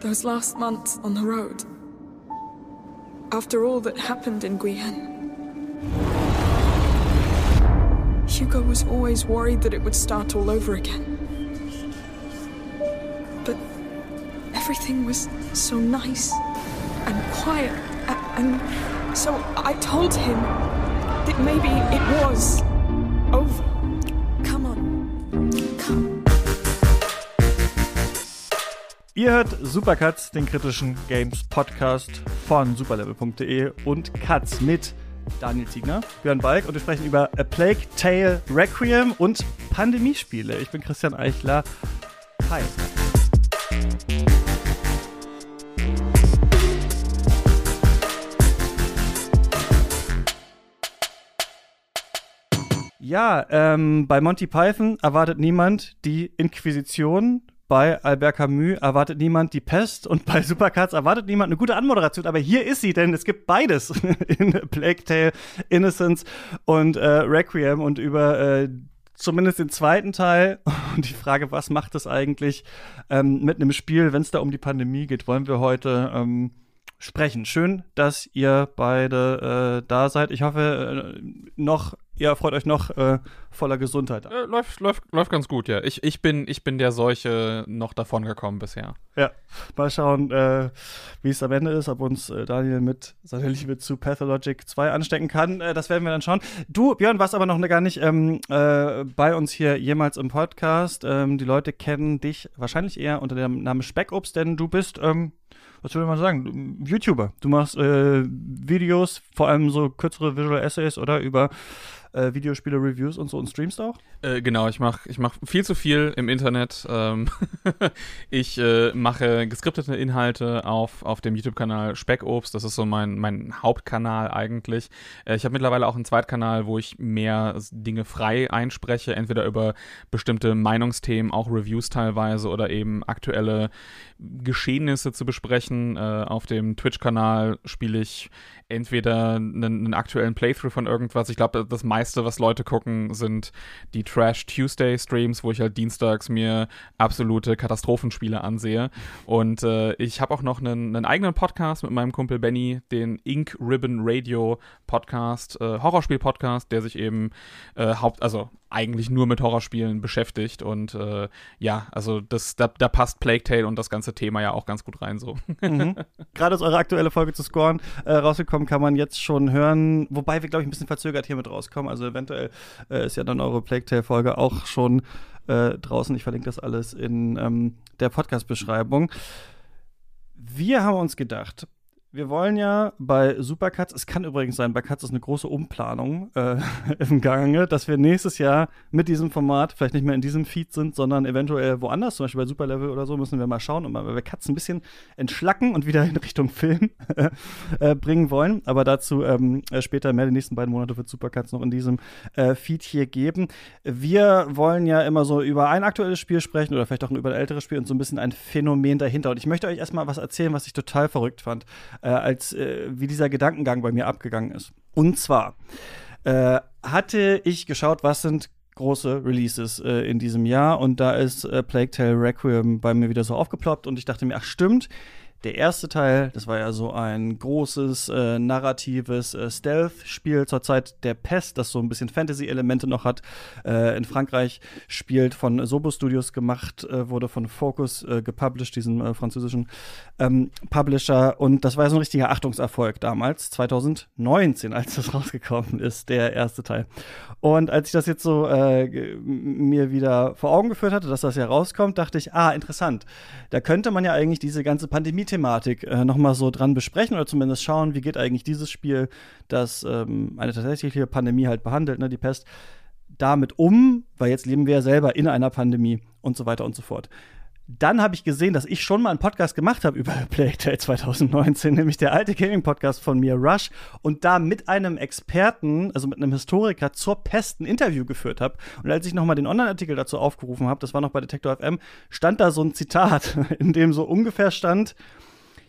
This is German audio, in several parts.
those last months on the road. After all that happened in Guyenne. Hugo was always worried that it would start all over again. But everything was so nice and quiet, and so I told him that maybe it was Ihr hört Supercuts, den kritischen Games Podcast von superlevel.de und Cuts mit Daniel Ziegner, Björn Balk und wir sprechen über A Plague Tale Requiem und Pandemiespiele. Ich bin Christian Eichler. Hi. Ja, ähm, bei Monty Python erwartet niemand die Inquisition. Bei Albert Camus erwartet niemand die Pest und bei Supercuts erwartet niemand eine gute Anmoderation. Aber hier ist sie, denn es gibt beides in Plague Tale, Innocence und äh, Requiem und über äh, zumindest den zweiten Teil und die Frage, was macht es eigentlich ähm, mit einem Spiel, wenn es da um die Pandemie geht, wollen wir heute ähm, sprechen. Schön, dass ihr beide äh, da seid. Ich hoffe, äh, noch ihr freut euch noch äh, voller Gesundheit. Äh, läuft, läuft, läuft ganz gut, ja. Ich, ich, bin, ich bin der Seuche noch davon gekommen bisher. Ja, mal schauen, äh, wie es am Ende ist, ob uns äh, Daniel mit seiner Liebe zu Pathologic 2 anstecken kann. Äh, das werden wir dann schauen. Du, Björn, warst aber noch gar nicht ähm, äh, bei uns hier jemals im Podcast. Ähm, die Leute kennen dich wahrscheinlich eher unter dem Namen Speckobst, denn du bist ähm, was würde man sagen, YouTuber. Du machst äh, Videos, vor allem so kürzere Visual Essays oder über äh, Videospiele-Reviews und so und streamst auch? Äh, genau, ich mache ich mach viel zu viel im Internet. Ähm ich äh, mache geskriptete Inhalte auf, auf dem YouTube-Kanal Speckobst. Das ist so mein, mein Hauptkanal eigentlich. Äh, ich habe mittlerweile auch einen Zweitkanal, wo ich mehr Dinge frei einspreche, entweder über bestimmte Meinungsthemen, auch Reviews teilweise oder eben aktuelle Geschehnisse zu besprechen. Äh, auf dem Twitch-Kanal spiele ich entweder einen, einen, aktuellen Playthrough von irgendwas. Ich glaube, das meiste, was Leute gucken, sind die Trash Tuesday Streams, wo ich halt dienstags mir absolute Katastrophenspiele ansehe. Und äh, ich habe auch noch einen, einen, eigenen Podcast mit meinem Kumpel Benny, den Ink Ribbon Radio Podcast, äh, Horrorspiel-Podcast, der sich eben äh, haupt, also eigentlich nur mit Horrorspielen beschäftigt. Und äh, ja, also das, da, da, passt Plague Tale und das ganze Thema ja auch ganz gut rein so. Mhm. Gerade ist eure aktuelle Folge zu scoren äh, rausgekommen, kann man jetzt schon hören, wobei wir, glaube ich, ein bisschen verzögert hier mit rauskommen. Also eventuell äh, ist ja dann eure Plague Tale-Folge auch schon äh, draußen. Ich verlinke das alles in ähm, der Podcast-Beschreibung. Wir haben uns gedacht, wir wollen ja bei Supercuts, es kann übrigens sein, bei Cuts ist eine große Umplanung äh, im Gange, dass wir nächstes Jahr mit diesem Format vielleicht nicht mehr in diesem Feed sind, sondern eventuell woanders, zum Beispiel bei Superlevel oder so, müssen wir mal schauen und mal bei Cuts ein bisschen entschlacken und wieder in Richtung Film äh, bringen wollen. Aber dazu ähm, äh, später mehr. Die nächsten beiden Monate wird Supercuts noch in diesem äh, Feed hier geben. Wir wollen ja immer so über ein aktuelles Spiel sprechen oder vielleicht auch über ein älteres Spiel und so ein bisschen ein Phänomen dahinter. Und ich möchte euch erstmal was erzählen, was ich total verrückt fand äh, als äh, wie dieser Gedankengang bei mir abgegangen ist. Und zwar äh, hatte ich geschaut, was sind große Releases äh, in diesem Jahr und da ist äh, Plague Tale Requiem bei mir wieder so aufgeploppt und ich dachte mir, ach stimmt, der erste Teil, das war ja so ein großes, äh, narratives äh, Stealth-Spiel zur Zeit der Pest, das so ein bisschen Fantasy-Elemente noch hat. Äh, in Frankreich spielt von Sobo Studios gemacht, äh, wurde von Focus äh, gepublished, diesem äh, französischen ähm, Publisher. Und das war ja so ein richtiger Achtungserfolg damals, 2019, als das rausgekommen ist, der erste Teil. Und als ich das jetzt so mir wieder vor Augen geführt hatte, dass das ja rauskommt, dachte ich, ah, interessant. Da könnte man ja eigentlich diese ganze Pandemie Thematik äh, nochmal so dran besprechen oder zumindest schauen, wie geht eigentlich dieses Spiel, das ähm, eine tatsächliche Pandemie halt behandelt, ne, die Pest, damit um, weil jetzt leben wir ja selber in einer Pandemie und so weiter und so fort dann habe ich gesehen, dass ich schon mal einen Podcast gemacht habe über Plague Tale 2019, nämlich der alte Gaming-Podcast von mir, Rush, und da mit einem Experten, also mit einem Historiker zur Pest ein Interview geführt habe. Und als ich nochmal den Online-Artikel dazu aufgerufen habe, das war noch bei Detektor FM, stand da so ein Zitat, in dem so ungefähr stand,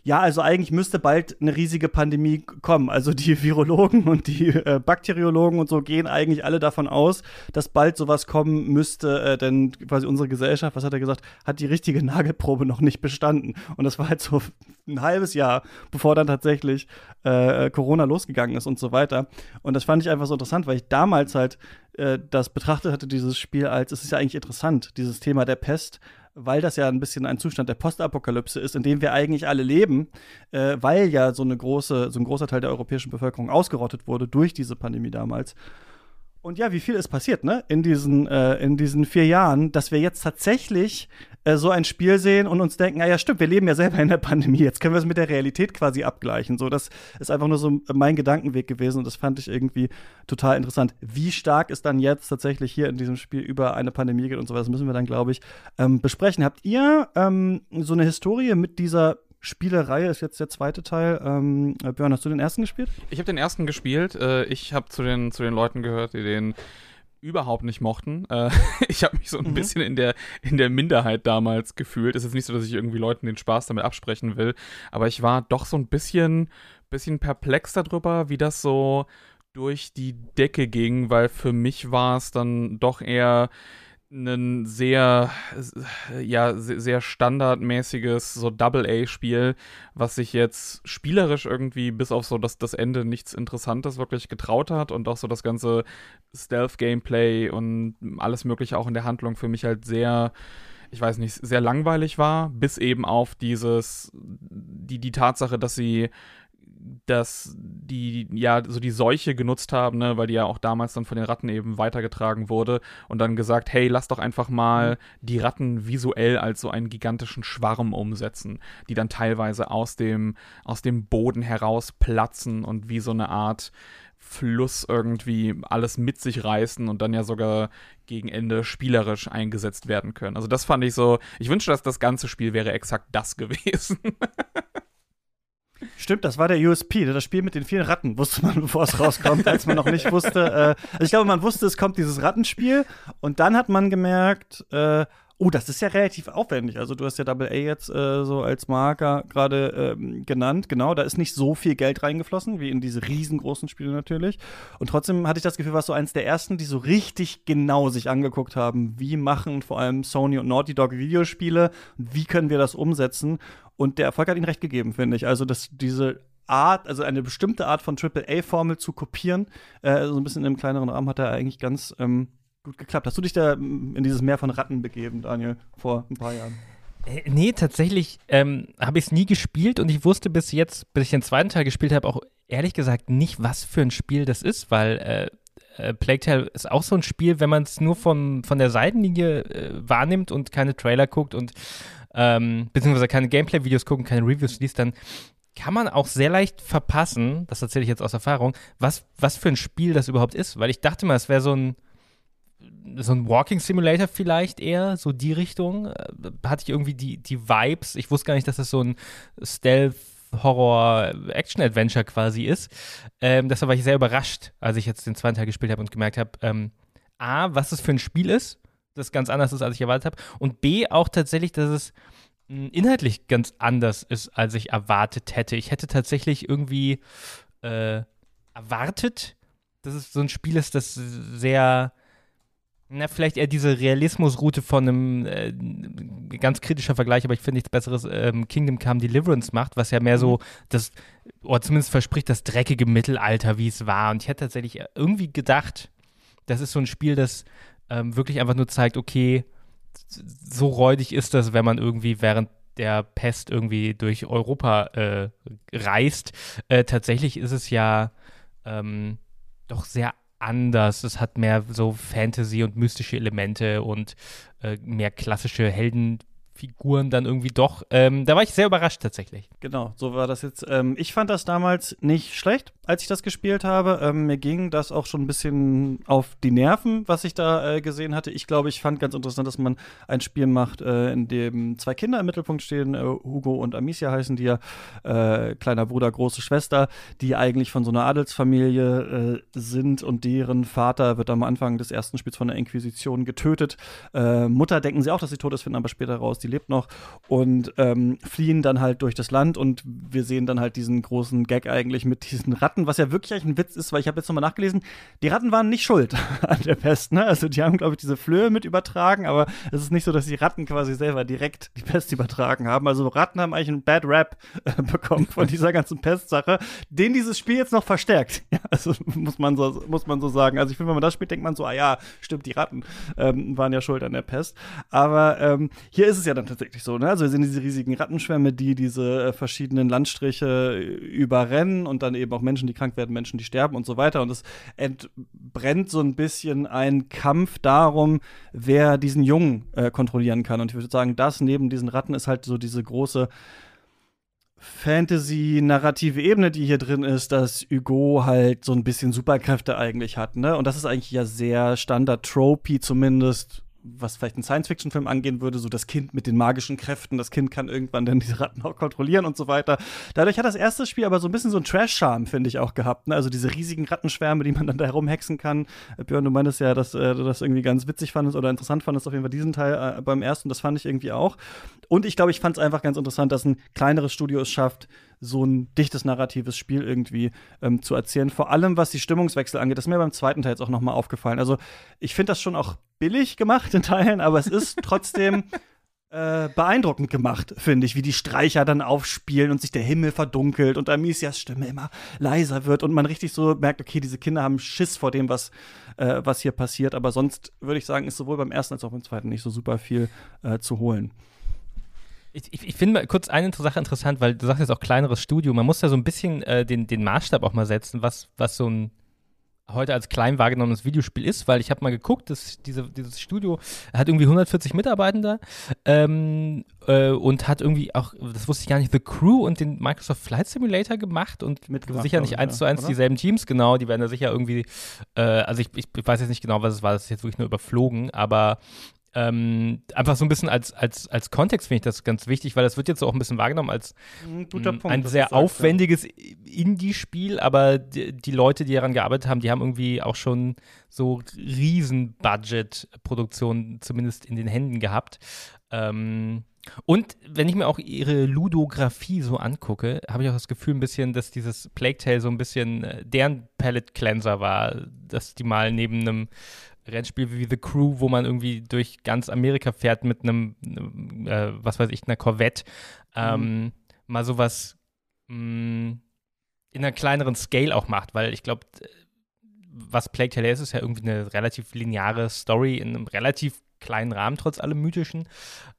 ja, also eigentlich müsste bald eine riesige Pandemie kommen. Also die Virologen und die äh, Bakteriologen und so gehen eigentlich alle davon aus, dass bald sowas kommen müsste, äh, denn quasi unsere Gesellschaft, was hat er gesagt, hat die richtige Nagelprobe noch nicht bestanden. Und das war halt so ein halbes Jahr, bevor dann tatsächlich äh, Corona losgegangen ist und so weiter. Und das fand ich einfach so interessant, weil ich damals halt äh, das betrachtet hatte, dieses Spiel als, es ist ja eigentlich interessant, dieses Thema der Pest weil das ja ein bisschen ein Zustand der Postapokalypse ist, in dem wir eigentlich alle leben, äh, weil ja so eine große, so ein großer Teil der europäischen Bevölkerung ausgerottet wurde durch diese Pandemie damals. Und ja, wie viel ist passiert, ne? In diesen, äh, in diesen vier Jahren, dass wir jetzt tatsächlich äh, so ein Spiel sehen und uns denken, ah ja, stimmt, wir leben ja selber in der Pandemie, jetzt können wir es mit der Realität quasi abgleichen. So, das ist einfach nur so mein Gedankenweg gewesen und das fand ich irgendwie total interessant. Wie stark es dann jetzt tatsächlich hier in diesem Spiel über eine Pandemie geht und so was, müssen wir dann, glaube ich, ähm, besprechen. Habt ihr ähm, so eine Historie mit dieser Spielereihe ist jetzt der zweite Teil. Ähm, Björn, hast du den ersten gespielt? Ich habe den ersten gespielt. Äh, ich habe zu den, zu den Leuten gehört, die den überhaupt nicht mochten. Äh, ich habe mich so ein mhm. bisschen in der, in der Minderheit damals gefühlt. Es ist nicht so, dass ich irgendwie Leuten den Spaß damit absprechen will, aber ich war doch so ein bisschen, bisschen perplex darüber, wie das so durch die Decke ging, weil für mich war es dann doch eher ein sehr, ja, sehr standardmäßiges so Double-A-Spiel, was sich jetzt spielerisch irgendwie bis auf so das, das Ende nichts Interessantes wirklich getraut hat und auch so das ganze Stealth-Gameplay und alles Mögliche auch in der Handlung für mich halt sehr, ich weiß nicht, sehr langweilig war, bis eben auf dieses, die, die Tatsache, dass sie dass die ja so die Seuche genutzt haben, ne, weil die ja auch damals dann von den Ratten eben weitergetragen wurde und dann gesagt, hey, lass doch einfach mal mhm. die Ratten visuell als so einen gigantischen Schwarm umsetzen, die dann teilweise aus dem aus dem Boden heraus platzen und wie so eine Art Fluss irgendwie alles mit sich reißen und dann ja sogar gegen Ende spielerisch eingesetzt werden können. Also das fand ich so, ich wünschte, dass das ganze Spiel wäre exakt das gewesen. Stimmt, das war der USP, ne? das Spiel mit den vielen Ratten, wusste man, bevor es rauskommt, als man noch nicht wusste. Äh, also ich glaube, man wusste, es kommt dieses Rattenspiel und dann hat man gemerkt, äh, oh, das ist ja relativ aufwendig. Also du hast ja Double A jetzt äh, so als Marker gerade ähm, genannt. Genau, da ist nicht so viel Geld reingeflossen, wie in diese riesengroßen Spiele natürlich. Und trotzdem hatte ich das Gefühl, war so eins der ersten, die so richtig genau sich angeguckt haben, wie machen vor allem Sony und Naughty Dog Videospiele, wie können wir das umsetzen. Und der Erfolg hat ihnen recht gegeben, finde ich. Also, dass diese Art, also eine bestimmte Art von AAA-Formel zu kopieren, äh, so ein bisschen im kleineren Rahmen, hat er eigentlich ganz ähm, gut geklappt. Hast du dich da in dieses Meer von Ratten begeben, Daniel, vor ein paar Jahren? Äh, nee, tatsächlich ähm, habe ich es nie gespielt und ich wusste bis jetzt, bis ich den zweiten Teil gespielt habe, auch ehrlich gesagt nicht, was für ein Spiel das ist, weil äh, äh, Plague Tale ist auch so ein Spiel, wenn man es nur von, von der Seitenlinie äh, wahrnimmt und keine Trailer guckt und ähm, beziehungsweise keine Gameplay-Videos gucken, keine Reviews liest, dann kann man auch sehr leicht verpassen, das erzähle ich jetzt aus Erfahrung, was, was für ein Spiel das überhaupt ist. Weil ich dachte mal, es wäre so ein, so ein Walking Simulator vielleicht eher, so die Richtung. Äh, hatte ich irgendwie die, die Vibes. Ich wusste gar nicht, dass das so ein Stealth Horror-Action-Adventure quasi ist. Ähm, deshalb war ich sehr überrascht, als ich jetzt den zweiten Teil gespielt habe und gemerkt habe, ähm, A, was es für ein Spiel ist das ganz anders ist, als ich erwartet habe. Und B, auch tatsächlich, dass es hm, inhaltlich ganz anders ist, als ich erwartet hätte. Ich hätte tatsächlich irgendwie äh, erwartet, dass es so ein Spiel ist, das sehr, na, vielleicht eher diese Realismusroute von einem äh, ganz kritischer Vergleich, aber ich finde nichts Besseres, ähm, Kingdom Come Deliverance macht, was ja mehr so mhm. das, oder zumindest verspricht das dreckige Mittelalter, wie es war. Und ich hätte tatsächlich irgendwie gedacht, das ist so ein Spiel, das ähm, wirklich einfach nur zeigt, okay, so räudig ist das, wenn man irgendwie während der Pest irgendwie durch Europa äh, reist. Äh, tatsächlich ist es ja ähm, doch sehr anders. Es hat mehr so Fantasy und mystische Elemente und äh, mehr klassische Helden, Figuren dann irgendwie doch. Ähm, da war ich sehr überrascht tatsächlich. Genau, so war das jetzt. Ähm, ich fand das damals nicht schlecht, als ich das gespielt habe. Ähm, mir ging das auch schon ein bisschen auf die Nerven, was ich da äh, gesehen hatte. Ich glaube, ich fand ganz interessant, dass man ein Spiel macht, äh, in dem zwei Kinder im Mittelpunkt stehen, äh, Hugo und Amicia heißen die ja, äh, kleiner Bruder, große Schwester, die eigentlich von so einer Adelsfamilie äh, sind und deren Vater wird am Anfang des ersten Spiels von der Inquisition getötet. Äh, Mutter denken sie auch, dass sie tot ist, finden aber später raus, die lebt noch und ähm, fliehen dann halt durch das Land und wir sehen dann halt diesen großen Gag eigentlich mit diesen Ratten, was ja wirklich ein Witz ist, weil ich habe jetzt nochmal nachgelesen, die Ratten waren nicht schuld an der Pest, ne? Also die haben, glaube ich, diese Flöhe mit übertragen, aber es ist nicht so, dass die Ratten quasi selber direkt die Pest übertragen haben. Also Ratten haben eigentlich einen Bad Rap äh, bekommen von dieser ganzen Pestsache, den dieses Spiel jetzt noch verstärkt. Ja, also muss man so, muss man so sagen. Also ich finde, wenn man das spielt, denkt man so, ah ja, stimmt, die Ratten ähm, waren ja schuld an der Pest. Aber ähm, hier ist es ja dann tatsächlich so, ne? Also wir sehen diese riesigen Rattenschwämme, die diese äh, verschiedenen Landstriche überrennen und dann eben auch Menschen, die krank werden, Menschen, die sterben und so weiter. Und es entbrennt so ein bisschen ein Kampf darum, wer diesen Jungen äh, kontrollieren kann. Und ich würde sagen, das neben diesen Ratten ist halt so diese große Fantasy-narrative Ebene, die hier drin ist, dass Hugo halt so ein bisschen Superkräfte eigentlich hat, ne? Und das ist eigentlich ja sehr Standard-Tropy zumindest was vielleicht ein Science-Fiction-Film angehen würde, so das Kind mit den magischen Kräften, das Kind kann irgendwann dann diese Ratten auch kontrollieren und so weiter. Dadurch hat das erste Spiel aber so ein bisschen so ein Trash-Charme, finde ich, auch gehabt. Ne? Also diese riesigen Rattenschwärme, die man dann da herumhexen kann. Äh, Björn, du meintest ja, dass äh, du das irgendwie ganz witzig fandest oder interessant fandest, auf jeden Fall diesen Teil äh, beim ersten, das fand ich irgendwie auch. Und ich glaube, ich fand es einfach ganz interessant, dass ein kleineres Studio es schafft, so ein dichtes narratives Spiel irgendwie ähm, zu erzählen. Vor allem, was die Stimmungswechsel angeht. Das ist mir beim zweiten Teil jetzt auch noch mal aufgefallen. Also ich finde das schon auch billig gemacht in Teilen, aber es ist trotzdem äh, beeindruckend gemacht, finde ich, wie die Streicher dann aufspielen und sich der Himmel verdunkelt und Amicias Stimme immer leiser wird und man richtig so merkt, okay, diese Kinder haben Schiss vor dem, was, äh, was hier passiert. Aber sonst würde ich sagen, ist sowohl beim ersten als auch beim zweiten nicht so super viel äh, zu holen. Ich, ich, ich finde mal kurz eine Sache interessant, weil du sagst jetzt auch kleineres Studio. Man muss ja so ein bisschen äh, den, den Maßstab auch mal setzen, was, was so ein heute als klein wahrgenommenes Videospiel ist, weil ich habe mal geguckt, dass diese, dieses Studio hat irgendwie 140 Mitarbeiter ähm, äh, und hat irgendwie auch, das wusste ich gar nicht, The Crew und den Microsoft Flight Simulator gemacht und Mitgemacht, sicher nicht eins zu eins dieselben Teams, genau, die werden da sicher irgendwie, äh, also ich, ich, weiß jetzt nicht genau, was es war, das ist jetzt wirklich nur überflogen, aber ähm, einfach so ein bisschen als, als, als Kontext finde ich das ganz wichtig, weil das wird jetzt auch ein bisschen wahrgenommen als ein, Punkt, ein sehr aufwendiges. Indie-Spiel, aber die, die, Leute, die daran gearbeitet haben, die haben irgendwie auch schon so riesen Budget-Produktionen zumindest in den Händen gehabt. Ähm, und wenn ich mir auch ihre Ludografie so angucke, habe ich auch das Gefühl ein bisschen, dass dieses Plague Tale so ein bisschen äh, deren Palette Cleanser war, dass die mal neben einem Rennspiel wie The Crew, wo man irgendwie durch ganz Amerika fährt mit einem, äh, was weiß ich, einer Corvette, ähm, mhm. mal sowas mh, mm, in einer kleineren Scale auch macht, weil ich glaube, was Plague Tale ist, ist ja irgendwie eine relativ lineare Story in einem relativ kleinen Rahmen, trotz allem mythischen.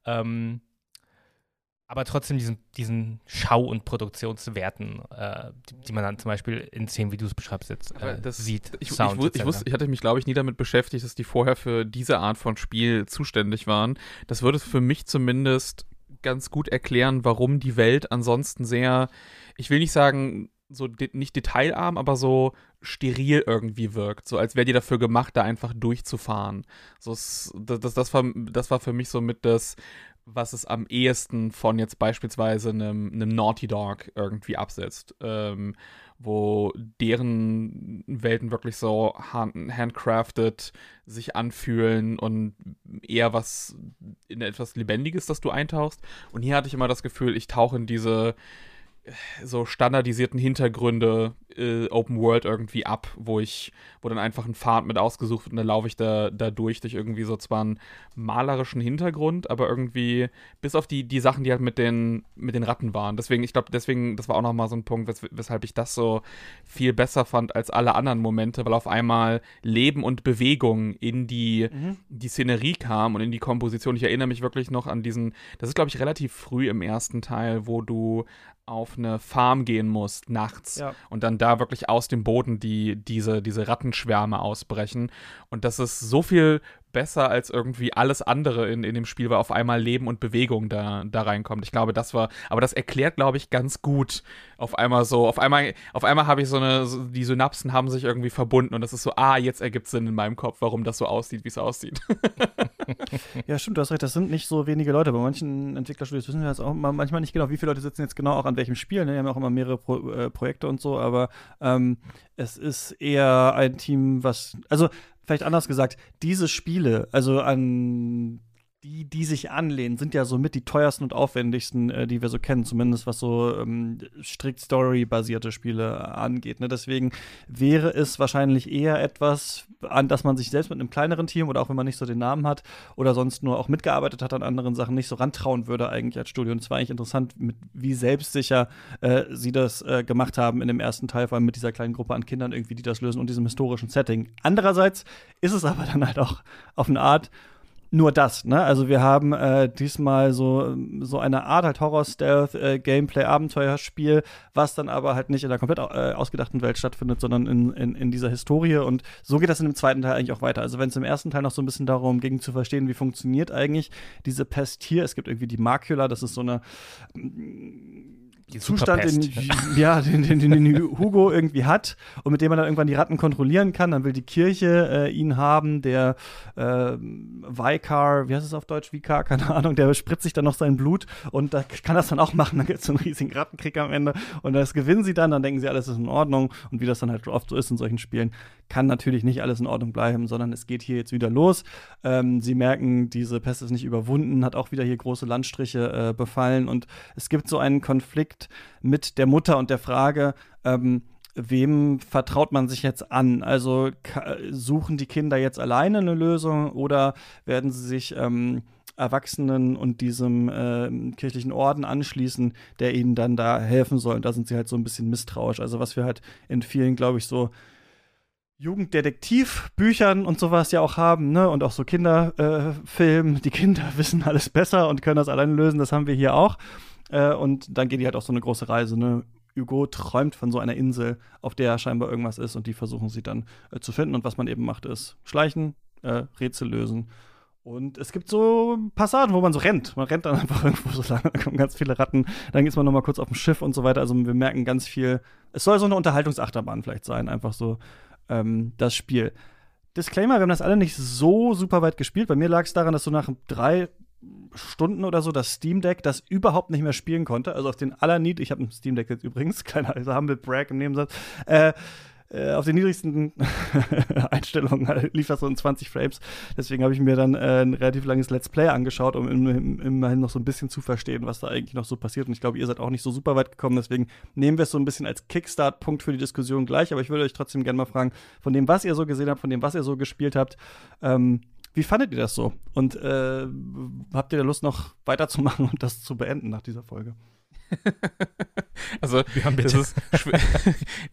Ähm, aber trotzdem diesen, diesen Schau- und Produktionswerten, äh, die, die, man dann zum Beispiel in Szenen, wie du es beschreibst, jetzt äh, das, sieht. Ich, Sound, ich, ich, wusste, ich hatte mich, glaube ich, nie damit beschäftigt, dass die vorher für diese Art von Spiel zuständig waren. Das würde für mich zumindest ganz gut erklären, warum die Welt ansonsten sehr, ich will nicht sagen, so de nicht detailarm, aber so steril irgendwie wirkt. So als wäre die dafür gemacht, da einfach durchzufahren. So, das, das, das, war, das war für mich so mit das was es am ehesten von jetzt beispielsweise einem, einem Naughty Dog irgendwie absetzt, ähm, wo deren Welten wirklich so hand, handcrafted sich anfühlen und eher was in etwas Lebendiges, das du eintauchst. Und hier hatte ich immer das Gefühl, ich tauche in diese so standardisierten Hintergründe äh, Open World irgendwie ab, wo ich, wo dann einfach ein Pfad mit ausgesucht wird und dann laufe ich da, da durch, durch irgendwie so zwar einen malerischen Hintergrund, aber irgendwie bis auf die, die Sachen, die halt mit den, mit den Ratten waren. Deswegen, ich glaube, deswegen, das war auch nochmal so ein Punkt, wes weshalb ich das so viel besser fand als alle anderen Momente, weil auf einmal Leben und Bewegung in die, mhm. die Szenerie kam und in die Komposition. Ich erinnere mich wirklich noch an diesen, das ist, glaube ich, relativ früh im ersten Teil, wo du auf eine Farm gehen musst nachts ja. und dann da wirklich aus dem Boden die, diese, diese Rattenschwärme ausbrechen. Und das ist so viel besser als irgendwie alles andere in, in dem Spiel, weil auf einmal Leben und Bewegung da, da reinkommt. Ich glaube, das war, aber das erklärt, glaube ich, ganz gut auf einmal so, auf einmal, auf einmal habe ich so eine, so, die Synapsen haben sich irgendwie verbunden und das ist so, ah, jetzt ergibt Sinn in meinem Kopf, warum das so aussieht, wie es aussieht. ja, stimmt, du hast recht, das sind nicht so wenige Leute. Bei manchen Entwicklerstudios wissen wir das auch manchmal nicht genau, wie viele Leute sitzen jetzt genau auch an welchem Spiel. Ne? Die haben auch immer mehrere Pro äh, Projekte und so, aber ähm, es ist eher ein Team, was, also vielleicht anders gesagt, diese Spiele, also an die, die sich anlehnen, sind ja somit die teuersten und aufwendigsten, äh, die wir so kennen, zumindest was so ähm, strikt Story-basierte Spiele angeht. Ne? Deswegen wäre es wahrscheinlich eher etwas, an das man sich selbst mit einem kleineren Team oder auch wenn man nicht so den Namen hat oder sonst nur auch mitgearbeitet hat an anderen Sachen, nicht so rantrauen würde eigentlich als Studio. Und es war eigentlich interessant, mit wie selbstsicher äh, sie das äh, gemacht haben in dem ersten Teil, vor allem mit dieser kleinen Gruppe an Kindern irgendwie, die das lösen und diesem historischen Setting. Andererseits ist es aber dann halt auch auf eine Art nur das, ne? Also wir haben äh, diesmal so, so eine Art halt Horror-Stealth-Gameplay-Abenteuerspiel, äh, was dann aber halt nicht in der komplett äh, ausgedachten Welt stattfindet, sondern in, in, in dieser Historie. Und so geht das in dem zweiten Teil eigentlich auch weiter. Also wenn es im ersten Teil noch so ein bisschen darum ging zu verstehen, wie funktioniert eigentlich diese Pest hier. Es gibt irgendwie die Makula, das ist so eine Zustand, den, ja, den, den, den, Hugo irgendwie hat und mit dem man dann irgendwann die Ratten kontrollieren kann. Dann will die Kirche äh, ihn haben, der äh, Vicar, wie heißt es auf Deutsch, Vicar, keine Ahnung, der spritzt sich dann noch sein Blut und da kann das dann auch machen. Dann gibt es so einen riesigen Rattenkrieg am Ende und das gewinnen sie dann, dann denken sie, alles ist in Ordnung und wie das dann halt oft so ist in solchen Spielen, kann natürlich nicht alles in Ordnung bleiben, sondern es geht hier jetzt wieder los. Ähm, sie merken, diese Pest ist nicht überwunden, hat auch wieder hier große Landstriche äh, befallen und es gibt so einen Konflikt mit der Mutter und der Frage, ähm, wem vertraut man sich jetzt an? Also suchen die Kinder jetzt alleine eine Lösung oder werden sie sich ähm, Erwachsenen und diesem äh, kirchlichen Orden anschließen, der ihnen dann da helfen soll? Und da sind sie halt so ein bisschen misstrauisch. Also was wir halt in vielen, glaube ich, so Jugenddetektivbüchern und sowas ja auch haben, ne? Und auch so Kinderfilmen. Äh, die Kinder wissen alles besser und können das alleine lösen. Das haben wir hier auch. Äh, und dann geht die halt auch so eine große Reise, ne? Hugo träumt von so einer Insel, auf der scheinbar irgendwas ist und die versuchen sie dann äh, zu finden. Und was man eben macht, ist schleichen, äh, Rätsel lösen. Und es gibt so Passagen, wo man so rennt. Man rennt dann einfach irgendwo so lang, da kommen ganz viele Ratten. Dann ist man noch mal kurz auf dem Schiff und so weiter. Also wir merken ganz viel. Es soll so eine Unterhaltungsachterbahn vielleicht sein, einfach so ähm, das Spiel. Disclaimer, wir haben das alle nicht so super weit gespielt. Bei mir lag es daran, dass so nach drei Stunden oder so das Steam Deck das überhaupt nicht mehr spielen konnte. Also auf den allernied, ich habe ein Steam Deck jetzt übrigens, kleiner also Humble Brag im Nebensatz, äh, äh, auf den niedrigsten Einstellungen lief das so in 20 Frames. Deswegen habe ich mir dann äh, ein relativ langes Let's Play angeschaut, um im, immerhin noch so ein bisschen zu verstehen, was da eigentlich noch so passiert. Und ich glaube, ihr seid auch nicht so super weit gekommen. Deswegen nehmen wir es so ein bisschen als Kickstart-Punkt für die Diskussion gleich. Aber ich würde euch trotzdem gerne mal fragen, von dem, was ihr so gesehen habt, von dem, was ihr so gespielt habt, ähm, wie fandet ihr das so? Und äh, habt ihr da Lust, noch weiterzumachen und das zu beenden nach dieser Folge? also, bitte. Ist,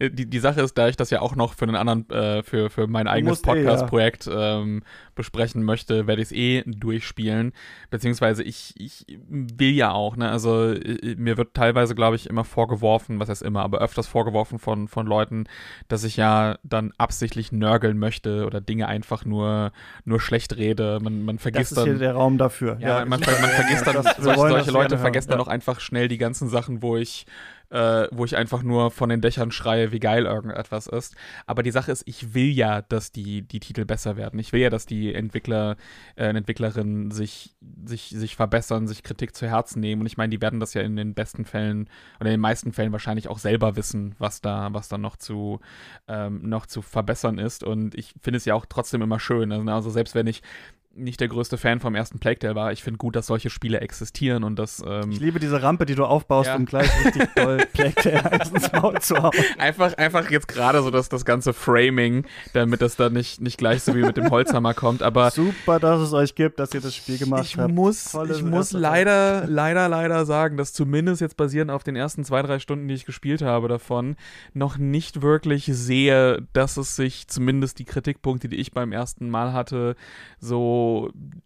die, die Sache ist, da ich das ja auch noch für einen anderen, äh, für, für mein eigenes Podcast-Projekt eh, ja. ähm, besprechen möchte, werde ich es eh durchspielen. Beziehungsweise ich, ich will ja auch, ne, also mir wird teilweise, glaube ich, immer vorgeworfen, was heißt immer, aber öfters vorgeworfen von, von Leuten, dass ich ja dann absichtlich nörgeln möchte oder Dinge einfach nur, nur schlecht rede. Man, man vergisst das ist dann. hier der Raum dafür. Ja, ja man, man, vergisst dann, solche, solche Leute vergessen dann auch einfach schnell die ganzen Sachen, wo ich äh, wo ich einfach nur von den Dächern schreie, wie geil irgendetwas ist. Aber die Sache ist, ich will ja, dass die, die Titel besser werden. Ich will ja, dass die Entwickler, äh, Entwicklerinnen sich, sich, sich verbessern, sich Kritik zu Herzen nehmen. Und ich meine, die werden das ja in den besten Fällen oder in den meisten Fällen wahrscheinlich auch selber wissen, was da, was da noch zu, ähm, noch zu verbessern ist. Und ich finde es ja auch trotzdem immer schön. Also, also selbst wenn ich nicht der größte Fan vom ersten Plague Tale war. Ich finde gut, dass solche Spiele existieren und dass. Ähm, ich liebe diese Rampe, die du aufbaust, ja. um gleich richtig doll Plague Tale ins Maul zu hauen. Einfach, einfach jetzt gerade so das, das ganze Framing, damit das dann nicht, nicht gleich so wie mit dem Holzhammer kommt. Aber super, dass es euch gibt, dass ihr das Spiel gemacht ich habt. Muss, ich muss leider, leider, leider sagen, dass zumindest jetzt basierend auf den ersten zwei, drei Stunden, die ich gespielt habe davon, noch nicht wirklich sehe, dass es sich zumindest die Kritikpunkte, die ich beim ersten Mal hatte, so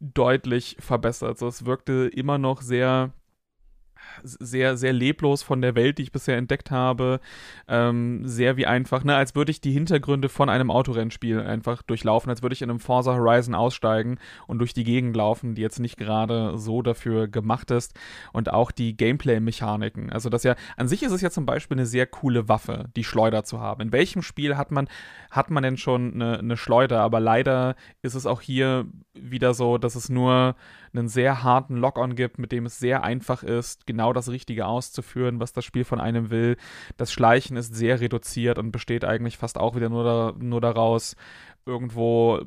deutlich verbessert. So, es wirkte immer noch sehr sehr, sehr leblos von der Welt, die ich bisher entdeckt habe. Ähm, sehr wie einfach, ne, als würde ich die Hintergründe von einem Autorennspiel einfach durchlaufen, als würde ich in einem Forza Horizon aussteigen und durch die Gegend laufen, die jetzt nicht gerade so dafür gemacht ist. Und auch die Gameplay-Mechaniken. Also, das ja, an sich ist es ja zum Beispiel eine sehr coole Waffe, die Schleuder zu haben. In welchem Spiel hat man, hat man denn schon eine, eine Schleuder? Aber leider ist es auch hier wieder so, dass es nur einen sehr harten Lock-on gibt, mit dem es sehr einfach ist, genau das Richtige auszuführen, was das Spiel von einem will. Das Schleichen ist sehr reduziert und besteht eigentlich fast auch wieder nur, da, nur daraus, irgendwo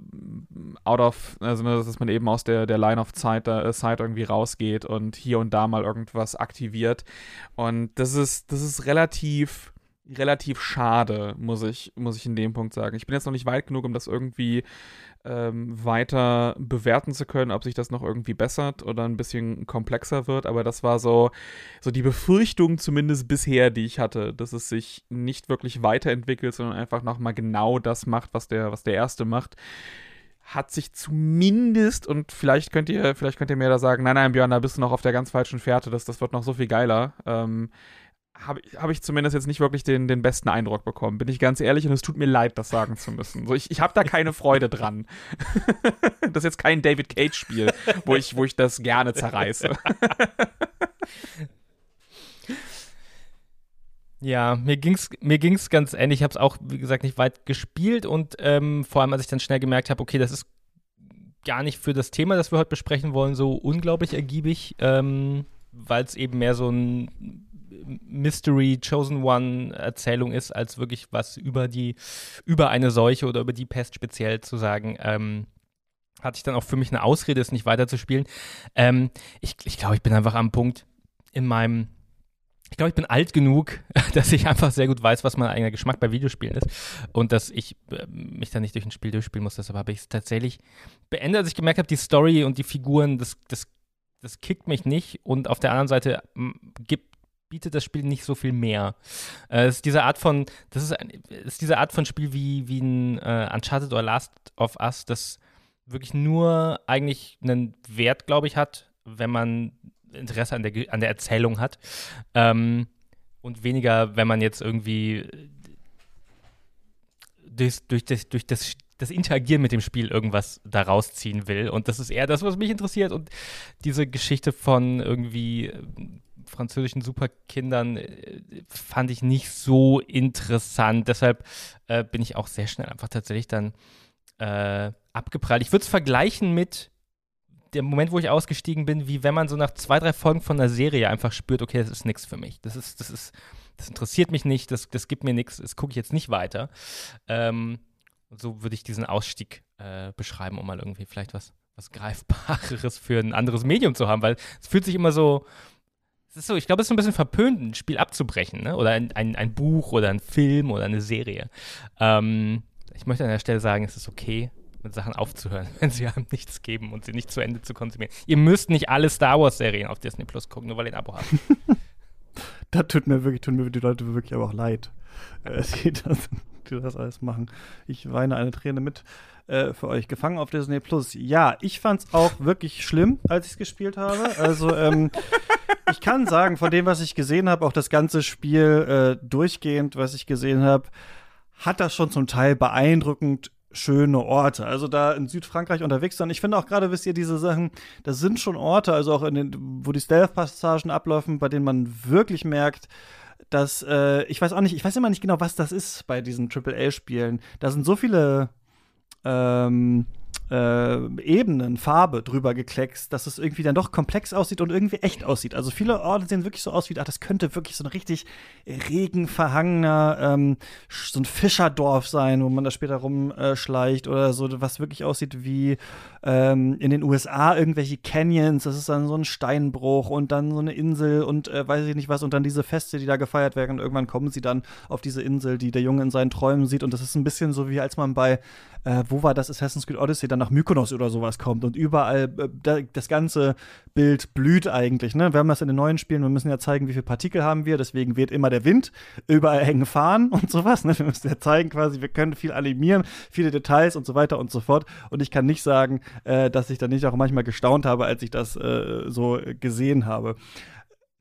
out of, also dass man eben aus der, der Line of Sight, äh, Sight irgendwie rausgeht und hier und da mal irgendwas aktiviert. Und das ist, das ist relativ relativ schade, muss ich, muss ich in dem Punkt sagen. Ich bin jetzt noch nicht weit genug, um das irgendwie ähm, weiter bewerten zu können, ob sich das noch irgendwie bessert oder ein bisschen komplexer wird. Aber das war so, so die Befürchtung zumindest bisher, die ich hatte, dass es sich nicht wirklich weiterentwickelt, sondern einfach nochmal genau das macht, was der, was der erste macht hat sich zumindest, und vielleicht könnt ihr, vielleicht könnt ihr mir da sagen, nein, nein, Björn, da bist du noch auf der ganz falschen Fährte, das, das wird noch so viel geiler. Ähm, habe hab ich zumindest jetzt nicht wirklich den, den besten Eindruck bekommen, bin ich ganz ehrlich, und es tut mir leid, das sagen zu müssen. So, ich ich habe da keine Freude dran. das ist jetzt kein David Cage-Spiel, wo ich, wo ich das gerne zerreiße. Ja, mir ging's, mir ging's ganz ähnlich. Ich habe es auch, wie gesagt, nicht weit gespielt und ähm, vor allem, als ich dann schnell gemerkt habe, okay, das ist gar nicht für das Thema, das wir heute besprechen wollen, so unglaublich ergiebig, ähm, weil es eben mehr so ein Mystery Chosen One Erzählung ist, als wirklich was über die, über eine Seuche oder über die Pest speziell zu sagen. Ähm, hatte ich dann auch für mich eine Ausrede, es nicht weiterzuspielen. Ähm, ich ich glaube, ich bin einfach am Punkt in meinem ich glaube, ich bin alt genug, dass ich einfach sehr gut weiß, was mein eigener Geschmack bei Videospielen ist und dass ich äh, mich da nicht durch ein Spiel durchspielen muss. Deshalb habe ich es tatsächlich beendet, als ich gemerkt habe, die Story und die Figuren, das, das, das kickt mich nicht. Und auf der anderen Seite gibt, bietet das Spiel nicht so viel mehr. Äh, es ist diese Art von, das ist, ein, ist diese Art von Spiel wie, wie ein äh, Uncharted oder Last of Us, das wirklich nur eigentlich einen Wert, glaube ich, hat, wenn man Interesse an der, an der Erzählung hat. Ähm, und weniger, wenn man jetzt irgendwie durch, durch, das, durch das, das Interagieren mit dem Spiel irgendwas daraus ziehen will. Und das ist eher das, was mich interessiert. Und diese Geschichte von irgendwie französischen Superkindern äh, fand ich nicht so interessant. Deshalb äh, bin ich auch sehr schnell einfach tatsächlich dann äh, abgeprallt. Ich würde es vergleichen mit dem Moment, wo ich ausgestiegen bin, wie wenn man so nach zwei, drei Folgen von einer Serie einfach spürt, okay, das ist nichts für mich. Das ist, das ist, das interessiert mich nicht, das, das gibt mir nichts, das gucke ich jetzt nicht weiter. Ähm, so würde ich diesen Ausstieg äh, beschreiben, um mal irgendwie vielleicht was, was Greifbareres für ein anderes Medium zu haben, weil es fühlt sich immer so, ist so, ich glaube, es ist ein bisschen verpönt, ein Spiel abzubrechen, ne? Oder ein, ein, ein Buch oder ein Film oder eine Serie. Ähm, ich möchte an der Stelle sagen, es ist okay, mit Sachen aufzuhören, wenn sie einem nichts geben und sie nicht zu Ende zu konsumieren. Ihr müsst nicht alle Star Wars-Serien auf Disney Plus gucken, nur weil ihr ein Abo habt. da tut mir wirklich, tun mir die Leute wirklich aber auch leid, äh, die, das, die das alles machen. Ich weine eine Träne mit äh, für euch. Gefangen auf Disney Plus. Ja, ich fand es auch wirklich schlimm, als ich es gespielt habe. Also, ähm, ich kann sagen, von dem, was ich gesehen habe, auch das ganze Spiel äh, durchgehend, was ich gesehen habe, hat das schon zum Teil beeindruckend schöne Orte. Also da in Südfrankreich unterwegs sein. Ich finde auch gerade, wisst ihr, diese Sachen, das sind schon Orte, also auch in den, wo die Stealth-Passagen ablaufen, bei denen man wirklich merkt, dass, äh, ich weiß auch nicht, ich weiß immer nicht genau, was das ist bei diesen AAA-Spielen. Da sind so viele ähm, äh, Ebenen, Farbe drüber gekleckst, dass es irgendwie dann doch komplex aussieht und irgendwie echt aussieht. Also viele Orte sehen wirklich so aus wie, ach, das könnte wirklich so ein richtig regenverhangener, ähm, so ein Fischerdorf sein, wo man da später rumschleicht äh, oder so, was wirklich aussieht wie ähm, in den USA irgendwelche Canyons, das ist dann so ein Steinbruch und dann so eine Insel und äh, weiß ich nicht was und dann diese Feste, die da gefeiert werden und irgendwann kommen sie dann auf diese Insel, die der Junge in seinen Träumen sieht. Und das ist ein bisschen so wie als man bei, äh, wo war das, Assassin's Creed Odyssey, dann nach Mykonos oder sowas kommt und überall äh, das ganze Bild blüht eigentlich, ne? Wir haben das in den neuen Spielen, wir müssen ja zeigen, wie viele Partikel haben wir, deswegen weht immer der Wind, überall hängen Fahnen und sowas, ne? Wir müssen ja zeigen quasi, wir können viel animieren, viele Details und so weiter und so fort und ich kann nicht sagen, äh, dass ich dann nicht auch manchmal gestaunt habe, als ich das äh, so gesehen habe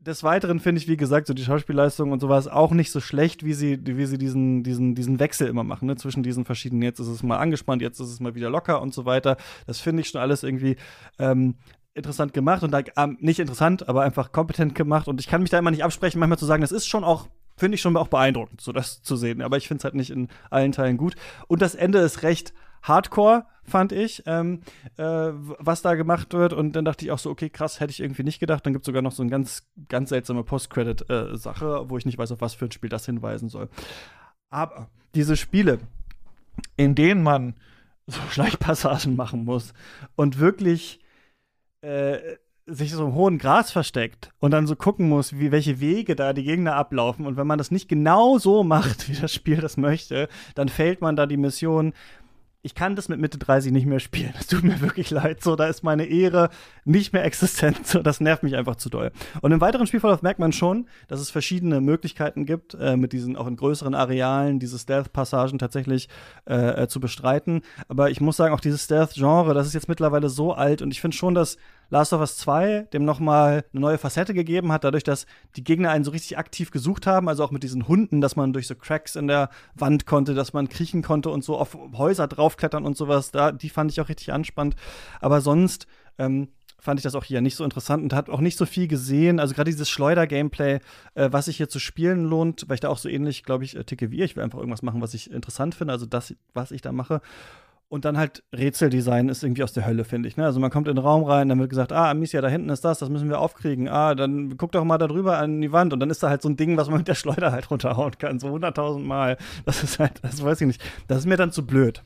des Weiteren finde ich, wie gesagt, so die Schauspielleistung und sowas auch nicht so schlecht, wie sie, wie sie diesen, diesen, diesen Wechsel immer machen, ne? zwischen diesen verschiedenen, jetzt ist es mal angespannt, jetzt ist es mal wieder locker und so weiter. Das finde ich schon alles irgendwie ähm, interessant gemacht und da, ähm, nicht interessant, aber einfach kompetent gemacht. Und ich kann mich da immer nicht absprechen, manchmal zu sagen, das ist schon auch finde ich schon auch beeindruckend, so das zu sehen. Aber ich finde es halt nicht in allen Teilen gut. Und das Ende ist recht hardcore, fand ich, ähm, äh, was da gemacht wird. Und dann dachte ich auch so, okay, krass, hätte ich irgendwie nicht gedacht. Dann gibt es sogar noch so eine ganz, ganz seltsame Post-Credit-Sache, äh, wo ich nicht weiß, auf was für ein Spiel das hinweisen soll. Aber diese Spiele, in denen man so Schleichpassagen machen muss und wirklich äh, sich so im hohen Gras versteckt und dann so gucken muss, wie welche Wege da die Gegner ablaufen. Und wenn man das nicht genau so macht, wie das Spiel das möchte, dann fällt man da die Mission ich kann das mit Mitte 30 nicht mehr spielen. Es tut mir wirklich leid. So, da ist meine Ehre nicht mehr existent. So, das nervt mich einfach zu doll. Und im weiteren Spielverlauf merkt man schon, dass es verschiedene Möglichkeiten gibt, äh, mit diesen auch in größeren Arealen diese Stealth-Passagen tatsächlich äh, äh, zu bestreiten. Aber ich muss sagen, auch dieses Stealth-Genre, das ist jetzt mittlerweile so alt und ich finde schon, dass Last of Us 2 dem nochmal eine neue Facette gegeben hat, dadurch, dass die Gegner einen so richtig aktiv gesucht haben, also auch mit diesen Hunden, dass man durch so Cracks in der Wand konnte, dass man kriechen konnte und so auf Häuser draufklettern und sowas. Da, die fand ich auch richtig anspannt. Aber sonst ähm, fand ich das auch hier nicht so interessant und hat auch nicht so viel gesehen. Also gerade dieses Schleuder-Gameplay, äh, was sich hier zu spielen lohnt, weil ich da auch so ähnlich, glaube ich, äh, ticke wie ihr. Ich will einfach irgendwas machen, was ich interessant finde, also das, was ich da mache. Und dann halt Rätseldesign ist irgendwie aus der Hölle, finde ich. Ne? Also man kommt in den Raum rein, dann wird gesagt, ah, Amicia, da hinten ist das, das müssen wir aufkriegen. Ah, dann guck doch mal da drüber an die Wand. Und dann ist da halt so ein Ding, was man mit der Schleuder halt runterhauen kann. So hunderttausend Mal. Das ist halt, das weiß ich nicht. Das ist mir dann zu blöd.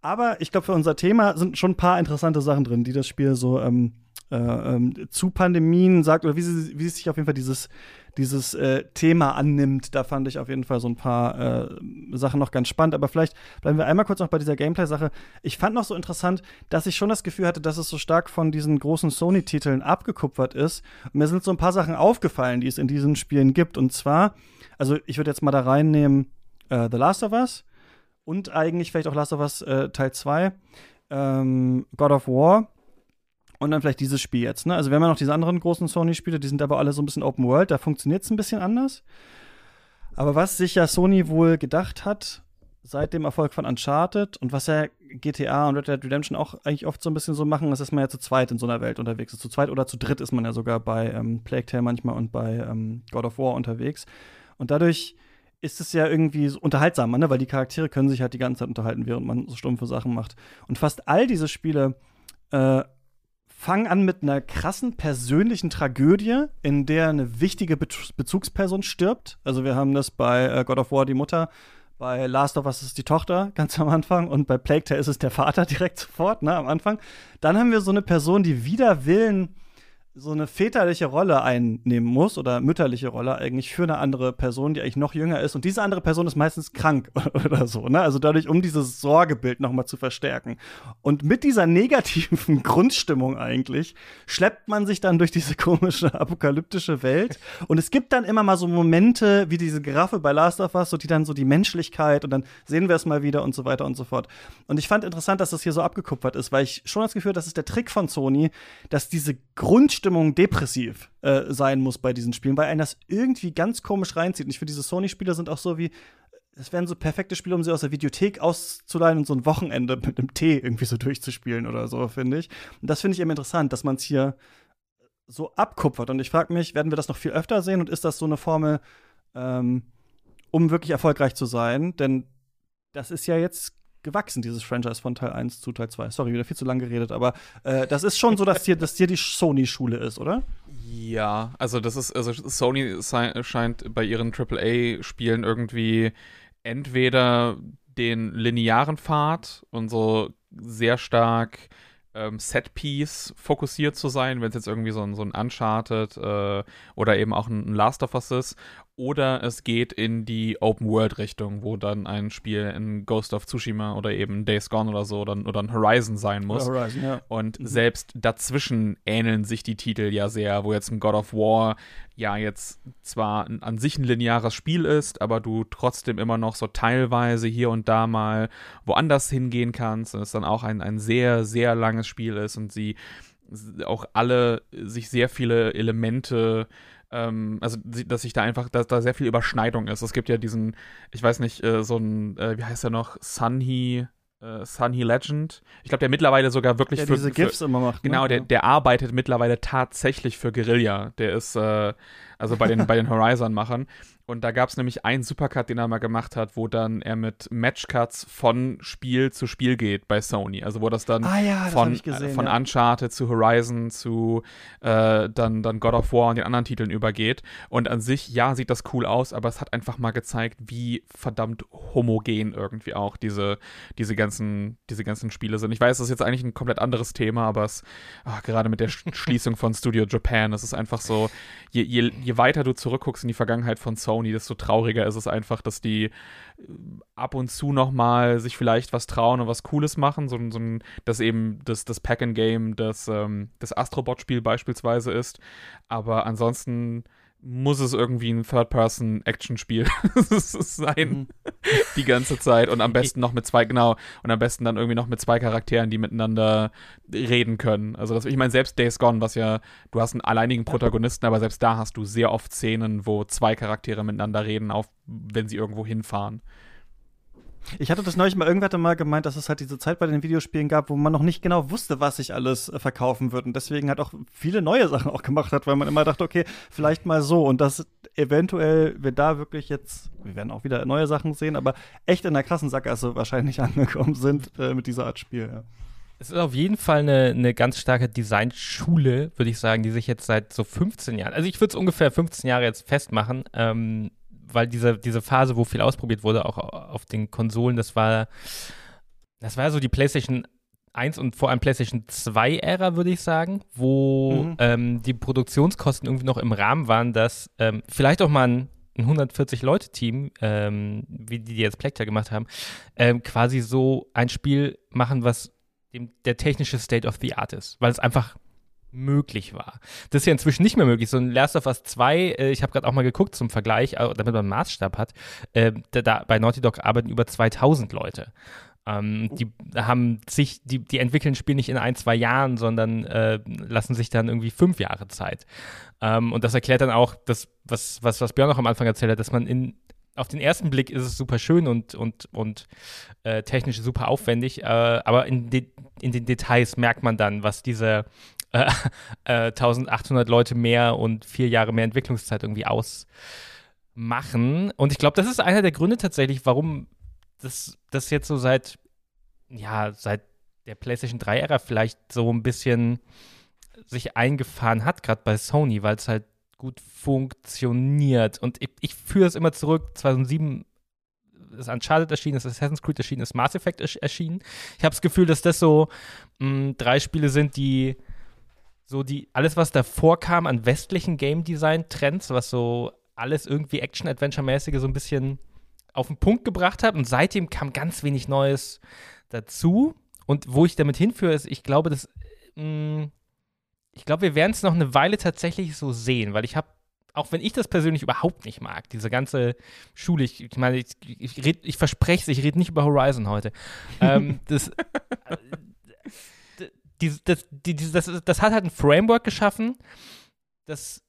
Aber ich glaube, für unser Thema sind schon ein paar interessante Sachen drin, die das Spiel so ähm, äh, ähm, zu Pandemien sagt, oder wie sie, wie sich auf jeden Fall dieses dieses äh, Thema annimmt. Da fand ich auf jeden Fall so ein paar äh, Sachen noch ganz spannend. Aber vielleicht bleiben wir einmal kurz noch bei dieser Gameplay-Sache. Ich fand noch so interessant, dass ich schon das Gefühl hatte, dass es so stark von diesen großen Sony-Titeln abgekupfert ist. Mir sind so ein paar Sachen aufgefallen, die es in diesen Spielen gibt. Und zwar, also ich würde jetzt mal da reinnehmen äh, The Last of Us und eigentlich vielleicht auch Last of Us äh, Teil 2, ähm, God of War und dann vielleicht dieses Spiel jetzt. Ne? Also haben ja noch diese anderen großen Sony-Spiele, die sind aber alle so ein bisschen Open World, da funktioniert es ein bisschen anders. Aber was sich ja Sony wohl gedacht hat, seit dem Erfolg von Uncharted und was ja GTA und Red Dead Redemption auch eigentlich oft so ein bisschen so machen, ist, dass man ja zu zweit in so einer Welt unterwegs ist. Zu zweit oder zu dritt ist man ja sogar bei ähm, Plague Tale manchmal und bei ähm, God of War unterwegs. Und dadurch ist es ja irgendwie so unterhaltsamer, ne? weil die Charaktere können sich halt die ganze Zeit unterhalten, während man so stumpfe Sachen macht. Und fast all diese Spiele äh, fangen an mit einer krassen persönlichen Tragödie, in der eine wichtige Be Bezugsperson stirbt. Also wir haben das bei äh, God of War die Mutter, bei Last of Us ist die Tochter ganz am Anfang und bei Plague Tale ist es der Vater direkt sofort, ne, am Anfang. Dann haben wir so eine Person, die wider Willen so eine väterliche Rolle einnehmen muss oder mütterliche Rolle eigentlich für eine andere Person, die eigentlich noch jünger ist. Und diese andere Person ist meistens krank oder so. Ne? Also dadurch, um dieses Sorgebild nochmal zu verstärken. Und mit dieser negativen Grundstimmung eigentlich schleppt man sich dann durch diese komische apokalyptische Welt. Und es gibt dann immer mal so Momente wie diese Giraffe bei Last of Us, so die dann so die Menschlichkeit und dann sehen wir es mal wieder und so weiter und so fort. Und ich fand interessant, dass das hier so abgekupfert ist, weil ich schon das Gefühl, das ist der Trick von Sony, dass diese Grundstimmung Stimmung depressiv äh, sein muss bei diesen Spielen, weil einen das irgendwie ganz komisch reinzieht. Und ich finde, diese Sony-Spiele sind auch so wie, es wären so perfekte Spiele, um sie aus der Videothek auszuleihen und so ein Wochenende mit einem Tee irgendwie so durchzuspielen oder so, finde ich. Und das finde ich eben interessant, dass man es hier so abkupfert. Und ich frage mich, werden wir das noch viel öfter sehen und ist das so eine Formel, ähm, um wirklich erfolgreich zu sein? Denn das ist ja jetzt gewachsen, dieses Franchise von Teil 1 zu Teil 2. Sorry, wieder viel zu lang geredet, aber äh, das ist schon so, dass hier, dass hier die Sony-Schule ist, oder? Ja, also das ist, also Sony scheint bei ihren AAA-Spielen irgendwie entweder den linearen Pfad und so sehr stark ähm, Set-Piece fokussiert zu sein, wenn es jetzt irgendwie so ein, so ein Uncharted äh, oder eben auch ein Last of Us ist, oder es geht in die Open-World-Richtung, wo dann ein Spiel in Ghost of Tsushima oder eben Days Gone oder so oder, oder ein Horizon sein muss. Horizon, ja. Und mhm. selbst dazwischen ähneln sich die Titel ja sehr, wo jetzt ein God of War ja jetzt zwar an sich ein lineares Spiel ist, aber du trotzdem immer noch so teilweise hier und da mal woanders hingehen kannst und es dann auch ein, ein sehr, sehr langes Spiel ist und sie auch alle sich sehr viele Elemente ähm, also dass sich da einfach, dass da sehr viel Überschneidung ist. Es gibt ja diesen, ich weiß nicht, äh, so ein, äh, wie heißt der noch, Sunny, äh, Sunny Legend. Ich glaube, der mittlerweile sogar wirklich Der für, diese für GIFs immer macht. Genau, ne? der, der arbeitet mittlerweile tatsächlich für Guerilla. Der ist, äh, also bei den, bei den Horizon-Machern. Und da gab es nämlich einen Supercut, den er mal gemacht hat, wo dann er mit Matchcuts von Spiel zu Spiel geht bei Sony. Also wo das dann Ah ja, das von, gesehen, von ja. Uncharted zu Horizon zu äh, dann, dann God of War und den anderen Titeln übergeht. Und an sich, ja, sieht das cool aus, aber es hat einfach mal gezeigt, wie verdammt homogen irgendwie auch diese, diese, ganzen, diese ganzen Spiele sind. Ich weiß, das ist jetzt eigentlich ein komplett anderes Thema, aber es, ach, gerade mit der Sch- Schließung von Studio Japan, es ist einfach so, je, je, je weiter du zurückguckst in die Vergangenheit von Sony, desto trauriger ist es einfach, dass die äh, ab und zu noch mal sich vielleicht was trauen und was Cooles machen, so, so ein, dass eben das, das Pack-and-Game das, ähm, das Astrobot-Spiel beispielsweise ist, aber ansonsten muss es irgendwie ein Third-Person-Action-Spiel sein Mhm. die ganze Zeit und am besten noch mit zwei, genau, und am besten dann irgendwie noch mit zwei Charakteren, die miteinander reden können. Also das, ich meine, selbst Days Gone, was ja, du hast einen alleinigen Protagonisten, aber selbst da hast du sehr oft Szenen, wo zwei Charaktere miteinander reden, auch wenn sie irgendwo hinfahren. Ich hatte das neulich mal, irgendwer hatte mal gemeint, dass es halt diese Zeit bei den Videospielen gab, wo man noch nicht genau wusste, was sich alles äh, verkaufen wird und deswegen halt auch viele neue Sachen auch gemacht hat, weil man immer dachte, okay, vielleicht mal so und dass eventuell wir da wirklich jetzt, wir werden auch wieder neue Sachen sehen, aber echt in der krassen Sackgasse wahrscheinlich angekommen sind äh, mit dieser Art Spiel. Ja. Es ist auf jeden Fall eine, eine ganz starke Designschule, würde ich sagen, die sich jetzt seit so 15 Jahren, also ich würde es ungefähr 15 Jahre jetzt festmachen, ähm, weil diese, diese Phase, wo viel ausprobiert wurde, auch auf den Konsolen, das war, das war so die PlayStation 1 und vor allem PlayStation 2 Ära, würde ich sagen, wo Mhm. ähm, die Produktionskosten irgendwie noch im Rahmen waren, dass ähm, vielleicht auch mal ein ein 140-Leute-Team, ähm, wie die jetzt Plecter gemacht haben, ähm, quasi so ein Spiel machen, was dem, der technische State of the Art ist, weil es einfach möglich war. Das ist ja inzwischen nicht mehr möglich. So ein Last of Us 2, äh, ich habe gerade auch mal geguckt zum Vergleich, äh, damit man einen Maßstab hat, äh, da, da, bei Naughty Dog arbeiten über 2000 Leute. Ähm, die haben sich, die, die entwickeln ein Spiel nicht in ein, zwei Jahren, sondern äh, lassen sich dann irgendwie fünf Jahre Zeit. Ähm, und das erklärt dann auch das, was, was, was Björn auch am Anfang erzählt hat, dass man in auf den ersten Blick ist es super schön und, und, und äh, technisch super aufwendig, äh, aber in, de in den Details merkt man dann, was diese äh, äh, 1800 Leute mehr und vier Jahre mehr Entwicklungszeit irgendwie ausmachen. Und ich glaube, das ist einer der Gründe tatsächlich, warum das, das jetzt so seit, ja, seit der PlayStation 3-Ära vielleicht so ein bisschen sich eingefahren hat, gerade bei Sony, weil es halt gut funktioniert. Und ich, ich führe es immer zurück, 2007 ist Uncharted erschienen, ist Assassin's Creed erschienen, ist Mass Effect ersch- erschienen. Ich habe das Gefühl, dass das so mh, drei Spiele sind, die so die, alles, was davor kam an westlichen Game Design Trends, was so alles irgendwie Action-Adventure-mäßige so ein bisschen auf den Punkt gebracht hat. Und seitdem kam ganz wenig Neues dazu. Und wo ich damit hinführe, ist, ich glaube, dass mh, ich glaube, wir werden es noch eine Weile tatsächlich so sehen, weil ich habe, auch wenn ich das persönlich überhaupt nicht mag, diese ganze Schule, ich, ich meine, ich, ich, ich verspreche es, ich rede nicht über Horizon heute. ähm, das, äh, die, das, die, das, das hat halt ein Framework geschaffen, das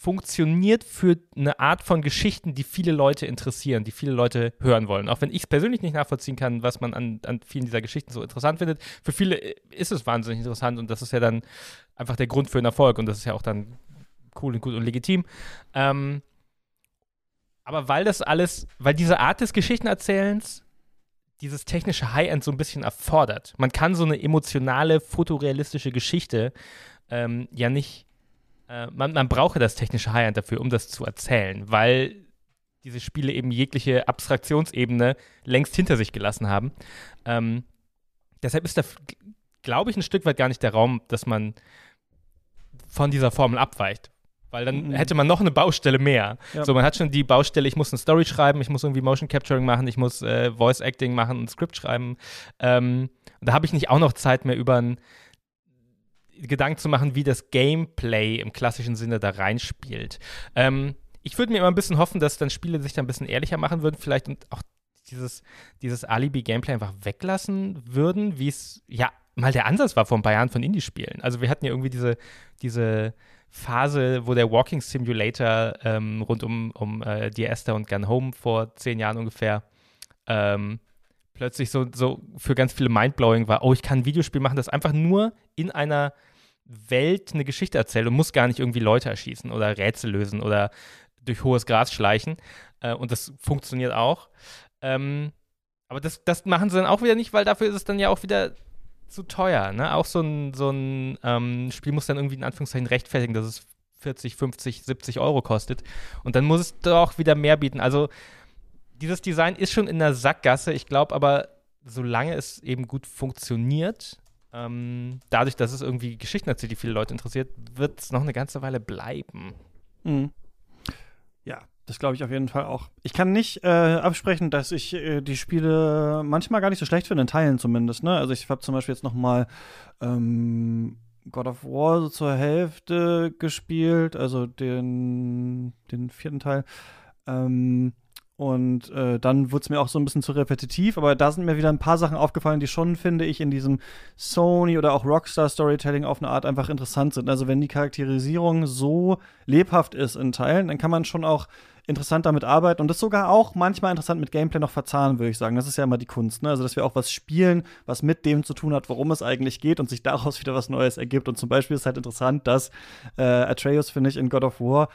funktioniert für eine Art von Geschichten, die viele Leute interessieren, die viele Leute hören wollen. Auch wenn ich es persönlich nicht nachvollziehen kann, was man an, an vielen dieser Geschichten so interessant findet. Für viele ist es wahnsinnig interessant und das ist ja dann einfach der Grund für einen Erfolg und das ist ja auch dann cool und gut und legitim. Ähm, aber weil das alles, weil diese Art des Geschichtenerzählens dieses technische High-End so ein bisschen erfordert. Man kann so eine emotionale, fotorealistische Geschichte ähm, ja nicht, äh, man, man brauche das technische High-End dafür, um das zu erzählen, weil diese Spiele eben jegliche Abstraktionsebene längst hinter sich gelassen haben. Ähm, deshalb ist da, glaube ich, ein Stück weit gar nicht der Raum, dass man von dieser Formel abweicht. Weil dann Mhm. hätte man noch eine Baustelle mehr. Ja. So, man hat schon die Baustelle, ich muss eine Story schreiben, ich muss irgendwie Motion Capturing machen, ich muss äh, Voice Acting machen, ein Skript schreiben. Ähm, und da habe ich nicht auch noch Zeit mehr über einen Gedanken zu machen, wie das Gameplay im klassischen Sinne da reinspielt. Ähm, ich würde mir immer ein bisschen hoffen, dass dann Spiele sich da ein bisschen ehrlicher machen würden, vielleicht und auch dieses, dieses Alibi-Gameplay einfach weglassen würden, wie es ja mal der Ansatz war vor ein paar Jahren von Indie-Spielen. Also wir hatten ja irgendwie diese, diese Phase, wo der Walking Simulator ähm, rund um, um äh, Dear Esther und Gun Home vor zehn Jahren ungefähr ähm, plötzlich so, so für ganz viele Mindblowing war, oh, ich kann ein Videospiel machen, das einfach nur in einer Welt eine Geschichte erzählt und muss gar nicht irgendwie Leute erschießen oder Rätsel lösen oder durch hohes Gras schleichen. Äh, und das funktioniert auch. Ähm, aber das, das machen sie dann auch wieder nicht, weil dafür ist es dann ja auch wieder zu teuer. Ne? Auch so ein, so ein ähm, Spiel muss dann irgendwie in Anführungszeichen rechtfertigen, dass es 40, 50, 70 Euro kostet. Und dann muss es doch wieder mehr bieten. Also dieses Design ist schon in der Sackgasse. Ich glaube aber, solange es eben gut funktioniert, ähm, dadurch, dass es irgendwie Geschichten erzählt, die viele Leute interessiert, wird es noch eine ganze Weile bleiben. Mhm. Das glaube ich auf jeden Fall auch. Ich kann nicht äh, absprechen, dass ich äh, die Spiele manchmal gar nicht so schlecht finde, in Teilen zumindest. Ne? Also ich habe zum Beispiel jetzt noch mal ähm, God of War so zur Hälfte gespielt, also den, den vierten Teil. Ähm, und äh, dann wurde es mir auch so ein bisschen zu repetitiv, aber da sind mir wieder ein paar Sachen aufgefallen, die schon, finde ich, in diesem Sony oder auch Rockstar Storytelling auf eine Art einfach interessant sind. Also wenn die Charakterisierung so lebhaft ist in Teilen, dann kann man schon auch interessant damit arbeiten und das sogar auch manchmal interessant mit Gameplay noch verzahnen, würde ich sagen. Das ist ja immer die Kunst, ne? Also, dass wir auch was spielen, was mit dem zu tun hat, worum es eigentlich geht und sich daraus wieder was Neues ergibt. Und zum Beispiel ist halt interessant, dass äh, Atreus, finde ich, in God of War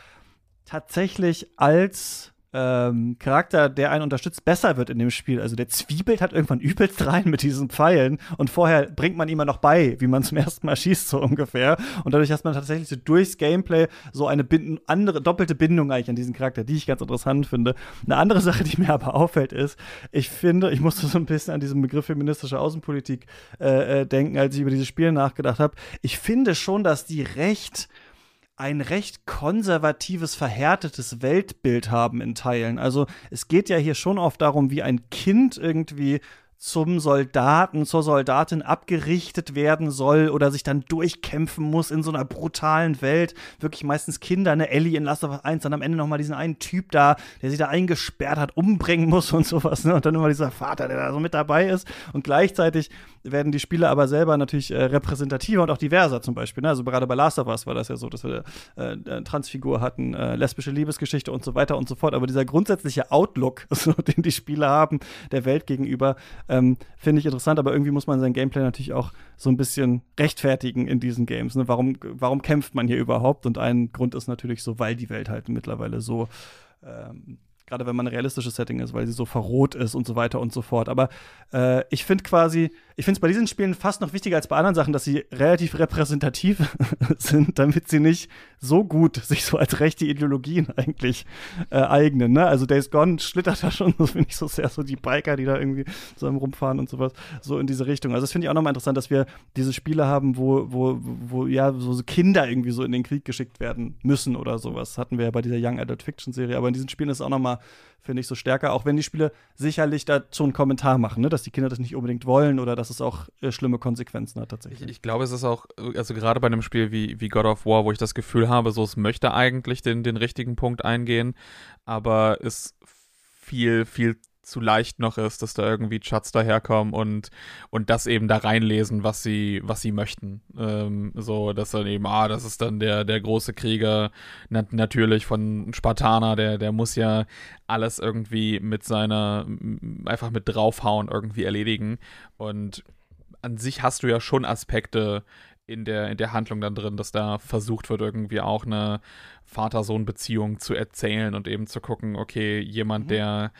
tatsächlich als ähm, Charakter, der einen unterstützt, besser wird in dem Spiel. Also der zwiebelt hat irgendwann übelst rein mit diesen Pfeilen und vorher bringt man ihm ja noch bei, wie man zum ersten Mal schießt, so ungefähr. Und dadurch hat man tatsächlich so durchs Gameplay so eine Bind andere, doppelte Bindung eigentlich an diesen Charakter, die ich ganz interessant finde. Eine andere Sache, die mir aber auffällt, ist, ich finde, ich musste so ein bisschen an diesen Begriff feministische Außenpolitik äh, äh denken, als ich über dieses Spiel nachgedacht habe. Ich finde schon, dass die recht ein recht konservatives, verhärtetes Weltbild haben in Teilen. Also es geht ja hier schon oft darum, wie ein Kind irgendwie zum Soldaten, zur Soldatin abgerichtet werden soll oder sich dann durchkämpfen muss in so einer brutalen Welt. Wirklich meistens Kinder, ne? Ellie in Last of Us 1, dann am Ende nochmal diesen einen Typ da, der sich da eingesperrt hat, umbringen muss und sowas, ne? Und dann immer dieser Vater, der da so mit dabei ist. Und gleichzeitig werden die Spiele aber selber natürlich äh, repräsentativer und auch diverser zum Beispiel. Ne? Also gerade bei Last of Us war das ja so, dass wir äh, äh, Transfigur hatten, äh, lesbische Liebesgeschichte und so weiter und so fort. Aber dieser grundsätzliche Outlook, so, den die Spiele haben, der Welt gegenüber, ähm, finde ich interessant. Aber irgendwie muss man sein Gameplay natürlich auch so ein bisschen rechtfertigen in diesen Games. Ne? Warum, warum kämpft man hier überhaupt? Und ein Grund ist natürlich so, weil die Welt halt mittlerweile so ähm, gerade wenn man ein realistisches Setting ist, weil sie so verroht ist und so weiter und so fort. Aber äh, ich finde quasi, ich finde es bei diesen Spielen fast noch wichtiger als bei anderen Sachen, dass sie relativ repräsentativ sind, damit sie nicht so gut sich so als rechte Ideologien eigentlich äh, eignen. Ne? Also Days Gone schlittert da schon, das finde ich so sehr so die Biker, die da irgendwie so im Rumfahren und sowas, so in diese Richtung. Also das finde ich auch nochmal interessant, dass wir diese Spiele haben, wo, wo, wo ja so Kinder irgendwie so in den Krieg geschickt werden müssen oder sowas. Hatten wir ja bei dieser Young Adult Fiction Serie, aber in diesen Spielen ist es auch nochmal finde ich, so stärker, auch wenn die Spiele sicherlich dazu einen Kommentar machen, ne? dass die Kinder das nicht unbedingt wollen oder dass es auch äh, schlimme Konsequenzen hat tatsächlich. Ich, ich, glaube, es ist auch, also gerade bei einem Spiel wie, wie God of War, wo ich das Gefühl habe, so es möchte eigentlich den, den richtigen Punkt eingehen, aber es viel, viel zu leicht noch ist, dass da irgendwie Chats daherkommen und, und das eben da reinlesen, was sie, was sie möchten. Ähm, so, dass dann eben, ah, das ist dann der, der große Krieger, na, natürlich von Spartaner, der, der muss ja alles irgendwie mit seiner, einfach mit draufhauen irgendwie erledigen. Und an sich hast du ja schon Aspekte in der, in der Handlung dann drin, dass da versucht wird, irgendwie auch eine Vater-Sohn-Beziehung zu erzählen und eben zu gucken, okay, jemand, mhm. der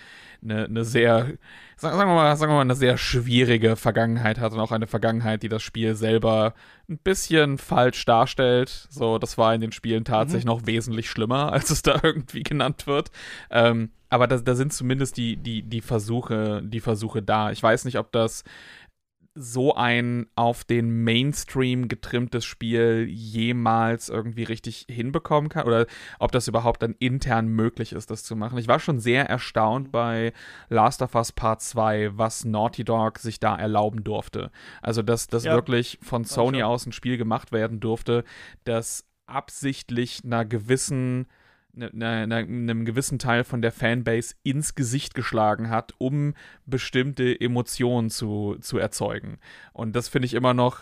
eine, eine sehr, sagen wir, mal, sagen wir mal, eine sehr schwierige Vergangenheit hat und auch eine Vergangenheit, die das Spiel selber ein bisschen falsch darstellt. So, das war in den Spielen tatsächlich mhm. noch wesentlich schlimmer, als es da irgendwie genannt wird. Ähm, aber da, da sind zumindest die, die, die Versuche, die Versuche da. Ich weiß nicht, ob das so ein auf den Mainstream getrimmtes Spiel jemals irgendwie richtig hinbekommen kann oder ob das überhaupt dann intern möglich ist, das zu machen. Ich war schon sehr erstaunt bei Last of Us Part 2, was Naughty Dog sich da erlauben durfte. Also, dass das ja. wirklich von Sony aus ein Spiel gemacht werden durfte, das absichtlich einer gewissen ne, ne, ne, einem gewissen Teil von der Fanbase ins Gesicht geschlagen hat, um bestimmte Emotionen zu, zu erzeugen. Und das finde ich immer noch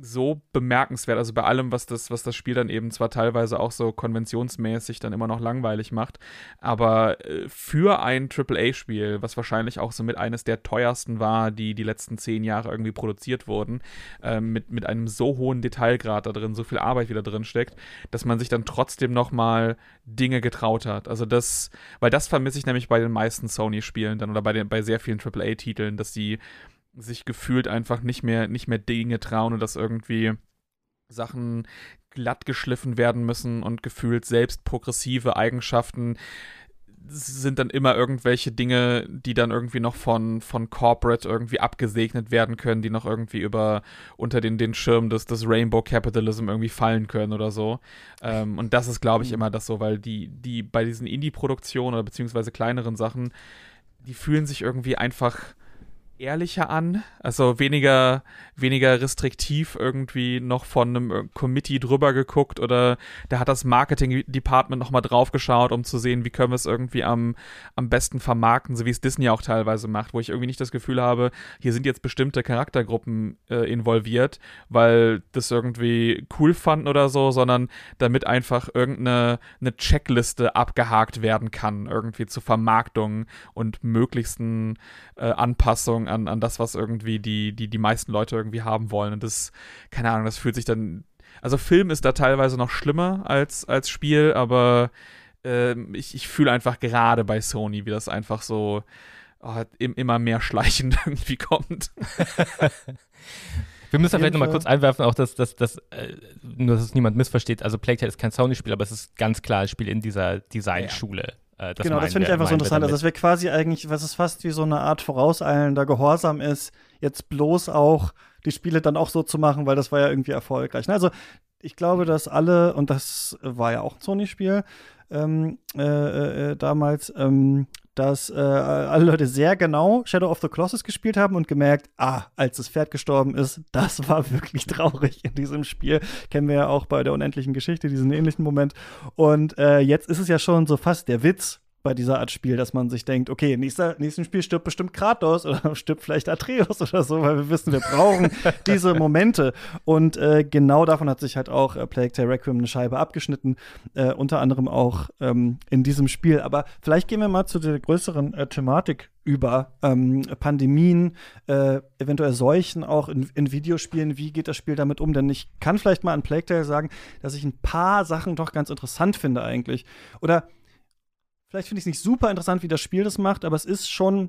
so bemerkenswert, also bei allem, was das, was das Spiel dann eben zwar teilweise auch so konventionsmäßig dann immer noch langweilig macht, aber äh, für ein AAA-Spiel, was wahrscheinlich auch so mit eines der teuersten war, die die letzten zehn Jahre irgendwie produziert wurden, äh, mit, mit einem so hohen Detailgrad da drin, so viel Arbeit wieder drin steckt, dass man sich dann trotzdem nochmal Dinge getraut hat. Also das, weil das vermisse ich nämlich bei den meisten Sony-Spielen dann oder bei, den, bei sehr vielen AAA-Titeln, dass die sich gefühlt einfach nicht mehr, nicht mehr Dinge trauen und dass irgendwie Sachen glatt geschliffen werden müssen und gefühlt selbst progressive Eigenschaften sind dann immer irgendwelche Dinge, die dann irgendwie noch von, von Corporate irgendwie abgesegnet werden können, die noch irgendwie über unter den, den Schirm des, des Rainbow Capitalism irgendwie fallen können oder so. Ähm, und das ist, glaube ich, mhm. immer das so, weil die, die bei diesen Indie-Produktionen oder beziehungsweise kleineren Sachen, die fühlen sich irgendwie einfach ehrlicher an, also weniger, weniger restriktiv irgendwie noch von einem Committee drüber geguckt oder da hat das Marketing-Department nochmal drauf geschaut, um zu sehen, wie können wir es irgendwie am, am besten vermarkten, so wie es Disney auch teilweise macht, wo ich irgendwie nicht das Gefühl habe, hier sind jetzt bestimmte Charaktergruppen äh, involviert, weil das irgendwie cool fanden oder so, sondern damit einfach irgendeine eine Checkliste abgehakt werden kann, irgendwie zur Vermarktung und möglichsten äh, Anpassungen an, an das, was irgendwie die, die, die meisten Leute irgendwie haben wollen. Und das, keine Ahnung, das fühlt sich dann. Also Film ist da teilweise noch schlimmer als, als Spiel, aber äh, ich, ich fühle einfach gerade bei Sony, wie das einfach so oh, immer mehr schleichend irgendwie kommt. Wir müssen vielleicht nochmal kurz einwerfen, auch dass, dass, dass, äh, nur dass es niemand missversteht. Also Plague Tale ist kein Sony-Spiel, aber es ist ganz klar ein Spiel in dieser Designschule. Äh, das genau, das finde ich einfach so interessant. Also, dass wir quasi eigentlich, was es fast wie so eine Art vorauseilender Gehorsam ist, jetzt bloß auch die Spiele dann auch so zu machen, weil das war ja irgendwie erfolgreich. Ne? Also, ich glaube, dass alle, und das war ja auch ein Sony-Spiel ähm, äh, äh, damals, ähm, dass äh, alle Leute sehr genau Shadow of the Colossus gespielt haben und gemerkt, ah, als das Pferd gestorben ist, das war wirklich traurig in diesem Spiel. Kennen wir ja auch bei der unendlichen Geschichte, diesen ähnlichen Moment. Und äh, jetzt ist es ja schon so fast der Witz bei dieser Art Spiel, dass man sich denkt, okay, nächster, nächsten Spiel stirbt bestimmt Kratos oder stirbt vielleicht Atreus oder so, weil wir wissen, wir brauchen diese Momente. Und äh, genau davon hat sich halt auch äh, Plague Tale Requiem eine Scheibe abgeschnitten, äh, unter anderem auch ähm, in diesem Spiel. Aber vielleicht gehen wir mal zu der größeren äh, Thematik über ähm, Pandemien, äh, eventuell Seuchen auch in, in, Videospielen. Wie geht das Spiel damit um? Denn ich kann vielleicht mal an Plague Tale sagen, dass ich ein paar Sachen doch ganz interessant finde eigentlich. Oder Vielleicht finde ich es nicht super interessant, wie das Spiel das macht, aber es ist schon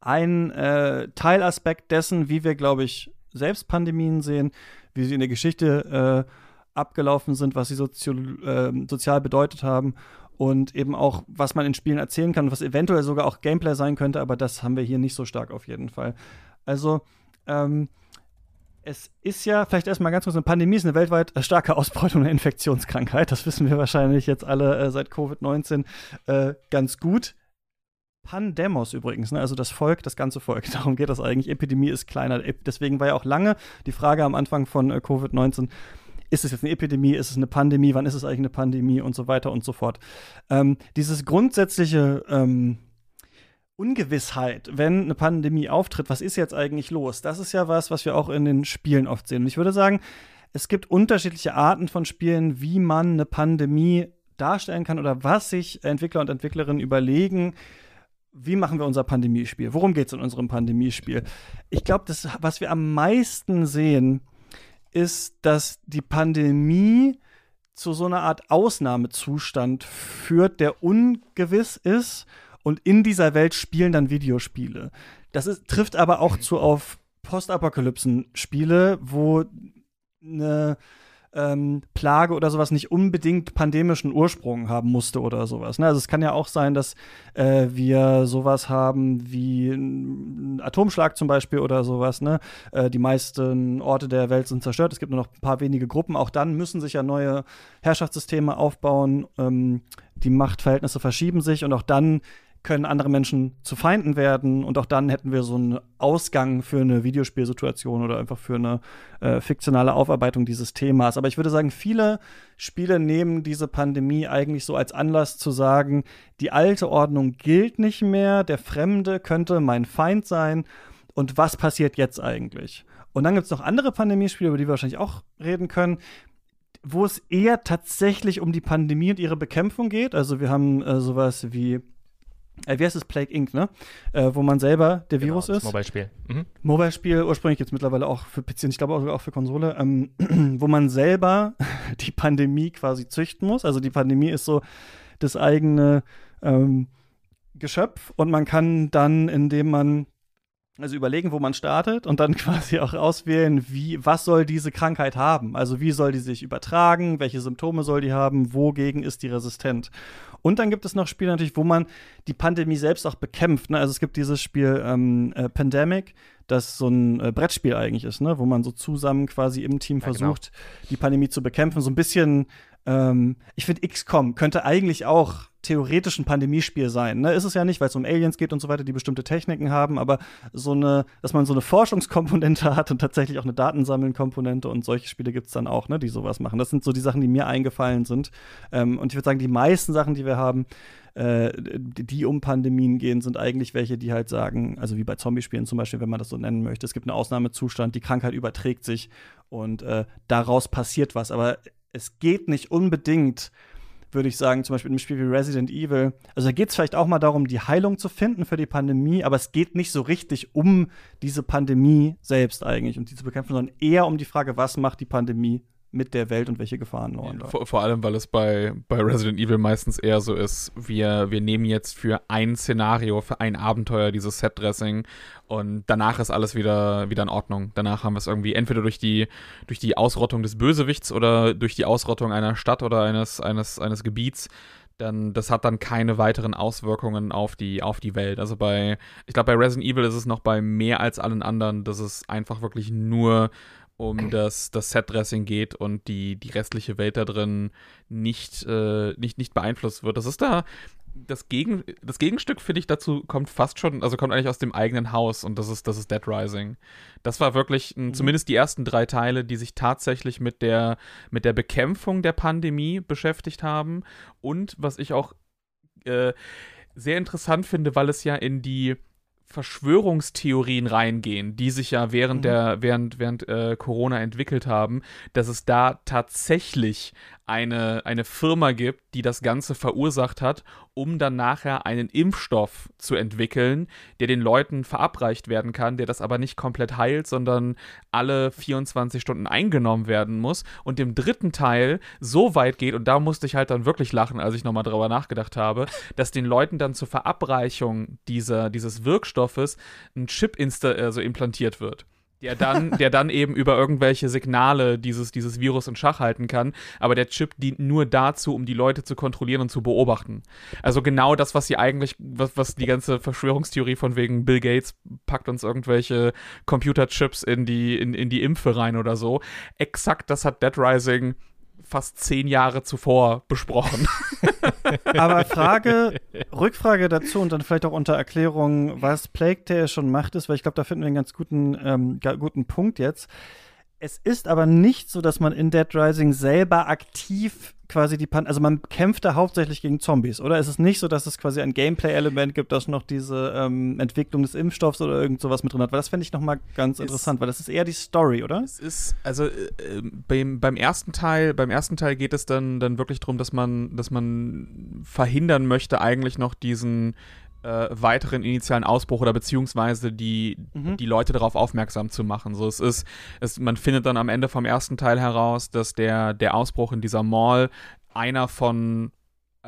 ein äh, Teilaspekt dessen, wie wir, glaube ich, selbst Pandemien sehen, wie sie in der Geschichte äh, abgelaufen sind, was sie sozio äh, sozial bedeutet haben und eben auch, was man in Spielen erzählen kann, was eventuell sogar auch Gameplay sein könnte, aber das haben wir hier nicht so stark auf jeden Fall. Also, ähm, es ist ja, vielleicht erstmal ganz kurz, eine Pandemie ist eine weltweit starke Ausbreitung einer Infektionskrankheit. Das wissen wir wahrscheinlich jetzt alle äh, seit Covid-19 äh, ganz gut. Pandemos übrigens, ne? also das Volk, das ganze Volk. Darum geht das eigentlich. Epidemie ist kleiner. Deswegen war ja auch lange die Frage am Anfang von äh, Covid-19, ist es jetzt eine Epidemie, ist es eine Pandemie, wann ist es eigentlich eine Pandemie und so weiter und so fort. Ähm, dieses grundsätzliche ähm, Ungewissheit, wenn eine Pandemie auftritt, was ist jetzt eigentlich los? Das ist ja was, was wir auch in den Spielen oft sehen. Und ich würde sagen, es gibt unterschiedliche Arten von Spielen, wie man eine Pandemie darstellen kann oder was sich Entwickler und Entwicklerinnen überlegen, wie machen wir unser Pandemiespiel? Worum geht es in unserem Pandemiespiel? Ich glaube, das, was wir am meisten sehen, ist, dass die Pandemie zu so einer Art Ausnahmezustand führt, der ungewiss ist und in dieser Welt spielen dann Videospiele. Das ist, trifft aber auch zu auf Postapokalypsen-Spiele, wo eine ähm, Plage oder sowas nicht unbedingt pandemischen Ursprung haben musste oder sowas. Ne? Also es kann ja auch sein, dass äh, wir sowas haben wie ein Atomschlag zum Beispiel oder sowas. Ne? Äh, die meisten Orte der Welt sind zerstört. Es gibt nur noch ein paar wenige Gruppen. Auch dann müssen sich ja neue Herrschaftssysteme aufbauen. Ähm, die Machtverhältnisse verschieben sich und auch dann können andere Menschen zu Feinden werden und auch dann hätten wir so einen Ausgang für eine Videospielsituation oder einfach für eine äh, fiktionale Aufarbeitung dieses Themas. Aber ich würde sagen, viele Spiele nehmen diese Pandemie eigentlich so als Anlass zu sagen, die alte Ordnung gilt nicht mehr, der Fremde könnte mein Feind sein und was passiert jetzt eigentlich? Und dann gibt es noch andere Pandemiespiele, über die wir wahrscheinlich auch reden können, wo es eher tatsächlich um die Pandemie und ihre Bekämpfung geht. Also wir haben äh, sowas wie äh, wie heißt es, Plague Inc., ne? Äh, wo man selber der Genau, Virus das ist. Mobile-Spiel. Mhm. Mobile-Spiel, ursprünglich gibt es mittlerweile auch für PC und ich glaube auch, auch für Konsole, ähm, wo man selber die Pandemie quasi züchten muss. Also die Pandemie ist so das eigene ähm, Geschöpf und man kann dann, indem man also überlegen, wo man startet und dann quasi auch auswählen, wie, was soll diese Krankheit haben? Also wie soll die sich übertragen? Welche Symptome soll die haben? Wogegen ist die resistent? Und dann gibt es noch Spiele natürlich, wo man die Pandemie selbst auch bekämpft. Ne? Also es gibt dieses Spiel ähm, äh, Pandemic, das so ein äh, Brettspiel eigentlich ist, ne? wo man so zusammen quasi im Team Ja, genau. versucht, die Pandemie zu bekämpfen. So ein bisschen, ähm, ich finde, XCOM könnte eigentlich auch theoretisch ein Pandemiespiel sein. Ne? Ist es ja nicht, weil es um Aliens geht und so weiter, die bestimmte Techniken haben, aber so eine, dass man so eine Forschungskomponente hat und tatsächlich auch eine Datensammeln-Komponente und solche Spiele gibt es dann auch, ne, die sowas machen. Das sind so die Sachen, die mir eingefallen sind. Ähm, und ich würde sagen, die meisten Sachen, die wir haben, äh, die, um Pandemien gehen, sind eigentlich welche, die halt sagen, also wie bei Zombie-Spielen zum Beispiel, wenn man das so nennen möchte, es gibt einen Ausnahmezustand, die Krankheit überträgt sich und äh, daraus passiert was. Aber es geht nicht unbedingt würde ich sagen, zum Beispiel in einem Spiel wie Resident Evil. Also da geht es vielleicht auch mal darum, die Heilung zu finden für die Pandemie, aber es geht nicht so richtig um diese Pandemie selbst eigentlich und die zu bekämpfen, sondern eher um die Frage, was macht die Pandemie mit der Welt und welche Gefahren lauern da. Vor, vor allem, weil es bei, bei Resident Evil meistens eher so ist, wir, wir nehmen jetzt für ein Szenario, für ein Abenteuer dieses Set-Dressing und danach ist alles wieder, wieder in Ordnung. Danach haben wir es irgendwie entweder durch die, durch die Ausrottung des Bösewichts oder durch die Ausrottung einer Stadt oder eines, eines, eines Gebiets dann das hat dann keine weiteren Auswirkungen auf die auf die Welt. Also bei ich glaube bei Resident Evil ist es noch bei mehr als allen anderen, dass es einfach wirklich nur um das, das Set-Dressing geht und die, die restliche Welt da drin nicht, äh, nicht, nicht beeinflusst wird. Das ist da, das, Gegen, das Gegenstück, finde ich, dazu kommt fast schon, also kommt eigentlich aus dem eigenen Haus und das ist, das ist Dead Rising. Das war wirklich, m, zumindest die ersten drei Teile, die sich tatsächlich mit der, mit der Bekämpfung der Pandemie beschäftigt haben und was ich auch äh, sehr interessant finde, weil es ja in die Verschwörungstheorien reingehen, die sich ja während Mhm. der während während äh, Corona entwickelt haben, dass es da tatsächlich eine eine Firma gibt, die das Ganze verursacht hat, um dann nachher einen Impfstoff zu entwickeln, der den Leuten verabreicht werden kann, der das aber nicht komplett heilt, sondern alle 24 Stunden eingenommen werden muss und im dritten Teil so weit geht und da musste ich halt dann wirklich lachen, als ich nochmal drüber nachgedacht habe, dass den Leuten dann zur Verabreichung dieser, dieses Wirkstoffes ein Chip insta also implantiert wird. Der dann, der dann eben über irgendwelche Signale dieses, dieses Virus in Schach halten kann. Aber der Chip dient nur dazu, um die Leute zu kontrollieren und zu beobachten. Also genau das, was sie eigentlich, was, was die ganze Verschwörungstheorie von wegen Bill Gates packt uns irgendwelche Computerchips in die, in, in die Impfe rein oder so. Exakt das hat Dead Rising fast zehn Jahre zuvor besprochen. Aber Frage, Rückfrage dazu und dann vielleicht auch unter Erklärung, was Plague Tale schon macht, ist, weil ich glaube, da finden wir einen ganz guten, ähm, guten Punkt jetzt. Es ist aber nicht so, dass man in Dead Rising selber aktiv quasi die Pan also man kämpft da hauptsächlich gegen Zombies, oder? Es ist nicht so, dass es quasi ein Gameplay-Element gibt, das noch diese ähm, Entwicklung des Impfstoffs oder irgend sowas mit drin hat, weil das fände ich noch mal ganz Ist- interessant, weil das ist eher die Story, oder? Es ist, also äh, äh, beim, beim ersten Teil, beim ersten Teil geht es dann, dann wirklich darum, dass man, dass man verhindern möchte, eigentlich noch diesen äh, weiteren initialen Ausbruch oder beziehungsweise die, Mhm. die Leute darauf aufmerksam zu machen. So, es ist, es, man findet dann am Ende vom ersten Teil heraus, dass der, der Ausbruch in dieser Mall einer von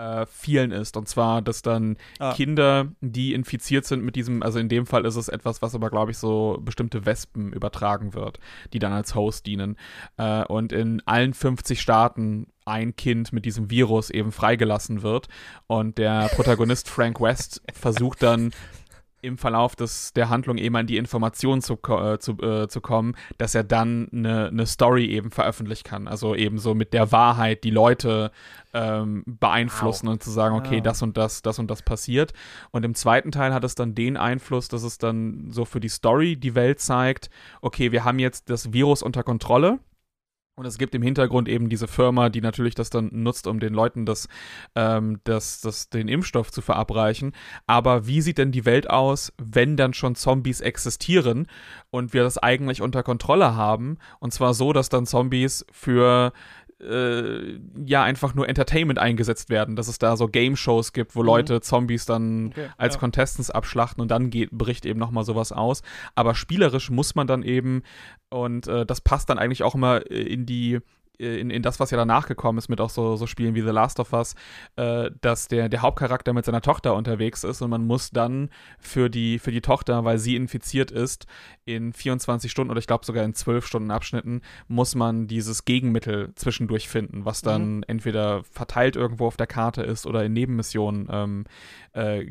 äh, vielen ist. Und zwar, dass dann Ah. Kinder, die infiziert sind mit diesem, also in dem Fall ist es etwas, was aber, glaube ich, so bestimmte Wespen übertragen wird, die dann als Host dienen. Äh, und in allen 50 Staaten ein Kind mit diesem Virus eben freigelassen wird. Und der Protagonist Frank West versucht dann im Verlauf des, der Handlung eben an die Information zu, äh, zu, äh, zu kommen, dass er dann eine, eine Story eben veröffentlichen kann. Also eben so mit der Wahrheit die Leute ähm, beeinflussen und zu sagen, okay, Ah. das und das, das und das passiert. Und im zweiten Teil hat es dann den Einfluss, dass es dann so für die Story die Welt zeigt, okay, wir haben jetzt das Virus unter Kontrolle. Und es gibt im Hintergrund eben diese Firma, die natürlich das dann nutzt, um den Leuten das, ähm, das, das, den Impfstoff zu verabreichen. Aber wie sieht denn die Welt aus, wenn dann schon Zombies existieren und wir das eigentlich unter Kontrolle haben? Und zwar so, dass dann Zombies für äh, ja einfach nur Entertainment eingesetzt werden, dass es da so Game-Shows gibt, wo mhm. Leute Zombies dann okay, als ja. Contestants abschlachten und dann geht, bricht eben nochmal sowas aus. Aber spielerisch muss man dann eben, und äh, das passt dann eigentlich auch immer äh, in die in, in das, was ja danach gekommen ist, mit auch so, so Spielen wie The Last of Us, äh, dass der, der Hauptcharakter mit seiner Tochter unterwegs ist und man muss dann für die, für die Tochter, weil sie infiziert ist, in 24 Stunden oder ich glaube sogar in 12 Stunden Abschnitten, muss man dieses Gegenmittel zwischendurch finden, was dann mhm. entweder verteilt irgendwo auf der Karte ist oder in Nebenmissionen ähm, äh,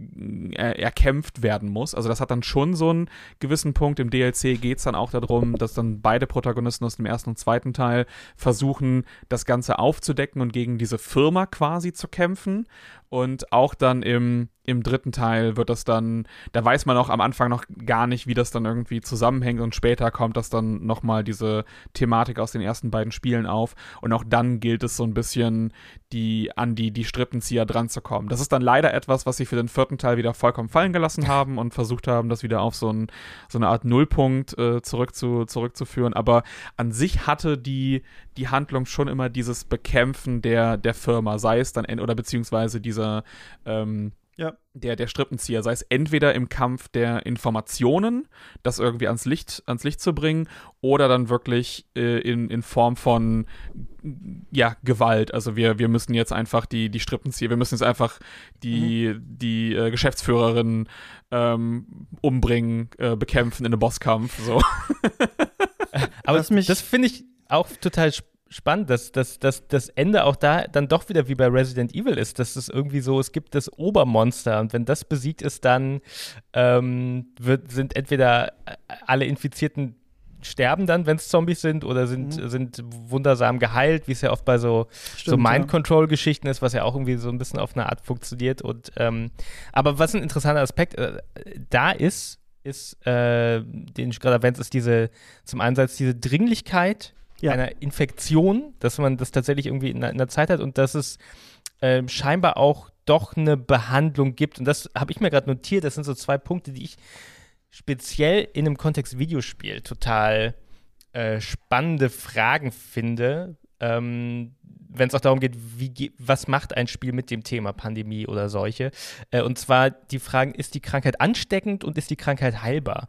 erkämpft werden muss. Also das hat dann schon so einen gewissen Punkt. Im DLC geht es dann auch darum, dass dann beide Protagonisten aus dem ersten und zweiten Teil versuchen, das Ganze aufzudecken und gegen diese Firma quasi zu kämpfen. Und auch dann im, im dritten Teil wird das dann, da weiß man auch am Anfang noch gar nicht, wie das dann irgendwie zusammenhängt und später kommt das dann nochmal diese Thematik aus den ersten beiden Spielen auf und auch dann gilt es so ein bisschen, die, an die, die Strippenzieher dran zu kommen. Das ist dann leider etwas, was sie für den vierten Teil wieder vollkommen fallen gelassen haben und versucht haben, das wieder auf so, ein, so eine Art Nullpunkt äh, zurück zu, zurückzuführen. Aber an sich hatte die, die Handlung schon immer dieses Bekämpfen der, der Firma, sei es dann, oder beziehungsweise diese dieser ähm, ja. der, der Strippenzieher, sei es entweder im Kampf der Informationen, das irgendwie ans Licht, ans Licht zu bringen, oder dann wirklich äh, in, in Form von ja, Gewalt. Also wir, wir müssen jetzt einfach die, die Strippenzieher, wir müssen jetzt einfach die, mhm. die äh, Geschäftsführerin ähm, umbringen, äh, bekämpfen in einem Bosskampf. So. Aber das, das finde ich auch total spannend spannend, dass, dass, dass das Ende auch da dann doch wieder wie bei Resident Evil ist, dass es irgendwie so, es gibt das Obermonster und wenn das besiegt ist, dann ähm, wird, sind entweder alle Infizierten sterben dann, wenn es Zombies sind oder sind, mhm. sind wundersam geheilt, wie es ja oft bei so, so Mind-Control-Geschichten ist, was ja auch irgendwie so ein bisschen auf eine Art funktioniert. Und ähm, aber was ein interessanter Aspekt äh, da ist, ist, äh, den ich gerade erwähnt, ist diese zum Einsatz diese Dringlichkeit ja. einer Infektion, dass man das tatsächlich irgendwie in, der Zeit hat und dass es äh, scheinbar auch doch eine Behandlung gibt. Und das habe ich mir gerade notiert. Das sind so zwei Punkte, die ich speziell in einem Kontext Videospiel total äh, spannende Fragen finde. Ähm, wenn es auch darum geht, wie, was macht ein Spiel mit dem Thema Pandemie oder Seuche? Äh, und zwar die Fragen, ist die Krankheit ansteckend und ist die Krankheit heilbar?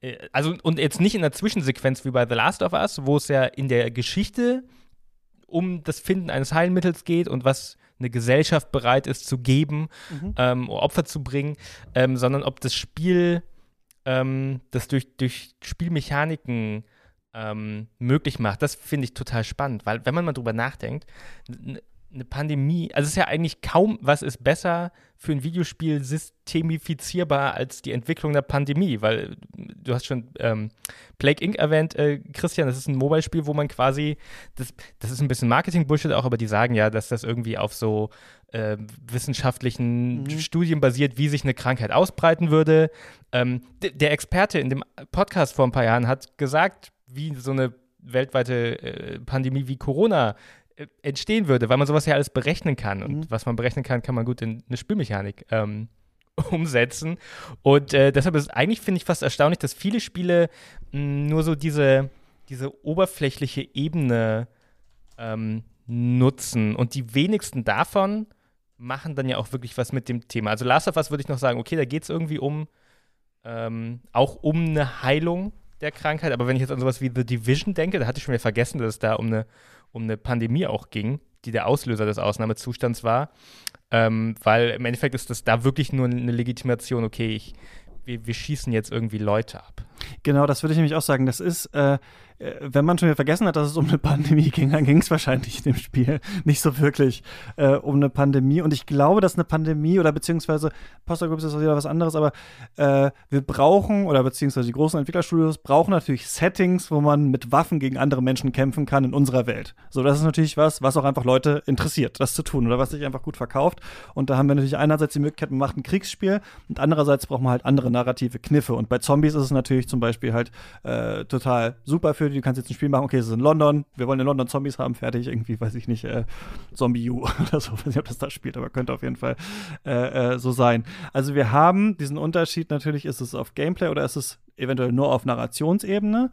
Äh, also und jetzt nicht in der Zwischensequenz wie bei The Last of Us, wo es ja in der Geschichte um das Finden eines Heilmittels geht und was eine Gesellschaft bereit ist zu geben, mhm. ähm, Opfer zu bringen, ähm, sondern ob das Spiel ähm, das durch, durch Spielmechaniken ähm, möglich macht. Das finde ich total spannend, weil wenn man mal drüber nachdenkt, eine Pandemie, also es ist ja eigentlich kaum was ist besser für ein Videospiel systemifizierbar als die Entwicklung der Pandemie, weil du hast schon ähm, Plague Inc. erwähnt, äh, Christian, das ist ein Mobile-Spiel, wo man quasi, das, das ist ein bisschen Marketing-Bullshit auch, aber die sagen ja, dass das irgendwie auf so äh, wissenschaftlichen mhm. Studien basiert, wie sich eine Krankheit ausbreiten würde. Ähm, der Experte in dem Podcast vor ein paar Jahren hat gesagt, wie so eine weltweite äh, Pandemie wie Corona entstehen würde, weil man sowas ja alles berechnen kann. Und mhm. was man berechnen kann, kann man gut in eine Spielmechanik ähm, umsetzen. Und äh, deshalb ist eigentlich, finde ich, fast erstaunlich, dass viele Spiele mh, nur so diese, diese oberflächliche Ebene ähm, nutzen. Und die wenigsten davon machen dann ja auch wirklich was mit dem Thema. Also Last of Us würde ich noch sagen, okay, da geht es irgendwie um ähm, auch um eine Heilung der Krankheit. Aber wenn ich jetzt an sowas wie The Division denke, da hatte ich schon wieder vergessen, dass es da um eine um eine Pandemie auch ging, die der Auslöser des Ausnahmezustands war. Ähm, weil im Endeffekt ist das da wirklich nur eine Legitimation, okay, ich, wir, wir schießen jetzt irgendwie Leute ab. Genau, das würde ich nämlich auch sagen. Das ist, äh, wenn man schon wieder vergessen hat, dass es um eine Pandemie ging, dann ging es wahrscheinlich in dem Spiel nicht so wirklich äh, um eine Pandemie. Und ich glaube, dass eine Pandemie oder beziehungsweise Postapokalypse ist wieder was anderes, aber äh, wir brauchen oder beziehungsweise die großen Entwicklerstudios brauchen natürlich Settings, wo man mit Waffen gegen andere Menschen kämpfen kann in unserer Welt. So, das ist natürlich was, was auch einfach Leute interessiert, das zu tun oder was sich einfach gut verkauft. Und da haben wir natürlich einerseits die Möglichkeit, man macht ein Kriegsspiel und andererseits braucht man halt andere narrative Kniffe. Und bei Zombies ist es natürlich zum Beispiel halt äh, total super für für. Du kannst jetzt ein Spiel machen, okay, es ist in London, wir wollen in London Zombies haben, fertig, irgendwie, weiß ich nicht, äh, Zombie U oder so, weiß nicht, ob das da spielt, aber könnte auf jeden Fall äh, äh, so sein. Also wir haben diesen Unterschied, natürlich ist es auf Gameplay oder ist es eventuell nur auf Narrationsebene.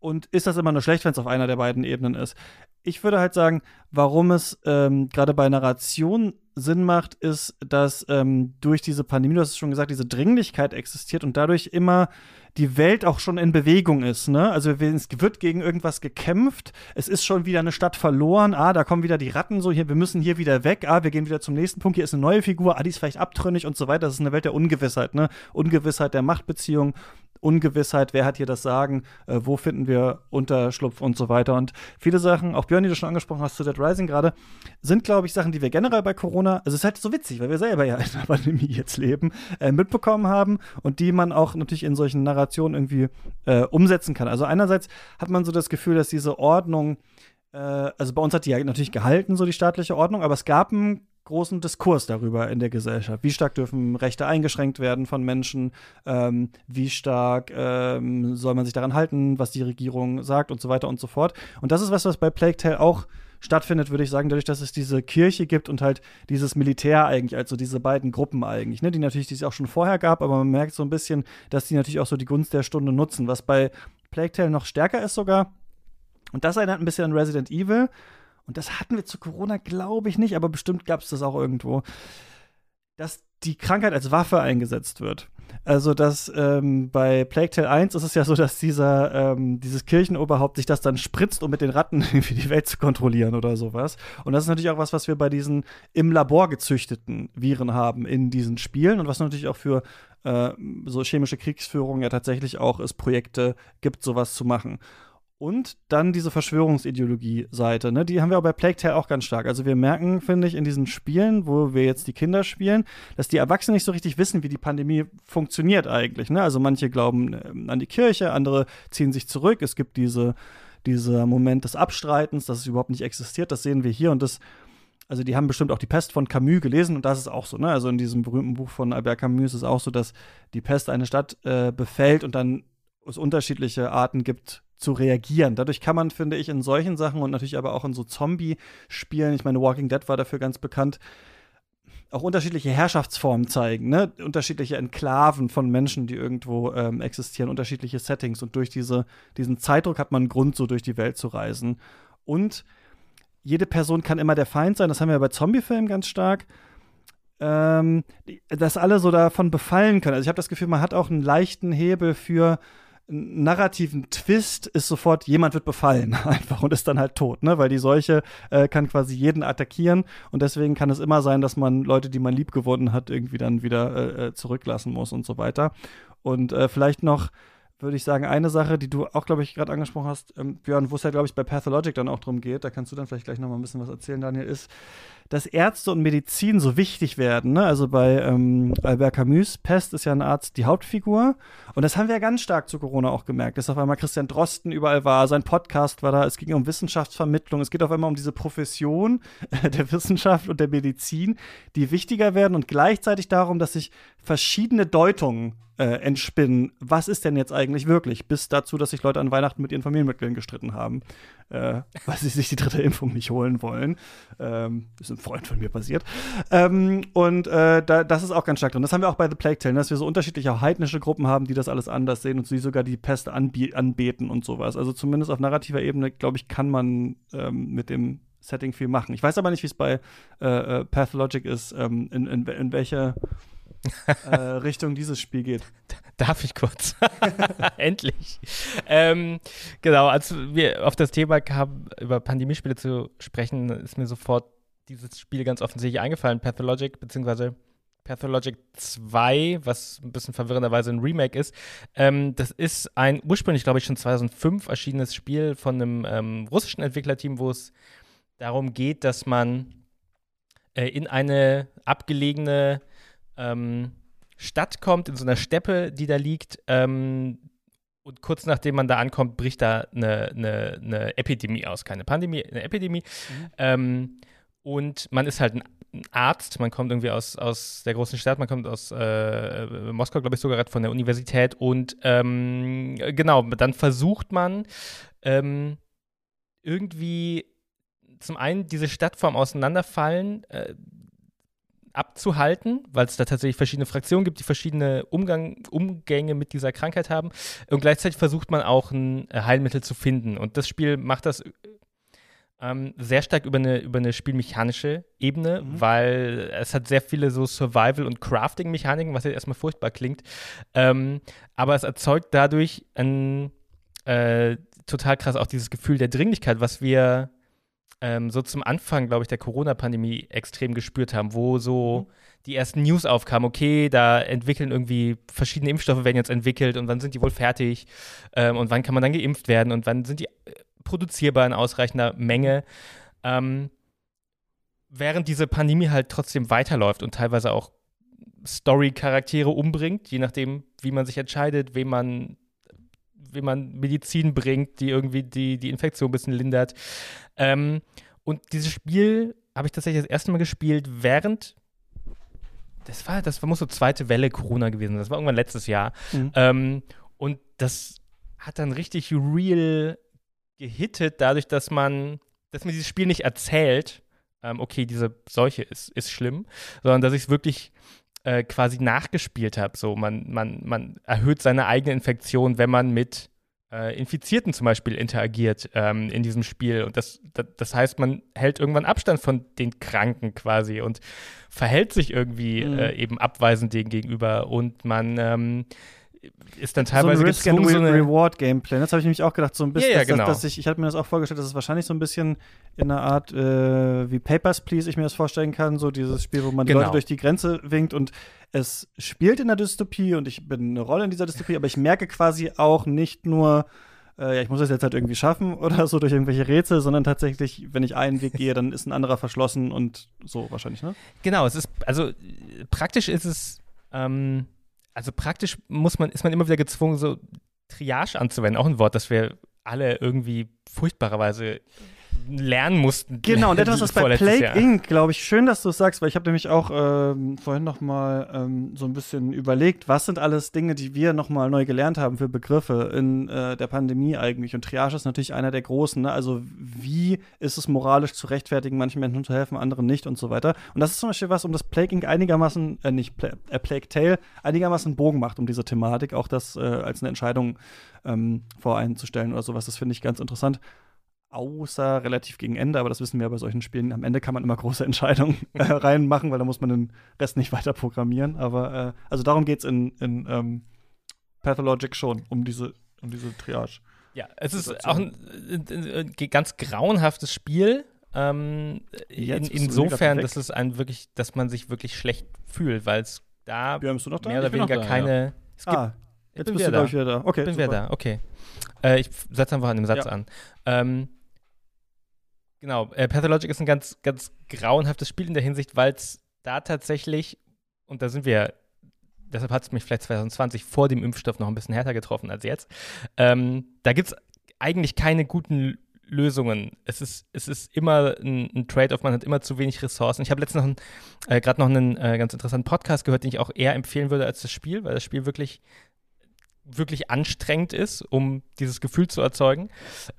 Und ist das immer nur schlecht, wenn es auf einer der beiden Ebenen ist? Ich würde halt sagen, warum es ähm, gerade bei Narration Sinn macht, ist, dass ähm, durch diese Pandemie, du hast es schon gesagt, diese Dringlichkeit existiert und dadurch immer die Welt auch schon in Bewegung ist. Ne? Also es wird gegen irgendwas gekämpft, es ist schon wieder eine Stadt verloren, ah, da kommen wieder die Ratten so, hier, wir müssen hier wieder weg, ah, wir gehen wieder zum nächsten Punkt, hier ist eine neue Figur, ah, die ist vielleicht abtrünnig und so weiter. Das ist eine Welt der Ungewissheit, ne? Ungewissheit der Machtbeziehung Ungewissheit, wer hat hier das Sagen, äh, wo finden wir Unterschlupf und so weiter. Und viele Sachen, auch Björn, die du schon angesprochen hast zu Dead Rising gerade, sind, glaube ich, Sachen, die wir generell bei Corona, also es ist halt so witzig, weil wir selber ja in der Pandemie jetzt leben, äh, mitbekommen haben und die man auch natürlich in solchen Narrationen irgendwie äh, umsetzen kann. Also einerseits hat man so das Gefühl, dass diese Ordnung äh, also bei uns hat die ja natürlich gehalten, so die staatliche Ordnung, aber es gab einen großen Diskurs darüber in der Gesellschaft. Wie stark dürfen Rechte eingeschränkt werden von Menschen? Ähm, wie stark ähm, soll man sich daran halten, was die Regierung sagt und so weiter und so fort. Und das ist was, was bei Plague Tale auch stattfindet, würde ich sagen, dadurch, dass es diese Kirche gibt und halt dieses Militär eigentlich, also diese beiden Gruppen eigentlich, ne, die natürlich die es auch schon vorher gab, aber man merkt so ein bisschen, dass die natürlich auch so die Gunst der Stunde nutzen, was bei Plague Tale noch stärker ist sogar. Und das erinnert ein bisschen an Resident Evil, und das hatten wir zu Corona, glaube ich nicht, aber bestimmt gab es das auch irgendwo, dass die Krankheit als Waffe eingesetzt wird. Also, dass ähm, bei Plague Tale 1 ist es ja so, dass dieser, ähm, dieses Kirchenoberhaupt sich das dann spritzt, um mit den Ratten irgendwie die Welt zu kontrollieren oder sowas. Und das ist natürlich auch was, was wir bei diesen im Labor gezüchteten Viren haben in diesen Spielen und was natürlich auch für äh, so chemische Kriegsführung ja tatsächlich auch es Projekte gibt, sowas zu machen. Und dann diese Verschwörungsideologie-Seite, ne? Die haben wir auch bei Plague Tale auch ganz stark. Also wir merken, finde ich, in diesen Spielen, wo wir jetzt die Kinder spielen, dass die Erwachsenen nicht so richtig wissen, wie die Pandemie funktioniert eigentlich. Ne? Also manche glauben äh, an die Kirche, andere ziehen sich zurück. Es gibt diese, dieser Moment des Abstreitens, dass es überhaupt nicht existiert. Das sehen wir hier und das also die haben bestimmt auch die Pest von Camus gelesen und das ist auch so, ne? Also in diesem berühmten Buch von Albert Camus ist es auch so, dass die Pest eine Stadt äh, befällt und dann es unterschiedliche Arten gibt, zu reagieren. Dadurch kann man, finde ich, in solchen Sachen und natürlich aber auch in so Zombie-Spielen, ich meine, Walking Dead war dafür ganz bekannt, auch unterschiedliche Herrschaftsformen zeigen, ne? unterschiedliche Enklaven von Menschen, die irgendwo ähm, existieren, unterschiedliche Settings. Und durch diese, diesen Zeitdruck hat man einen Grund, so durch die Welt zu reisen. Und jede Person kann immer der Feind sein. Das haben wir bei Zombie-Filmen ganz stark. Ähm, dass alle so davon befallen können. Also ich habe das Gefühl, man hat auch einen leichten Hebel für narrativen Twist ist sofort, jemand wird befallen einfach und ist dann halt tot, ne? Weil die Seuche äh, kann quasi jeden attackieren und deswegen kann es immer sein, dass man Leute, die man lieb gewonnen hat, irgendwie dann wieder äh, äh zurücklassen muss und so weiter. Und äh, vielleicht noch würde ich sagen, eine Sache, die du auch, glaube ich, gerade angesprochen hast, ähm, Björn, wo es ja, glaube ich, bei Pathologic dann auch drum geht, da kannst du dann vielleicht gleich noch mal ein bisschen was erzählen, Daniel, ist, dass Ärzte und Medizin so wichtig werden. Ne? Also bei ähm, Albert Camus, Pest ist ja ein Arzt die Hauptfigur. Und das haben wir ja ganz stark zu Corona auch gemerkt, dass auf einmal Christian Drosten überall war, sein Podcast war da, es ging um Wissenschaftsvermittlung, es geht auf einmal um diese Profession der Wissenschaft und der Medizin, die wichtiger werden und gleichzeitig darum, dass sich verschiedene Deutungen äh, entspinnen, was ist denn jetzt eigentlich wirklich, bis dazu, dass sich Leute an Weihnachten mit ihren Familienmitgliedern gestritten haben, äh, weil sie sich die dritte Impfung nicht holen wollen. Ähm, ist ein Freund von mir passiert. Ähm, und äh, da, das ist auch ganz stark drin. Das haben wir auch bei The Plague Tale, dass wir so unterschiedliche heidnische Gruppen haben, die das alles anders sehen und sie sogar die Pest anbeten und sowas. Also zumindest auf narrativer Ebene, glaube ich, kann man ähm, mit dem Setting viel machen. Ich weiß aber nicht, wie es bei äh, äh Pathologic ist, ähm, in, in, in welcher äh, Richtung dieses Spiel geht. Darf ich kurz? Endlich. Ähm, genau, als wir auf das Thema kamen, über Pandemiespiele zu sprechen, ist mir sofort dieses Spiel ganz offensichtlich eingefallen, Pathologic, beziehungsweise Pathologic 2, was ein bisschen verwirrenderweise ein Remake ist. Ähm, das ist ein ursprünglich, glaube ich, schon 2005 erschienenes Spiel von einem ähm, russischen Entwicklerteam, wo es darum geht, dass man äh, in eine abgelegene ähm, Stadt kommt, in so einer Steppe, die da liegt. Ähm, und kurz nachdem man da ankommt, bricht da eine, eine, eine Epidemie aus. Keine Pandemie, eine Epidemie. Mhm. Ähm, und man ist halt ein Arzt, man kommt irgendwie aus, aus der großen Stadt, man kommt aus äh, Moskau, glaube ich, sogar gerade von der Universität. Und ähm, genau, dann versucht man ähm, irgendwie zum einen diese Stadt vom Auseinanderfallen äh, abzuhalten, weil es da tatsächlich verschiedene Fraktionen gibt, die verschiedene Umgang, Umgänge mit dieser Krankheit haben. Und gleichzeitig versucht man auch ein äh, Heilmittel zu finden. Und das Spiel macht das ähm, sehr stark über eine, über eine spielmechanische Ebene, mhm. weil es hat sehr viele so Survival- und Crafting-Mechaniken, was jetzt erstmal furchtbar klingt. Ähm, aber es erzeugt dadurch ein äh, total krass auch dieses Gefühl der Dringlichkeit, was wir ähm, so zum Anfang, glaube ich, der Corona-Pandemie extrem gespürt haben, wo so mhm. die ersten News aufkamen, okay, da entwickeln irgendwie verschiedene Impfstoffe werden jetzt entwickelt und wann sind die wohl fertig ähm, und wann kann man dann geimpft werden und wann sind die äh, produzierbar in ausreichender Menge. Ähm, während diese Pandemie halt trotzdem weiterläuft und teilweise auch Story-Charaktere umbringt, je nachdem, wie man sich entscheidet, wem man, wem man Medizin bringt, die irgendwie die, die Infektion ein bisschen lindert. Ähm, und dieses Spiel habe ich tatsächlich das erste Mal gespielt, während das war, das war, muss so zweite Welle Corona gewesen. Das war irgendwann letztes Jahr. Mhm. Ähm, und das hat dann richtig real gehittet, dadurch, dass man, dass mir dieses Spiel nicht erzählt, ähm, okay, diese Seuche ist, ist schlimm, sondern dass ich es wirklich äh, quasi nachgespielt habe. So, man, man, man erhöht seine eigene Infektion, wenn man mit äh, Infizierten zum Beispiel interagiert ähm, in diesem Spiel. Und das, das, das, heißt, man hält irgendwann Abstand von den Kranken quasi und verhält sich irgendwie mhm. äh, eben abweisend denen gegenüber. Und man ähm, ist dann teilweise so ein Risk and so eine Reward Gameplay. Das habe ich nämlich auch gedacht, so ein bisschen, Ja, dass, genau. dass ich, ich hatte mir das auch vorgestellt, dass es wahrscheinlich so ein bisschen in einer Art äh, wie Papers Please ich mir das vorstellen kann, so dieses Spiel, wo man die Genau. Leute durch die Grenze winkt und es spielt in der Dystopie und ich bin eine Rolle in dieser Dystopie, aber ich merke quasi auch nicht nur äh, ja, ich muss das jetzt halt irgendwie schaffen oder so durch irgendwelche Rätsel, sondern tatsächlich, wenn ich einen Weg gehe, dann ist ein anderer verschlossen und so wahrscheinlich, ne? Genau, es ist, also praktisch ist es, ähm, also praktisch muss man, ist man immer wieder gezwungen, so Triage anzuwenden, auch ein Wort, das wir alle irgendwie furchtbarerweise lernen mussten. Genau, und etwas ist bei Plague Jahr. Inc., glaube ich, schön, dass du es sagst, weil ich habe nämlich auch ähm, vorhin noch mal ähm, so ein bisschen überlegt, was sind alles Dinge, die wir noch mal neu gelernt haben für Begriffe in äh, der Pandemie eigentlich. Und Triage ist natürlich einer der großen. Ne? Also wie ist es moralisch zu rechtfertigen, manchen Menschen zu helfen, anderen nicht und so weiter. Und das ist zum Beispiel was, um das Plague Inc. einigermaßen, äh, nicht Pla äh, Plague Tale, einigermaßen Bogen macht um diese Thematik, auch das äh, als eine Entscheidung ähm, voreinzustellen oder sowas. Das finde ich ganz interessant außer relativ gegen Ende, aber das wissen wir ja bei solchen Spielen. Am Ende kann man immer große Entscheidungen äh, reinmachen, weil da muss man den Rest nicht weiter programmieren. Aber äh, also darum geht es in, in ähm, Pathologic schon, um diese, um diese Triage. Ja, es ist Situation. auch ein, ein, ein ganz grauenhaftes Spiel. Ähm, in, insofern, dass es ein wirklich, dass man sich wirklich schlecht fühlt, weil es da noch da? mehr oder weniger da, keine. Es gibt, ah, jetzt bist du, glaube ich, wieder da. Okay, ich bin wieder da, okay. Äh, ich setze einfach an dem Satz Ja. an. Ähm, genau, äh, Pathologic ist ein ganz, ganz grauenhaftes Spiel in der Hinsicht, weil es da tatsächlich, und da sind wir, deshalb hat es mich vielleicht 2020 vor dem Impfstoff noch ein bisschen härter getroffen als jetzt, ähm, da gibt es eigentlich keine guten Lösungen. Es ist, es ist immer ein, ein Trade-off, man hat immer zu wenig Ressourcen. Ich habe letztens noch äh, gerade noch einen äh, ganz interessanten Podcast gehört, den ich auch eher empfehlen würde als das Spiel, weil das Spiel wirklich wirklich anstrengend ist, um dieses Gefühl zu erzeugen.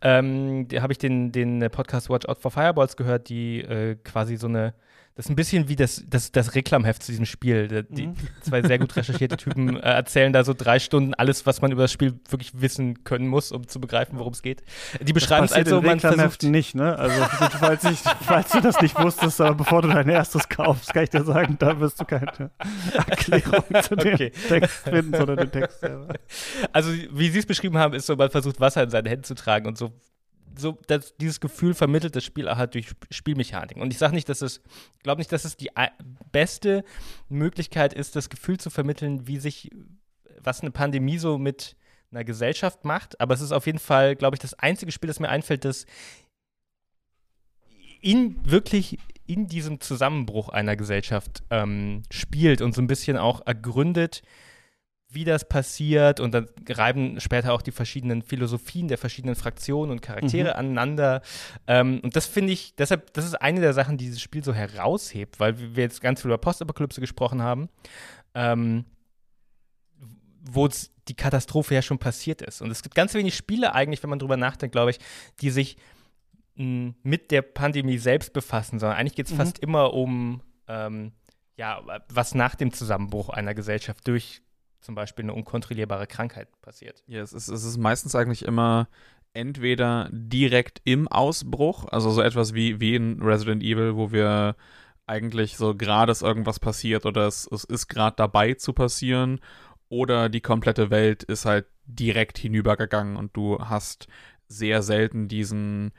Ähm, da habe ich den, den Podcast Watch Out for Fireballs gehört, die äh, quasi so eine, das ist ein bisschen wie das, das, das Reklamheft zu diesem Spiel. Die, Mhm. zwei sehr gut recherchierte Typen äh, erzählen da so drei Stunden alles, was man über das Spiel wirklich wissen können muss, um zu begreifen, worum es geht. Die beschreiben es also, in man versucht, nicht, ne? Also, falls, ich, falls du das nicht wusstest, aber bevor du dein erstes kaufst, kann ich dir sagen, da wirst du keine Erklärung zu dem Okay. Text finden, sondern den Text selber. also wie sie es beschrieben haben, ist so, man versucht Wasser in seine Hände zu tragen und so. So, das, dieses Gefühl vermittelt das Spiel auch halt durch Sp- Spielmechaniken. Und ich sage nicht, dass es, glaube nicht, dass es die beste Möglichkeit ist, das Gefühl zu vermitteln, wie sich, was eine Pandemie so mit einer Gesellschaft macht. Aber es ist auf jeden Fall, glaube ich, das einzige Spiel, das mir einfällt, das in wirklich in diesem Zusammenbruch einer Gesellschaft ähm, spielt und so ein bisschen auch ergründet, wie das passiert und dann reiben später auch die verschiedenen Philosophien der verschiedenen Fraktionen und Charaktere Mhm. aneinander. Ähm, und das finde ich, deshalb, das ist eine der Sachen, die dieses Spiel so heraushebt, weil wir jetzt ganz viel über Postapokalypse gesprochen haben, ähm, wo die Katastrophe ja schon passiert ist. Und es gibt ganz wenig Spiele eigentlich, wenn man drüber nachdenkt, glaube ich, die sich mh, mit der Pandemie selbst befassen, sondern eigentlich geht es Mhm. fast immer um ähm, ja, was nach dem Zusammenbruch einer Gesellschaft durch zum Beispiel eine unkontrollierbare Krankheit passiert. Ja, es ist, es ist meistens eigentlich immer entweder direkt im Ausbruch, also so etwas wie, wie in Resident Evil, wo wir eigentlich so gerade ist irgendwas passiert oder es, es ist gerade dabei zu passieren oder die komplette Welt ist halt direkt hinübergegangen und du hast sehr selten diesen,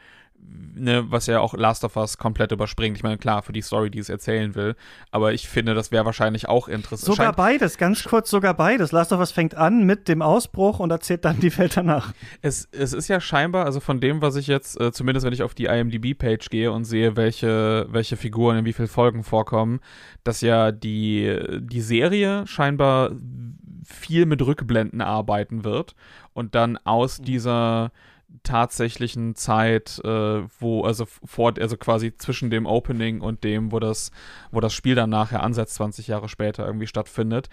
ne, was ja auch Last of Us komplett überspringt. Ich meine, klar, für die Story, die es erzählen will, aber ich finde, das wäre wahrscheinlich auch interessant. Sogar beides, ganz kurz sogar beides. Last of Us fängt an mit dem Ausbruch und erzählt dann die Welt danach. Es, es ist ja scheinbar, also von dem, was ich jetzt, äh, zumindest wenn ich auf die IMDb-Page gehe und sehe, welche, welche Figuren in wie vielen Folgen vorkommen, dass ja die, die Serie scheinbar viel mit Rückblenden arbeiten wird und dann aus dieser tatsächlichen Zeit, äh, wo, also vor, also quasi zwischen dem Opening und dem, wo das, wo das Spiel dann nachher ansetzt, 20 Jahre später irgendwie stattfindet.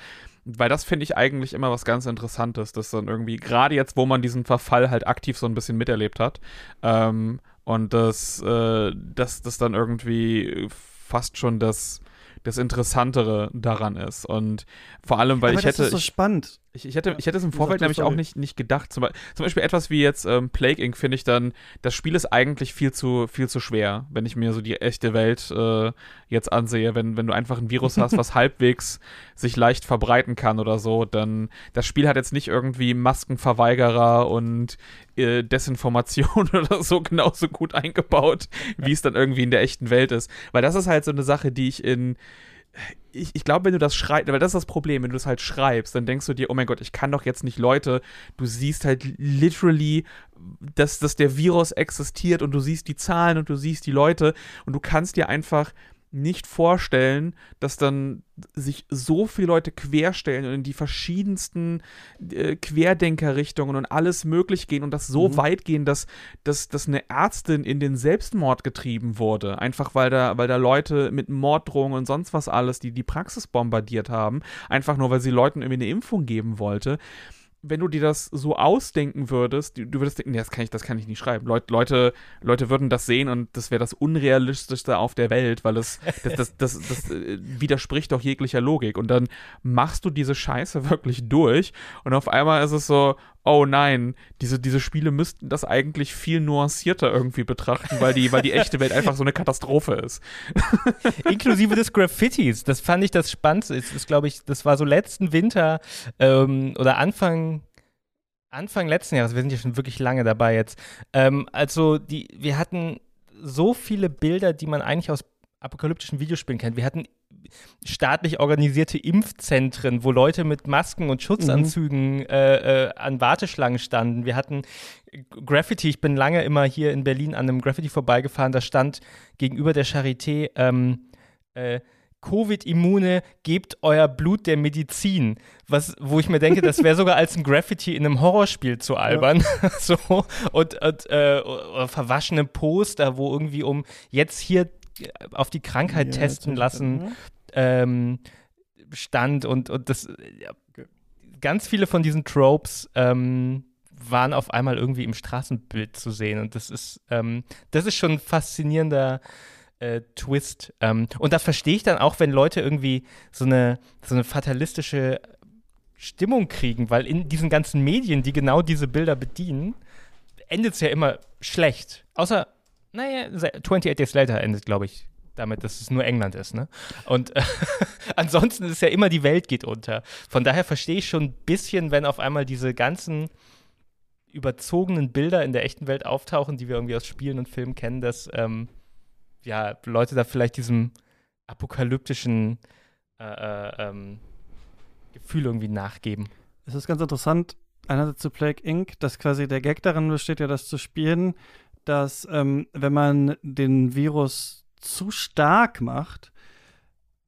Weil das finde ich eigentlich immer was ganz Interessantes, dass dann irgendwie, gerade jetzt, wo man diesen Verfall halt aktiv so ein bisschen miterlebt hat, ähm, und das, äh, das, das dann irgendwie fast schon das, das Interessantere daran ist. Und vor allem, weil Aber ich das hätte. ist so spannend. Ich, ich, hätte, ich hätte es im Vorfeld nämlich auch nicht, nicht gedacht. Zum, zum Beispiel etwas wie jetzt ähm, Plague Inc. finde ich dann, das Spiel ist eigentlich viel zu, viel zu schwer, wenn ich mir so die echte Welt äh, jetzt ansehe. Wenn, wenn du einfach ein Virus hast, was halbwegs sich leicht verbreiten kann oder so, dann das Spiel hat jetzt nicht irgendwie Maskenverweigerer und äh, Desinformation oder so genauso gut eingebaut, wie es dann irgendwie in der echten Welt ist. Weil das ist halt so eine Sache, die ich in ich, ich glaube, wenn du das schreibst, weil das ist das Problem, wenn du das halt schreibst, dann denkst du dir, oh mein Gott, ich kann doch jetzt nicht Leute, du siehst halt literally, dass, dass der Virus existiert und du siehst die Zahlen und du siehst die Leute und du kannst dir einfach nicht vorstellen, dass dann sich so viele Leute querstellen und in die verschiedensten äh, Querdenkerrichtungen und alles möglich gehen und das so Mhm. weit gehen, dass, dass, dass eine Ärztin in den Selbstmord getrieben wurde. Einfach weil da, weil da Leute mit Morddrohungen und sonst was alles, die die Praxis bombardiert haben, einfach nur weil sie Leuten irgendwie eine Impfung geben wollte wenn du dir das so ausdenken würdest, du, du würdest denken, nee, das kann ich, das kann ich nicht schreiben. Leut, Leute, Leute würden das sehen und das wäre das Unrealistischste auf der Welt, weil es das, das, das, das, äh, widerspricht doch jeglicher Logik. Und dann machst du diese Scheiße wirklich durch und auf einmal ist es so, oh nein, diese, diese Spiele müssten das eigentlich viel nuancierter irgendwie betrachten, weil die, weil die echte Welt einfach so eine Katastrophe ist. Inklusive des Graffitis. Das fand ich das Spannendste. Das ist, glaube ich, das war so letzten Winter ähm, oder Anfang, Anfang letzten Jahres. Wir sind ja schon wirklich lange dabei jetzt. Ähm, also, die, wir hatten so viele Bilder, die man eigentlich aus apokalyptischen Videospielen kennt. Wir hatten staatlich organisierte Impfzentren, wo Leute mit Masken und Schutzanzügen äh, äh, an Warteschlangen standen. Wir hatten Graffiti. Ich bin lange immer hier in Berlin an einem Graffiti vorbeigefahren. Da stand gegenüber der Charité ähm, äh, Covid-Immune, gebt euer Blut der Medizin. Was, wo ich mir denke, das wäre sogar als ein Graffiti in einem Horrorspiel zu albern. so, und, und äh, verwaschene Poster, wo irgendwie um jetzt hier auf die Krankheit Ja, testen lassen ähm, stand und, und das ja, ganz viele von diesen Tropes ähm, waren auf einmal irgendwie im Straßenbild zu sehen und das ist ähm, das ist schon ein faszinierender äh, Twist ähm, und da verstehe ich dann auch, wenn Leute irgendwie so eine so eine fatalistische Stimmung kriegen, weil in diesen ganzen Medien, die genau diese Bilder bedienen, endet es ja immer schlecht. Außer, naja, 28 Days Later endet, glaube ich, damit, dass es nur England ist, ne? Und äh, ansonsten ist ja immer die Welt geht unter. Von daher verstehe ich schon ein bisschen, wenn auf einmal diese ganzen überzogenen Bilder in der echten Welt auftauchen, die wir irgendwie aus Spielen und Filmen kennen, dass ähm, ja, Leute da vielleicht diesem apokalyptischen äh, äh, ähm, Gefühl irgendwie nachgeben. Es ist ganz interessant, einerseits zu Plague Inc., dass quasi der Gag darin besteht, ja, das zu spielen, dass ähm, wenn man den Virus zu stark macht,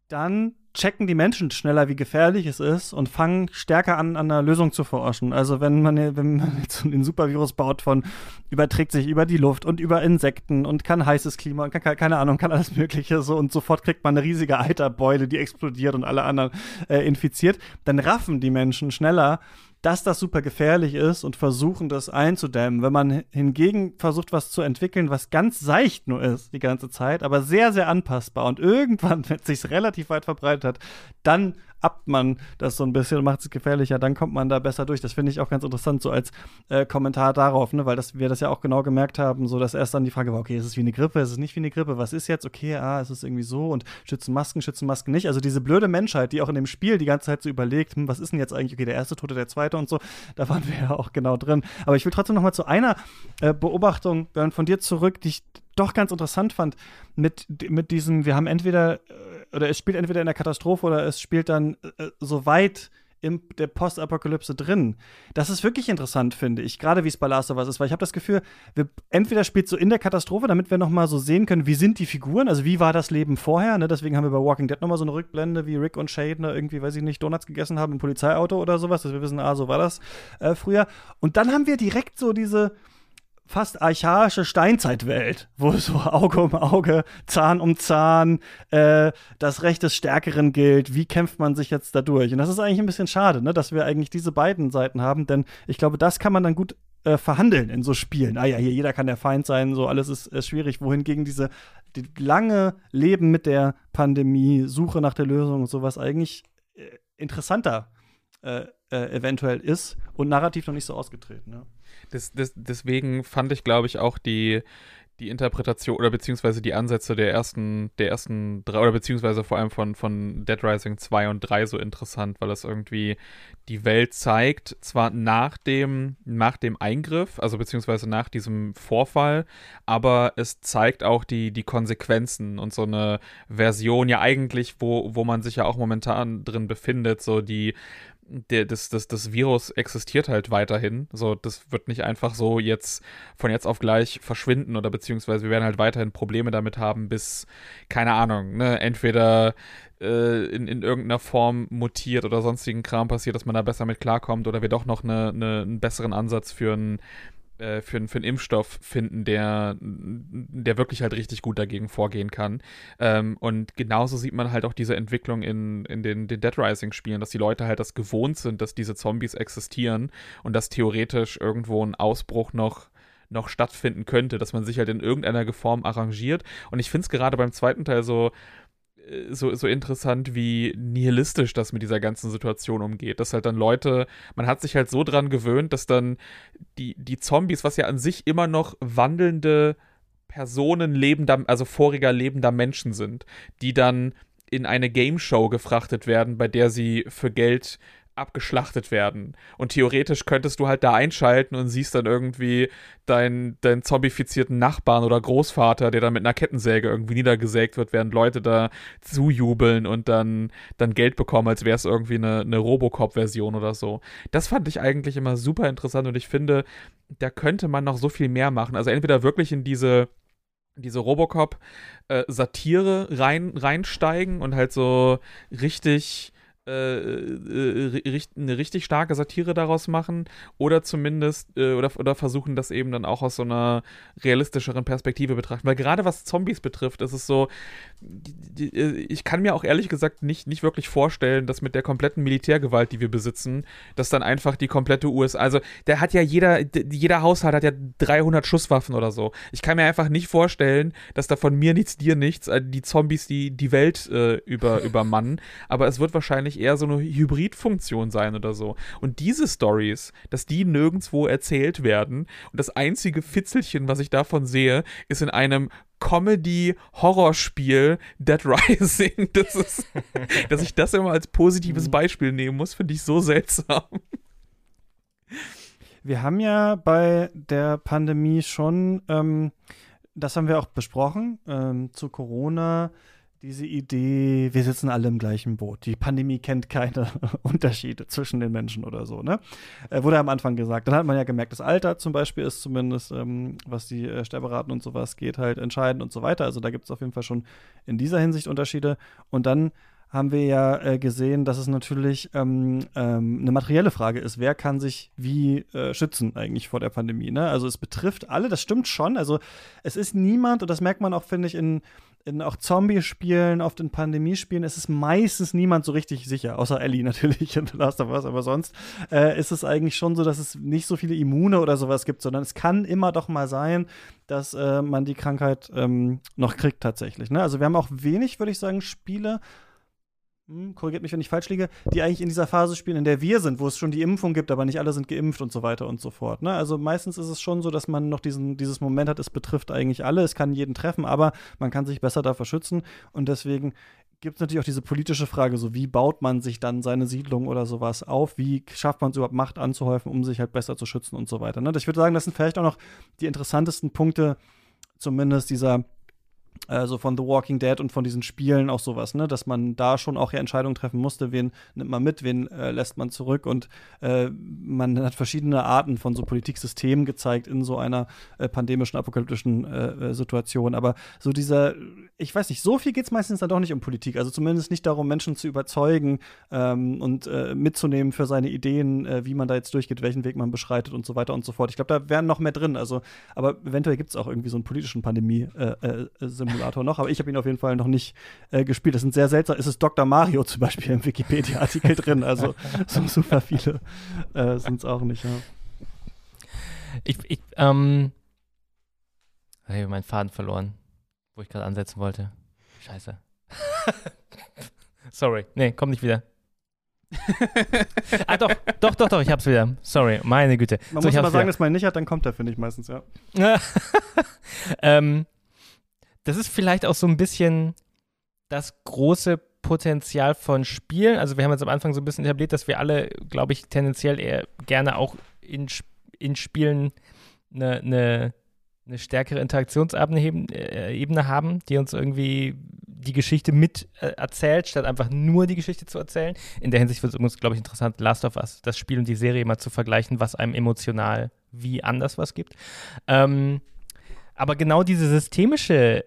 dann checken die Menschen schneller, wie gefährlich es ist und fangen stärker an, an einer Lösung zu forschen. Also wenn man, wenn man jetzt einen Supervirus baut von, überträgt sich über die Luft und über Insekten und kann heißes Klima und kann, keine Ahnung, kann alles Mögliche so und sofort kriegt man eine riesige Eiterbeule, die explodiert und alle anderen äh, infiziert, dann raffen die Menschen schneller, dass das super gefährlich ist und versuchen, das einzudämmen. Wenn man hingegen versucht, was zu entwickeln, was ganz seicht nur ist die ganze Zeit, aber sehr, sehr anpassbar und irgendwann, wenn es sich relativ weit verbreitet hat, dann abt man das so ein bisschen und macht es gefährlicher, dann kommt man da besser durch. Das finde ich auch ganz interessant, so als äh, Kommentar darauf, ne? weil das, wir das ja auch genau gemerkt haben, so dass erst dann die Frage war, okay, ist es wie eine Grippe, ist es nicht wie eine Grippe, was ist jetzt? Okay, ah, ist es irgendwie so und schützen Masken, schützen Masken nicht. Also diese blöde Menschheit, die auch in dem Spiel die ganze Zeit so überlegt, hm, was ist denn jetzt eigentlich, okay, der erste Tote, der zweite und so, da waren wir ja auch genau drin. Aber ich will trotzdem noch mal zu einer äh, Beobachtung von dir zurück, die ich doch ganz interessant fand, mit, mit diesem, wir haben entweder, äh, oder es spielt entweder in der Katastrophe oder es spielt dann äh, so weit in der Postapokalypse drin. Das ist wirklich interessant, finde ich, gerade wie es bei Last of Us ist, weil ich habe das Gefühl, wir entweder spielt so in der Katastrophe, damit wir noch mal so sehen können, wie sind die Figuren, also wie war das Leben vorher, ne? deswegen haben wir bei Walking Dead noch mal so eine Rückblende, wie Rick und Shade irgendwie, weiß ich nicht, Donuts gegessen haben im Polizeiauto oder sowas, dass wir wissen, ah, so war das äh, früher. Und dann haben wir direkt so diese fast archaische Steinzeitwelt, wo so Auge um Auge, Zahn um Zahn, äh, das Recht des Stärkeren gilt. Wie kämpft man sich jetzt da durch? Und das ist eigentlich ein bisschen schade, ne, dass wir eigentlich diese beiden Seiten haben, denn ich glaube, das kann man dann gut äh, verhandeln in so Spielen. Ah ja, hier jeder kann der Feind sein, so alles ist, ist schwierig. Wohingegen diese die lange Leben mit der Pandemie, Suche nach der Lösung und sowas eigentlich äh, interessanter äh, äh, eventuell ist und narrativ noch nicht so ausgetreten. Ja. Das, das, deswegen fand ich, glaube ich, auch die, die Interpretation oder beziehungsweise die Ansätze der ersten, der ersten drei oder beziehungsweise vor allem von, von Dead Rising 2 und 3 so interessant, weil das irgendwie die Welt zeigt, zwar nach dem, nach dem Eingriff, also beziehungsweise nach diesem Vorfall, aber es zeigt auch die, die Konsequenzen und so eine Version ja eigentlich, wo, wo man sich ja auch momentan drin befindet, so die der, das, das, das Virus existiert halt weiterhin. So, das wird nicht einfach so jetzt von jetzt auf gleich verschwinden oder beziehungsweise wir werden halt weiterhin Probleme damit haben, bis, keine Ahnung, ne, entweder äh, in, in irgendeiner Form mutiert oder sonstigen Kram passiert, dass man da besser mit klarkommt oder wir doch noch eine, eine, einen besseren Ansatz für ein äh, für, für einen Impfstoff finden, der, der wirklich halt richtig gut dagegen vorgehen kann. Ähm, und genauso sieht man halt auch diese Entwicklung in, in den, den Dead Rising-Spielen, dass die Leute halt das gewohnt sind, dass diese Zombies existieren und dass theoretisch irgendwo ein Ausbruch noch noch stattfinden könnte, dass man sich halt in irgendeiner Form arrangiert. Und ich finde es gerade beim zweiten Teil so, so, so interessant, wie nihilistisch das mit dieser ganzen Situation umgeht. Dass halt dann Leute, man hat sich halt so dran gewöhnt, dass dann die, die Zombies, was ja an sich immer noch wandelnde Personen lebender, also voriger lebender Menschen sind, die dann in eine Game Show gefrachtet werden, bei der sie für Geld abgeschlachtet werden. Und theoretisch könntest du halt da einschalten und siehst dann irgendwie deinen, deinen zombifizierten Nachbarn oder Großvater, der dann mit einer Kettensäge irgendwie niedergesägt wird, während Leute da zujubeln und dann, dann Geld bekommen, als wäre es irgendwie eine, eine Robocop-Version oder so. Das fand ich eigentlich immer super interessant und ich finde, da könnte man noch so viel mehr machen. Also entweder wirklich in diese diese Robocop-Satire äh, rein, reinsteigen und halt so richtig eine richtig starke Satire daraus machen oder zumindest äh, oder, oder versuchen das eben dann auch aus so einer realistischeren Perspektive betrachten. Weil gerade was Zombies betrifft, ist es so, ich kann mir auch ehrlich gesagt nicht, nicht wirklich vorstellen, dass mit der kompletten Militärgewalt, die wir besitzen, dass dann einfach die komplette USA, also der hat ja jeder, jeder Haushalt hat ja 300 Schusswaffen oder so. Ich kann mir einfach nicht vorstellen, dass da von mir nichts, dir nichts, die Zombies die, die Welt äh, über, übermannen, aber es wird wahrscheinlich wahrscheinlich eher so eine Hybridfunktion sein oder so. Und diese Stories, dass die nirgendwo erzählt werden und das einzige Fitzelchen, was ich davon sehe, ist in einem Comedy-Horrorspiel Dead Rising. Das ist, dass ich das immer als positives mhm. Beispiel nehmen muss, finde ich so seltsam. Wir haben ja bei der Pandemie schon, ähm, das haben wir auch besprochen, ähm, zu Corona diese Idee, wir sitzen alle im gleichen Boot. Die Pandemie kennt keine Unterschiede zwischen den Menschen oder so, ne? Äh, wurde am Anfang gesagt. Dann hat man ja gemerkt, das Alter zum Beispiel ist zumindest, ähm, was die äh, Sterberaten und sowas geht, halt entscheidend und so weiter. Also da gibt es auf jeden Fall schon in dieser Hinsicht Unterschiede. Und dann haben wir ja äh, gesehen, dass es natürlich ähm, ähm, eine materielle Frage ist. Wer kann sich wie äh, schützen eigentlich vor der Pandemie? Ne? Also es betrifft alle, das stimmt schon. Also es ist niemand, und das merkt man auch, finde ich, in, in auch Zombie-Spielen, oft in Pandemiespielen, ist es meistens niemand so richtig sicher, außer Ellie natürlich in The Last of Us, aber sonst äh, ist es eigentlich schon so, dass es nicht so viele Immune oder sowas gibt, sondern es kann immer doch mal sein, dass äh, man die Krankheit ähm, noch kriegt tatsächlich. Ne? Also wir haben auch wenig, würde ich sagen, Spiele, hm, korrigiert mich, wenn ich falsch liege, die eigentlich in dieser Phase spielen, in der wir sind, wo es schon die Impfung gibt, aber nicht alle sind geimpft und so weiter und so fort. Ne? Also meistens ist es schon so, dass man noch diesen, dieses Moment hat, es betrifft eigentlich alle, es kann jeden treffen, aber man kann sich besser davor schützen und deswegen gibt es natürlich auch diese politische Frage, so wie baut man sich dann seine Siedlung oder sowas auf, wie schafft man es überhaupt Macht anzuhäufen, um sich halt besser zu schützen und so weiter. Ne? Ich würde sagen, das sind vielleicht auch noch die interessantesten Punkte, zumindest dieser also von The Walking Dead und von diesen Spielen auch sowas, ne, dass man da schon auch ja Entscheidungen treffen musste, wen nimmt man mit, wen äh, lässt man zurück und äh, man hat verschiedene Arten von so Politiksystemen gezeigt in so einer äh, pandemischen, apokalyptischen äh, äh, Situation. Aber so dieser, ich weiß nicht, so viel geht es meistens dann doch nicht um Politik. Also zumindest nicht darum, Menschen zu überzeugen ähm, und mitzunehmen für seine Ideen, wie man da jetzt durchgeht, welchen Weg man beschreitet und so weiter und so fort. Ich glaube, da wären noch mehr drin. Also, aber eventuell gibt es auch irgendwie so einen politischen Pandemie. Äh, Simulator noch, aber ich habe ihn auf jeden Fall noch nicht äh, gespielt. Das sind sehr seltsam. Es ist Dr. Mario zum Beispiel im Wikipedia-Artikel drin, also so super viele äh, sind es auch nicht. Ja. Ich, ich ähm, ich habe meinen Faden verloren, wo ich gerade ansetzen wollte. Scheiße. Sorry. Nee, komm nicht wieder. ah, doch, doch, doch, doch, ich hab's wieder. Sorry, meine Güte. Man so, muss immer sagen, dass man nicht hat, dann kommt er, finde ich meistens, ja. ähm, das ist vielleicht auch so ein bisschen das große Potenzial von Spielen. Also wir haben jetzt am Anfang so ein bisschen etabliert, dass wir alle, glaube ich, tendenziell eher gerne auch in, in Spielen eine, eine, eine stärkere Interaktionsebene äh, haben, die uns irgendwie die Geschichte mit äh, erzählt, statt einfach nur die Geschichte zu erzählen. In der Hinsicht wird es übrigens, glaube ich, interessant, Last of Us, das Spiel und die Serie mal zu vergleichen, was einem emotional wie anders was gibt. Ähm, aber genau diese systemische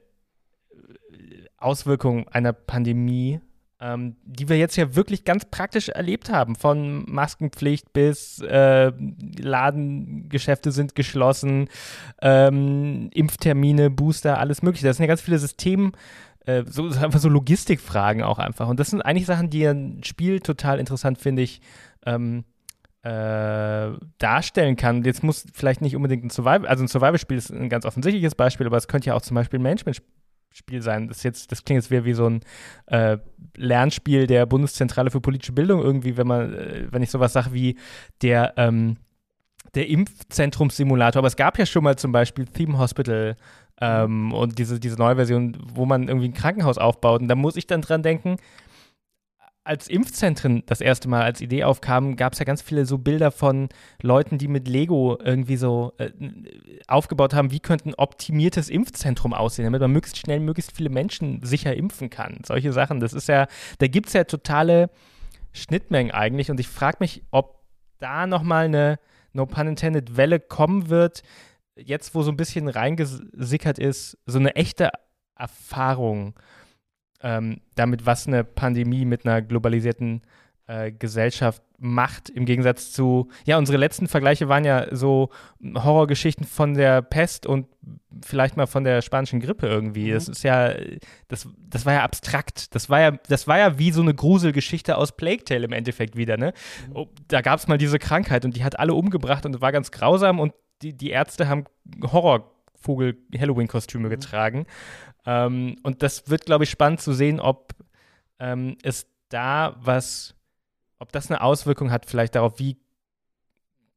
Auswirkungen einer Pandemie, ähm, die wir jetzt ja wirklich ganz praktisch erlebt haben, von Maskenpflicht bis äh, Ladengeschäfte sind geschlossen, ähm, Impftermine, Booster, alles Mögliche. Das sind ja ganz viele System- äh, so einfach so Logistikfragen auch einfach. Und das sind eigentlich Sachen, die ein Spiel total interessant, finde ich, ähm, äh, darstellen kann. Jetzt muss vielleicht nicht unbedingt ein Survival, also ein Survival-Spiel ist ein ganz offensichtliches Beispiel, aber es könnte ja auch zum Beispiel ein Management-Spiel Spiel sein. Das, jetzt, das klingt jetzt wie, wie so ein äh, Lernspiel der Bundeszentrale für politische Bildung irgendwie, wenn man, äh, wenn ich sowas sage wie der, ähm, der Impfzentrumssimulator. Aber es gab ja schon mal zum Beispiel Theme Hospital ähm, und diese, diese neue Version, wo man irgendwie ein Krankenhaus aufbaut. Und da muss ich dann dran denken, als Impfzentren das erste Mal als Idee aufkamen, gab es ja ganz viele so Bilder von Leuten, die mit Lego irgendwie so äh, aufgebaut haben, wie könnte ein optimiertes Impfzentrum aussehen, damit man möglichst schnell möglichst viele Menschen sicher impfen kann. Solche Sachen. Das ist ja, da gibt es ja totale Schnittmengen eigentlich. Und ich frage mich, ob da nochmal eine No pun intended Welle kommen wird, jetzt wo so ein bisschen reingesickert ist, so eine echte Erfahrung ähm, damit, was eine Pandemie mit einer globalisierten äh, Gesellschaft macht, im Gegensatz zu, ja, unsere letzten Vergleiche waren ja so Horrorgeschichten von der Pest und vielleicht mal von der spanischen Grippe irgendwie. Mhm. Das ist ja, das, das war ja abstrakt. Das war ja, das war ja wie so eine Gruselgeschichte aus Plague Tale im Endeffekt wieder, ne? Mhm. Oh, da gab es mal diese Krankheit und die hat alle umgebracht und war ganz grausam und die, die Ärzte haben Horrorvogel-Halloween-Kostüme mhm. getragen. Ähm, und das wird, glaube ich, spannend zu sehen, ob ähm, es da was, ob das eine Auswirkung hat, vielleicht darauf, wie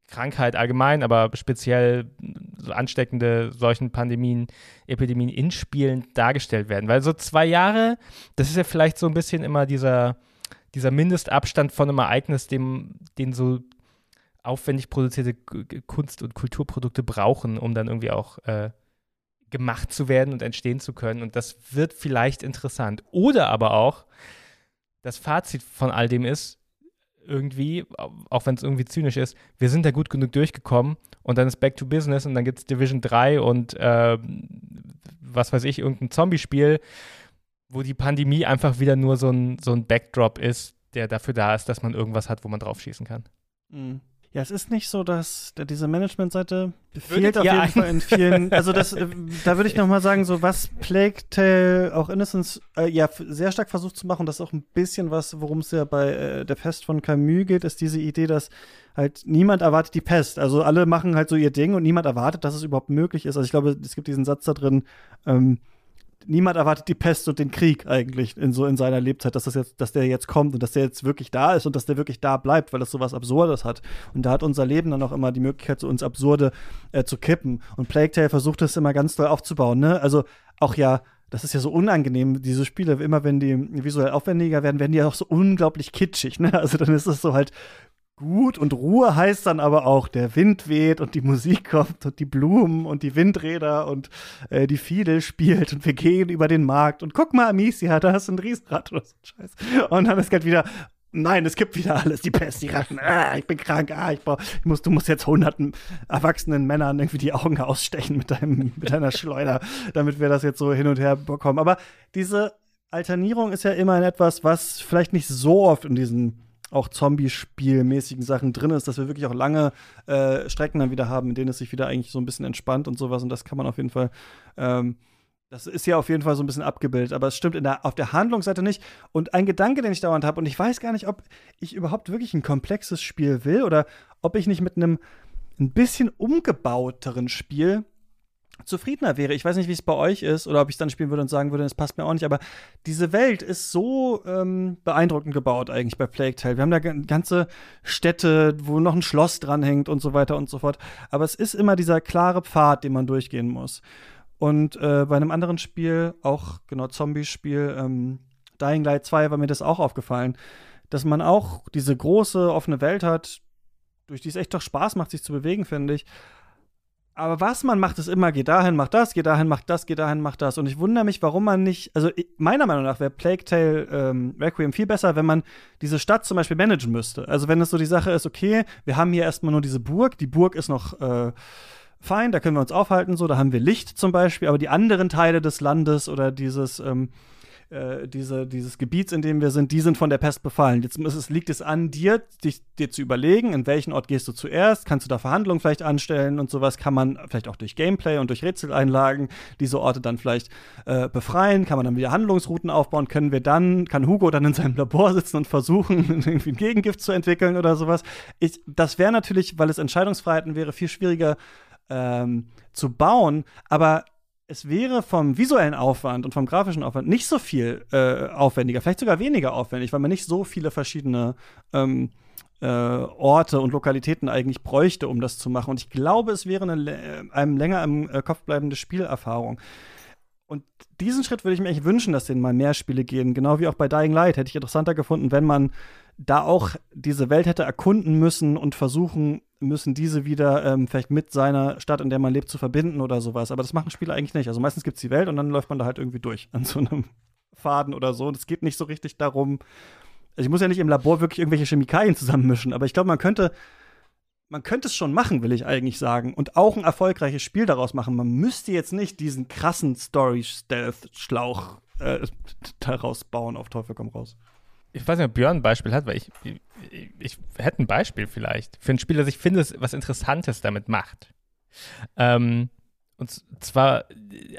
Krankheit allgemein, aber speziell so ansteckende solchen Pandemien, Epidemien in Spielen dargestellt werden. Weil so zwei Jahre, das ist ja vielleicht so ein bisschen immer dieser, dieser Mindestabstand von einem Ereignis, dem, den so aufwendig produzierte Kunst- und Kulturprodukte brauchen, um dann irgendwie auch äh, gemacht zu werden und entstehen zu können. Und das wird vielleicht interessant. Oder aber auch, das Fazit von all dem ist, irgendwie, auch wenn es irgendwie zynisch ist, wir sind da gut genug durchgekommen und dann ist Back to Business und dann gibt es Division 3 und äh, was weiß ich, irgendein Zombie-Spiel. wo die Pandemie einfach wieder nur so ein, so ein Backdrop ist, der dafür da ist, dass man irgendwas hat, wo man drauf schießen kann. Mhm. Ja, es ist nicht so, dass diese Managementseite fehlt auf jeden ein- Fall in vielen. Also das, äh, da würde ich noch mal sagen, so was Plague Tale, auch Innocence, äh, ja sehr stark versucht zu machen. Das ist auch ein bisschen was, worum es ja bei äh, der Pest von Camus geht, ist diese Idee, dass halt niemand erwartet die Pest. Also alle machen halt so ihr Ding und niemand erwartet, dass es überhaupt möglich ist. Also ich glaube, es gibt diesen Satz da drin. Ähm, Niemand erwartet die Pest und den Krieg eigentlich in so in seiner Lebzeit, dass das jetzt, dass der jetzt kommt und dass der jetzt wirklich da ist und dass der wirklich da bleibt, weil das so was Absurdes hat. Und da hat unser Leben dann auch immer die Möglichkeit, so ins Absurde äh, zu kippen. Und Plague Tale versucht es immer ganz doll aufzubauen, ne? Also auch ja, das ist ja so unangenehm, diese Spiele, immer wenn die visuell aufwendiger werden, werden die ja auch so unglaublich kitschig, ne? Also dann ist es so halt gut und Ruhe heißt dann aber auch, der Wind weht und die Musik kommt und die Blumen und die Windräder und äh, die Fiedel spielt und wir gehen über den Markt und guck mal, Amicia, da hast du ein Riesenrad oder so ein Scheiß. Und dann ist gerade wieder, nein, es gibt wieder alles, die Pest, die Ratten, ah, ich bin krank, ah, ich, brauch, ich muss, du musst jetzt hunderten erwachsenen Männern irgendwie die Augen ausstechen mit, deinem, mit deiner Schleuder, damit wir das jetzt so hin und her bekommen. Aber diese Alternierung ist ja immerhin etwas, was vielleicht nicht so oft in diesen auch Zombie-Spielmäßigen Sachen drin ist, dass wir wirklich auch lange äh, Strecken dann wieder haben, in denen es sich wieder eigentlich so ein bisschen entspannt und sowas. Und das kann man auf jeden Fall, ähm, das ist ja auf jeden Fall so ein bisschen abgebildet, aber es stimmt der, auf der Handlungsseite nicht. Und ein Gedanke, den ich dauernd habe, und ich weiß gar nicht, ob ich überhaupt wirklich ein komplexes Spiel will oder ob ich nicht mit einem ein bisschen umgebauteren Spiel zufriedener wäre. Ich weiß nicht, wie es bei euch ist oder ob ich es dann spielen würde und sagen würde, es passt mir auch nicht, aber diese Welt ist so ähm, beeindruckend gebaut eigentlich bei Plague Tale. Wir haben da ga- ganze Städte, wo noch ein Schloss dranhängt und so weiter und so fort. Aber es ist immer dieser klare Pfad, den man durchgehen muss. Und äh, bei einem anderen Spiel, auch genau Zombie-Spiel, ähm, Dying Light 2, war mir das auch aufgefallen, dass man auch diese große offene Welt hat, durch die es echt doch Spaß macht, sich zu bewegen, finde ich. Aber was man macht, ist immer, geh dahin, mach das, geh dahin, mach das, geh dahin, mach das. Und ich wundere mich, warum man nicht, also meiner Meinung nach wäre Plague Tale ähm, Requiem viel besser, wenn man diese Stadt zum Beispiel managen müsste. Also wenn es so die Sache ist, okay, wir haben hier erstmal nur diese Burg, die Burg ist noch äh, fein, da können wir uns aufhalten, so, da haben wir Licht zum Beispiel, aber die anderen Teile des Landes oder dieses, ähm, äh, diese, dieses Gebiets, in dem wir sind, die sind von der Pest befallen. Jetzt es, liegt es an dir, dich, dir zu überlegen, in welchen Ort gehst du zuerst, kannst du da Verhandlungen vielleicht anstellen und sowas, kann man vielleicht auch durch Gameplay und durch Rätseleinlagen diese Orte dann vielleicht äh, befreien, kann man dann wieder Handlungsrouten aufbauen, können wir dann, kann Hugo dann in seinem Labor sitzen und versuchen, irgendwie ein Gegengift zu entwickeln oder sowas. Ich, das wäre natürlich, weil es Entscheidungsfreiheiten wäre, viel schwieriger ähm, zu bauen, aber es wäre vom visuellen Aufwand und vom grafischen Aufwand nicht so viel äh, aufwendiger, vielleicht sogar weniger aufwendig, weil man nicht so viele verschiedene ähm, äh, Orte und Lokalitäten eigentlich bräuchte, um das zu machen. Und ich glaube, es wäre eine, lä- einem länger im äh, Kopf bleibende Spielerfahrung. Und diesen Schritt würde ich mir echt wünschen, dass denen mal mehr Spiele gehen. Genau wie auch bei Dying Light hätte ich interessanter gefunden, wenn man da auch diese Welt hätte erkunden müssen und versuchen müssen, diese wieder ähm, vielleicht mit seiner Stadt, in der man lebt, zu verbinden oder sowas. Aber das machen Spiele eigentlich nicht. Also meistens gibt es die Welt und dann läuft man da halt irgendwie durch an so einem Faden oder so. Und es geht nicht so richtig darum, also ich muss ja nicht im Labor wirklich irgendwelche Chemikalien zusammenmischen, aber ich glaube, man könnte, man könnte es schon machen, will ich eigentlich sagen. Und auch ein erfolgreiches Spiel daraus machen. Man müsste jetzt nicht diesen krassen Story-Stealth-Schlauch äh, daraus bauen, auf Teufel komm raus. Ich weiß nicht, ob Björn ein Beispiel hat, weil ich, ich, ich hätte ein Beispiel vielleicht für ein Spiel, das ich finde, was Interessantes damit macht. Ähm, und zwar,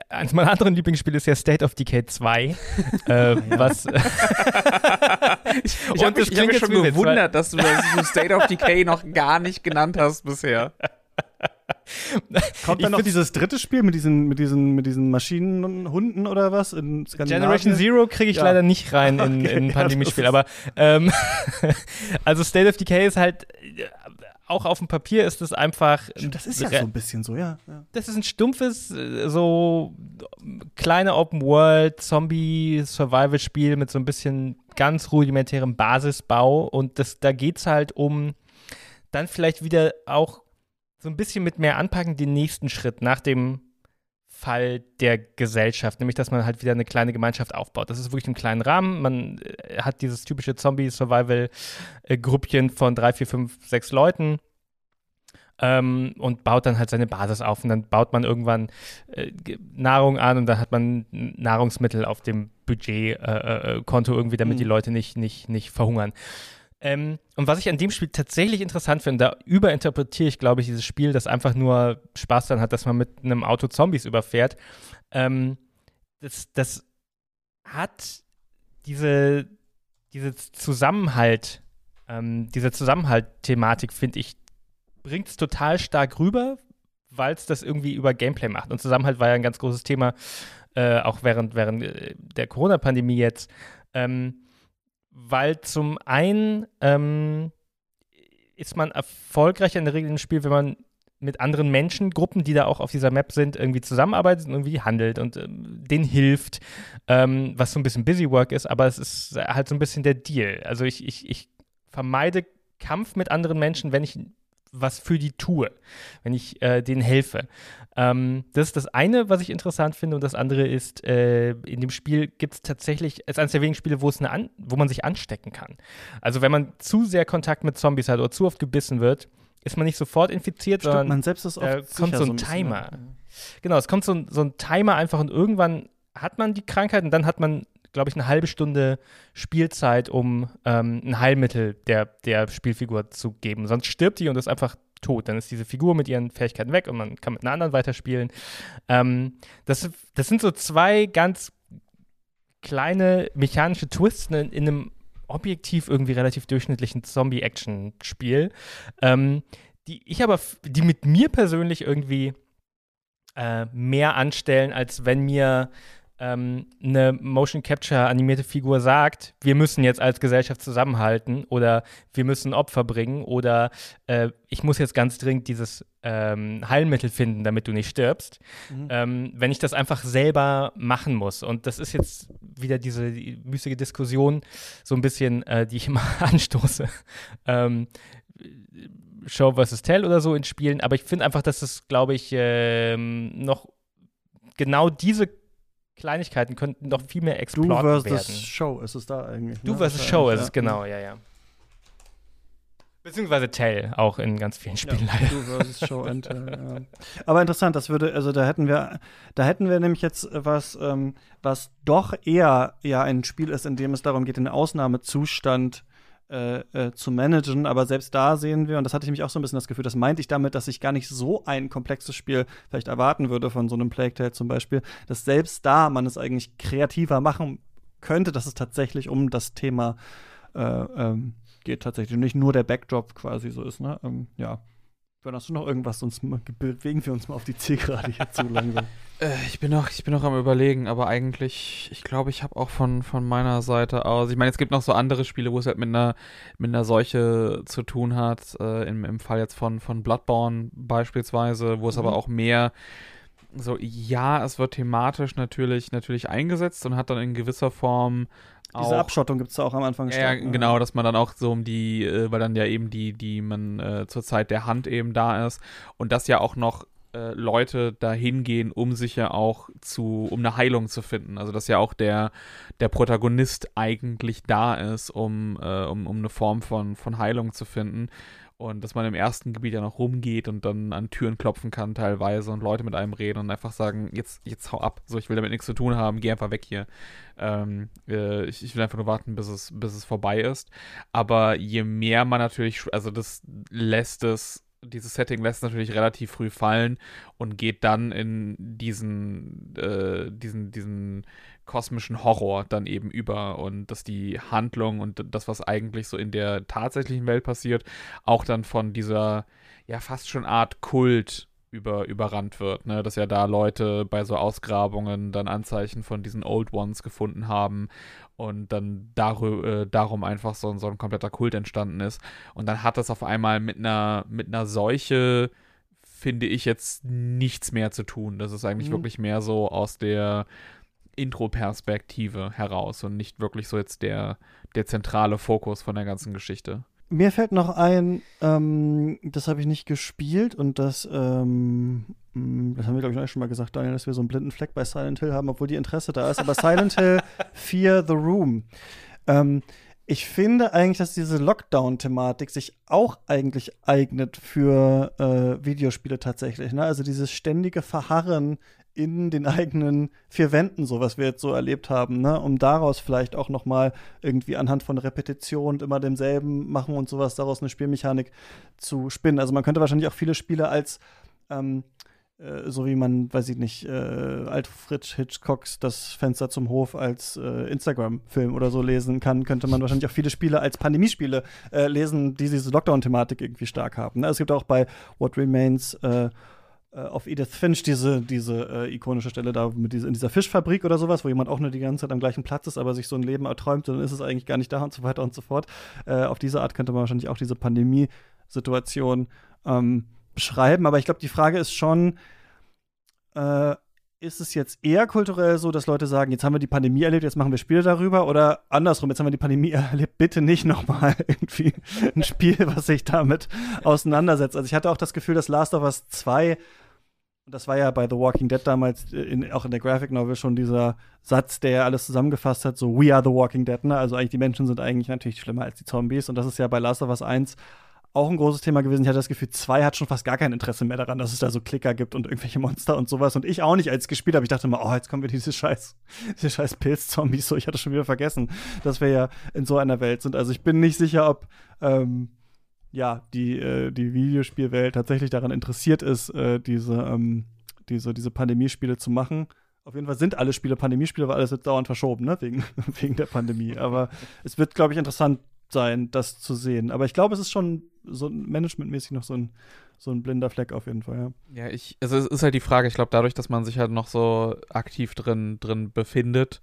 eines meiner anderen Lieblingsspiele ist ja State of Decay 2. äh, was. Ich Und habe mich, ich hab mich schon gewundert, dass du das State of Decay noch gar nicht genannt hast bisher. Kommt dann noch dieses dritte Spiel mit diesen, mit diesen, mit diesen Maschinenhunden oder was in? Generation Zero kriege ich Ja. leider nicht rein in, Okay, in ein ja, Pandemiespiel, das aber ähm, also State of Decay ist halt äh, auch auf dem Papier ist es einfach das ist ja so ein bisschen so, ja. ja. das ist ein stumpfes, äh, so kleine Open World Zombie Survival Spiel mit so ein bisschen ganz rudimentärem Basisbau und das, da geht's halt um dann vielleicht wieder auch so ein bisschen mit mehr anpacken den nächsten Schritt nach dem Fall der Gesellschaft, nämlich dass man halt wieder eine kleine Gemeinschaft aufbaut. Das ist wirklich im kleinen Rahmen. Man äh, hat dieses typische Zombie-Survival-Gruppchen von drei, vier, fünf, sechs Leuten ähm, und baut dann halt seine Basis auf. Und dann baut man irgendwann äh, Nahrung an und dann hat man Nahrungsmittel auf dem Budgetkonto äh, irgendwie, damit Mhm. die Leute nicht, nicht, nicht verhungern. Ähm, und was ich an dem Spiel tatsächlich interessant finde, da überinterpretiere ich, glaube ich, dieses Spiel, das einfach nur Spaß daran hat, dass man mit einem Auto Zombies überfährt. Ähm, das, das hat diese, diese Zusammenhalt, ähm, diese Zusammenhalt-Thematik, finde ich, bringt es total stark rüber, weil es das irgendwie über Gameplay macht. Und Zusammenhalt war ja ein ganz großes Thema, äh, auch während, während äh, der Corona-Pandemie jetzt. Ähm, weil zum einen ähm, ist man erfolgreicher in der Regel im Spiel, wenn man mit anderen Menschengruppen, die da auch auf dieser Map sind, irgendwie zusammenarbeitet und irgendwie handelt und ähm, denen hilft, ähm, was so ein bisschen Busywork ist, aber es ist halt so ein bisschen der Deal. Also ich, ich, ich vermeide Kampf mit anderen Menschen, wenn ich was für die tue, wenn ich äh, denen helfe. Ähm, das ist das eine, was ich interessant finde, und das andere ist, äh, in dem Spiel gibt es tatsächlich, es ist eines der wenigen Spiele, wo es eine an, wo man sich anstecken kann. Also wenn man zu sehr Kontakt mit Zombies hat oder zu oft gebissen wird, ist man nicht sofort infiziert, Stimmt, sondern man selbst ist oft äh, kommt so ein bisschen, Timer. ne? Genau, es kommt so ein, so ein Timer einfach und irgendwann hat man die Krankheit und dann hat man, glaube ich, eine halbe Stunde Spielzeit, um ähm, ein Heilmittel der, der Spielfigur zu geben. Sonst stirbt die und ist einfach tot. Dann ist diese Figur mit ihren Fähigkeiten weg und man kann mit einer anderen weiterspielen. Ähm, das, das sind so zwei ganz kleine mechanische Twists in, in einem objektiv irgendwie relativ durchschnittlichen Zombie-Action-Spiel, ähm, die ich aber, die mit mir persönlich irgendwie äh, mehr anstellen, als wenn mir ähm, eine Motion Capture animierte Figur sagt, wir müssen jetzt als Gesellschaft zusammenhalten oder wir müssen Opfer bringen oder äh, ich muss jetzt ganz dringend dieses ähm, Heilmittel finden, damit du nicht stirbst. Mhm. Ähm, wenn ich das einfach selber machen muss. Und das ist jetzt wieder diese die müßige Diskussion, so ein bisschen, äh, die ich immer anstoße. Ähm, Show versus Tell oder so in Spielen, aber ich finde einfach, dass es, glaube ich, ähm, noch genau diese Kleinigkeiten könnten noch viel mehr Du explored versus werden. Show ist es da eigentlich. Du ne? versus Show ja, ist es, genau, ja, ja. Beziehungsweise Tell, auch in ganz vielen Spielen Ja, leider. du versus Show and Tell, ja. Aber interessant, das würde, also da hätten wir, da hätten wir nämlich jetzt was, ähm, was doch eher ja ein Spiel ist, in dem es darum geht, den Ausnahmezustand äh, äh, zu managen. Aber selbst da sehen wir, und das hatte ich nämlich auch so ein bisschen das Gefühl, das meinte ich damit, dass ich gar nicht so ein komplexes Spiel vielleicht erwarten würde von so einem Plague Tale zum Beispiel, dass selbst da man es eigentlich kreativer machen könnte, dass es tatsächlich um das Thema äh, ähm, geht tatsächlich und nicht nur der Backdrop quasi so ist, ne? Ähm, ja. Dann hast du noch irgendwas, sonst bewegen wir uns mal auf die Zielgerade hier zu langsam. Äh, ich bin noch, ich bin noch am überlegen, aber eigentlich, ich glaube, ich habe auch von, von meiner Seite aus, ich meine, es gibt noch so andere Spiele, wo es halt mit einer, mit einer Seuche zu tun hat, äh, im, im Fall jetzt von, von Bloodborne beispielsweise, wo es aber Mhm. auch mehr so, ja, es wird thematisch natürlich, natürlich eingesetzt und hat dann in gewisser Form auch Diese Abschottung gibt es da auch am Anfang ja, stark, ne? genau, dass man dann auch so um die, äh, weil dann ja eben die, die man äh, zur Zeit der Hand eben da ist und dass ja auch noch äh, Leute dahin gehen, um sich ja auch zu, um eine Heilung zu finden. Also dass ja auch der, der Protagonist eigentlich da ist, um, äh, um, um eine Form von, von Heilung zu finden. Und dass man im ersten Gebiet ja noch rumgeht und dann an Türen klopfen kann teilweise und Leute mit einem reden und einfach sagen, jetzt, jetzt hau ab, so ich will damit nichts zu tun haben, geh einfach weg hier. Ähm, äh, ich, ich will einfach nur warten, bis es, bis es vorbei ist. Aber je mehr man natürlich, also das lässt es, dieses Setting lässt natürlich relativ früh fallen und geht dann in diesen, äh, diesen, diesen kosmischen Horror dann eben über und dass die Handlung und das, was eigentlich so in der tatsächlichen Welt passiert, auch dann von dieser, ja, fast schon Art Kult über, überrannt wird, ne? Dass ja da Leute bei so Ausgrabungen dann Anzeichen von diesen Old Ones gefunden haben und dann äh, darum einfach so, so ein kompletter Kult entstanden ist. Und dann hat das auf einmal mit einer, mit einer Seuche, finde ich, jetzt nichts mehr zu tun. Das ist eigentlich Mhm. wirklich mehr so aus der Intro-Perspektive heraus und nicht wirklich so jetzt der, der zentrale Fokus von der ganzen Geschichte. Mir fällt noch ein, ähm, das habe ich nicht gespielt und das, ähm, mh, das haben wir, glaube ich, auch schon mal gesagt, Daniel, dass wir so einen blinden Fleck bei Silent Hill haben, obwohl die Interesse da ist. Aber Silent Hill 4 The Room. Ähm, ich finde eigentlich, dass diese Lockdown-Thematik sich auch eigentlich eignet für äh, Videospiele tatsächlich. Ne? Also dieses ständige Verharren in den eigenen vier Wänden, so was wir jetzt so erlebt haben, ne? um daraus vielleicht auch noch mal irgendwie anhand von Repetition und immer demselben machen und sowas daraus eine Spielmechanik zu spinnen. Also man könnte wahrscheinlich auch viele Spiele als ähm, äh, so wie man, weiß ich nicht, äh, Alfred Hitchcocks Das Fenster zum Hof als äh, Instagram-Film oder so lesen kann, könnte man wahrscheinlich auch viele Spiele als Pandemiespiele äh, lesen, die diese Lockdown-Thematik irgendwie stark haben. Ne? Es gibt auch bei What Remains äh, auf Edith Finch diese, diese ikonische Stelle da mit diese, in dieser Fischfabrik oder sowas, wo jemand auch nur die ganze Zeit am gleichen Platz ist, aber sich so ein Leben erträumt, dann ist es eigentlich gar nicht da und so weiter und so fort. auf diese Art könnte man wahrscheinlich auch diese Pandemie-Situation ähm, beschreiben. Aber ich glaube, die Frage ist schon, äh, ist es jetzt eher kulturell so, dass Leute sagen, jetzt haben wir die Pandemie erlebt, jetzt machen wir Spiele darüber? Oder andersrum, jetzt haben wir die Pandemie erlebt, bitte nicht nochmal irgendwie ein Spiel, was sich damit auseinandersetzt. Also ich hatte auch das Gefühl, dass Last of Us 2 und das war ja bei The Walking Dead damals, äh, in, auch in der Graphic Novel schon dieser Satz, der alles zusammengefasst hat, so We are the Walking Dead, ne? Also eigentlich die Menschen sind eigentlich natürlich schlimmer als die Zombies. Und das ist ja bei Last of Us 1 auch ein großes Thema gewesen. Ich hatte das Gefühl, zwei hat schon fast gar kein Interesse mehr daran, dass es da so Klicker gibt und irgendwelche Monster und sowas. Und ich auch nicht als gespielt habe. Ich dachte immer, oh, jetzt kommen wir diese scheiß, diese scheiß Pilzzombies. So, ich hatte schon wieder vergessen, dass wir ja in so einer Welt sind. Also ich bin nicht sicher, ob ähm, ja die, äh, die Videospielwelt tatsächlich daran interessiert ist, äh, diese, ähm, diese, diese Pandemiespiele zu machen. Auf jeden Fall sind alle Spiele Pandemiespiele, weil alles wird dauernd verschoben, ne? Wegen, wegen der Pandemie. Aber es wird, glaube ich, interessant sein, das zu sehen. Aber ich glaube, es ist schon so managementmäßig noch so ein, so ein blinder Fleck auf jeden Fall, ja. Ja, ich, also es ist halt die Frage, ich glaube, dadurch, dass man sich halt noch so aktiv drin, drin befindet,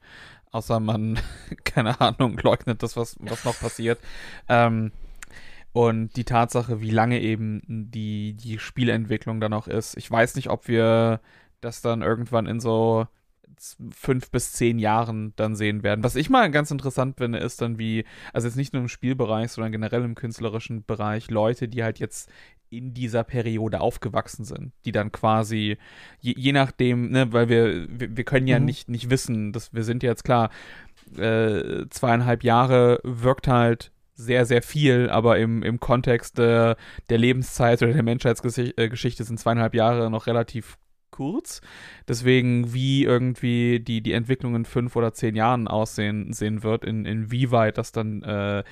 außer man, keine Ahnung, leugnet das, was, was noch passiert, ähm, und die Tatsache, wie lange eben die, die Spielentwicklung dann auch ist. Ich weiß nicht, ob wir das dann irgendwann in so fünf bis zehn Jahren dann sehen werden. Was ich mal ganz interessant finde, ist dann wie, also jetzt nicht nur im Spielbereich, sondern generell im künstlerischen Bereich, Leute, die halt jetzt in dieser Periode aufgewachsen sind, die dann quasi, je, je nachdem, ne, weil wir, wir, wir können ja mhm. nicht, nicht wissen, dass wir sind jetzt klar, äh, zweieinhalb Jahre wirkt halt sehr, sehr viel, aber im, im Kontext der, der Lebenszeit oder der Menschheitsgeschichte sind zweieinhalb Jahre noch relativ kurz. Deswegen, wie irgendwie die, die Entwicklung in fünf oder zehn Jahren aussehen sehen wird, in, inwieweit das dann äh,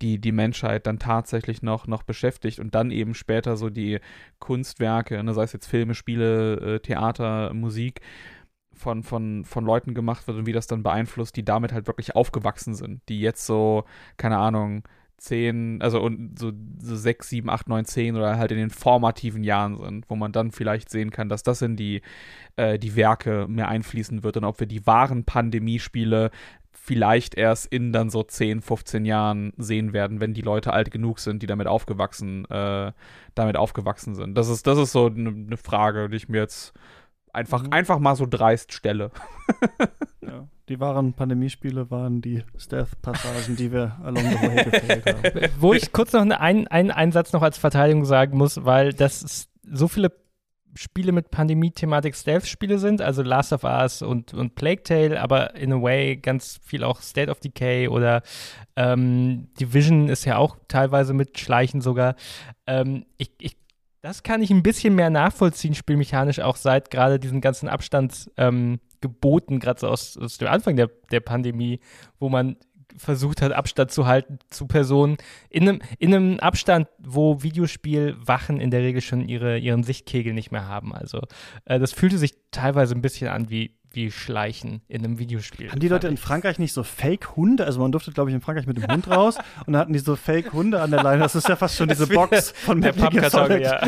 die, die Menschheit dann tatsächlich noch, noch beschäftigt und dann eben später so die Kunstwerke, ne, sei es jetzt Filme, Spiele, äh, Theater, Musik, von, von, von Leuten gemacht wird und wie das dann beeinflusst, die damit halt wirklich aufgewachsen sind, die jetzt so, keine Ahnung, zehn, also und so, so sechs, sieben, acht, neun, zehn oder halt in den formativen Jahren sind, wo man dann vielleicht sehen kann, dass das in die, äh, die Werke mehr einfließen wird und ob wir die wahren Pandemiespiele vielleicht erst in dann so 10, 15 Jahren sehen werden, wenn die Leute alt genug sind, die damit aufgewachsen, äh, damit aufgewachsen sind. Das ist, das ist so eine ne Frage, die ich mir jetzt einfach, mhm. einfach mal so dreist stelle. ja. Die wahren Pandemiespiele waren die Stealth-Passagen, die wir along the way gefehlt haben. Wo ich kurz noch einen, einen, einen Satz noch als Verteidigung sagen muss, weil das so viele Spiele mit Pandemie-Thematik Stealth-Spiele sind, also Last of Us und, und Plague Tale, aber in a way ganz viel auch State of Decay oder ähm, Division ist ja auch teilweise mit Schleichen sogar. Ähm, ich, ich das kann ich ein bisschen mehr nachvollziehen, spielmechanisch, auch seit gerade diesen ganzen Abstandsgeboten, ähm, gerade so aus, aus, dem Anfang der, der Pandemie, wo man versucht hat, Abstand zu halten zu Personen. In einem, in einem Abstand, wo Videospielwachen in der Regel schon ihre, ihren Sichtkegel nicht mehr haben. Also, äh, das fühlte sich teilweise ein bisschen an wie wie Schleichen in einem Videospiel. Haben die Leute in Frankreich nicht so Fake-Hunde? Also man durfte, glaube ich, in Frankreich mit dem Hund raus und dann hatten die so Fake-Hunde an der Leine. Das ist ja fast schon diese Box von der Pappkarton, ja.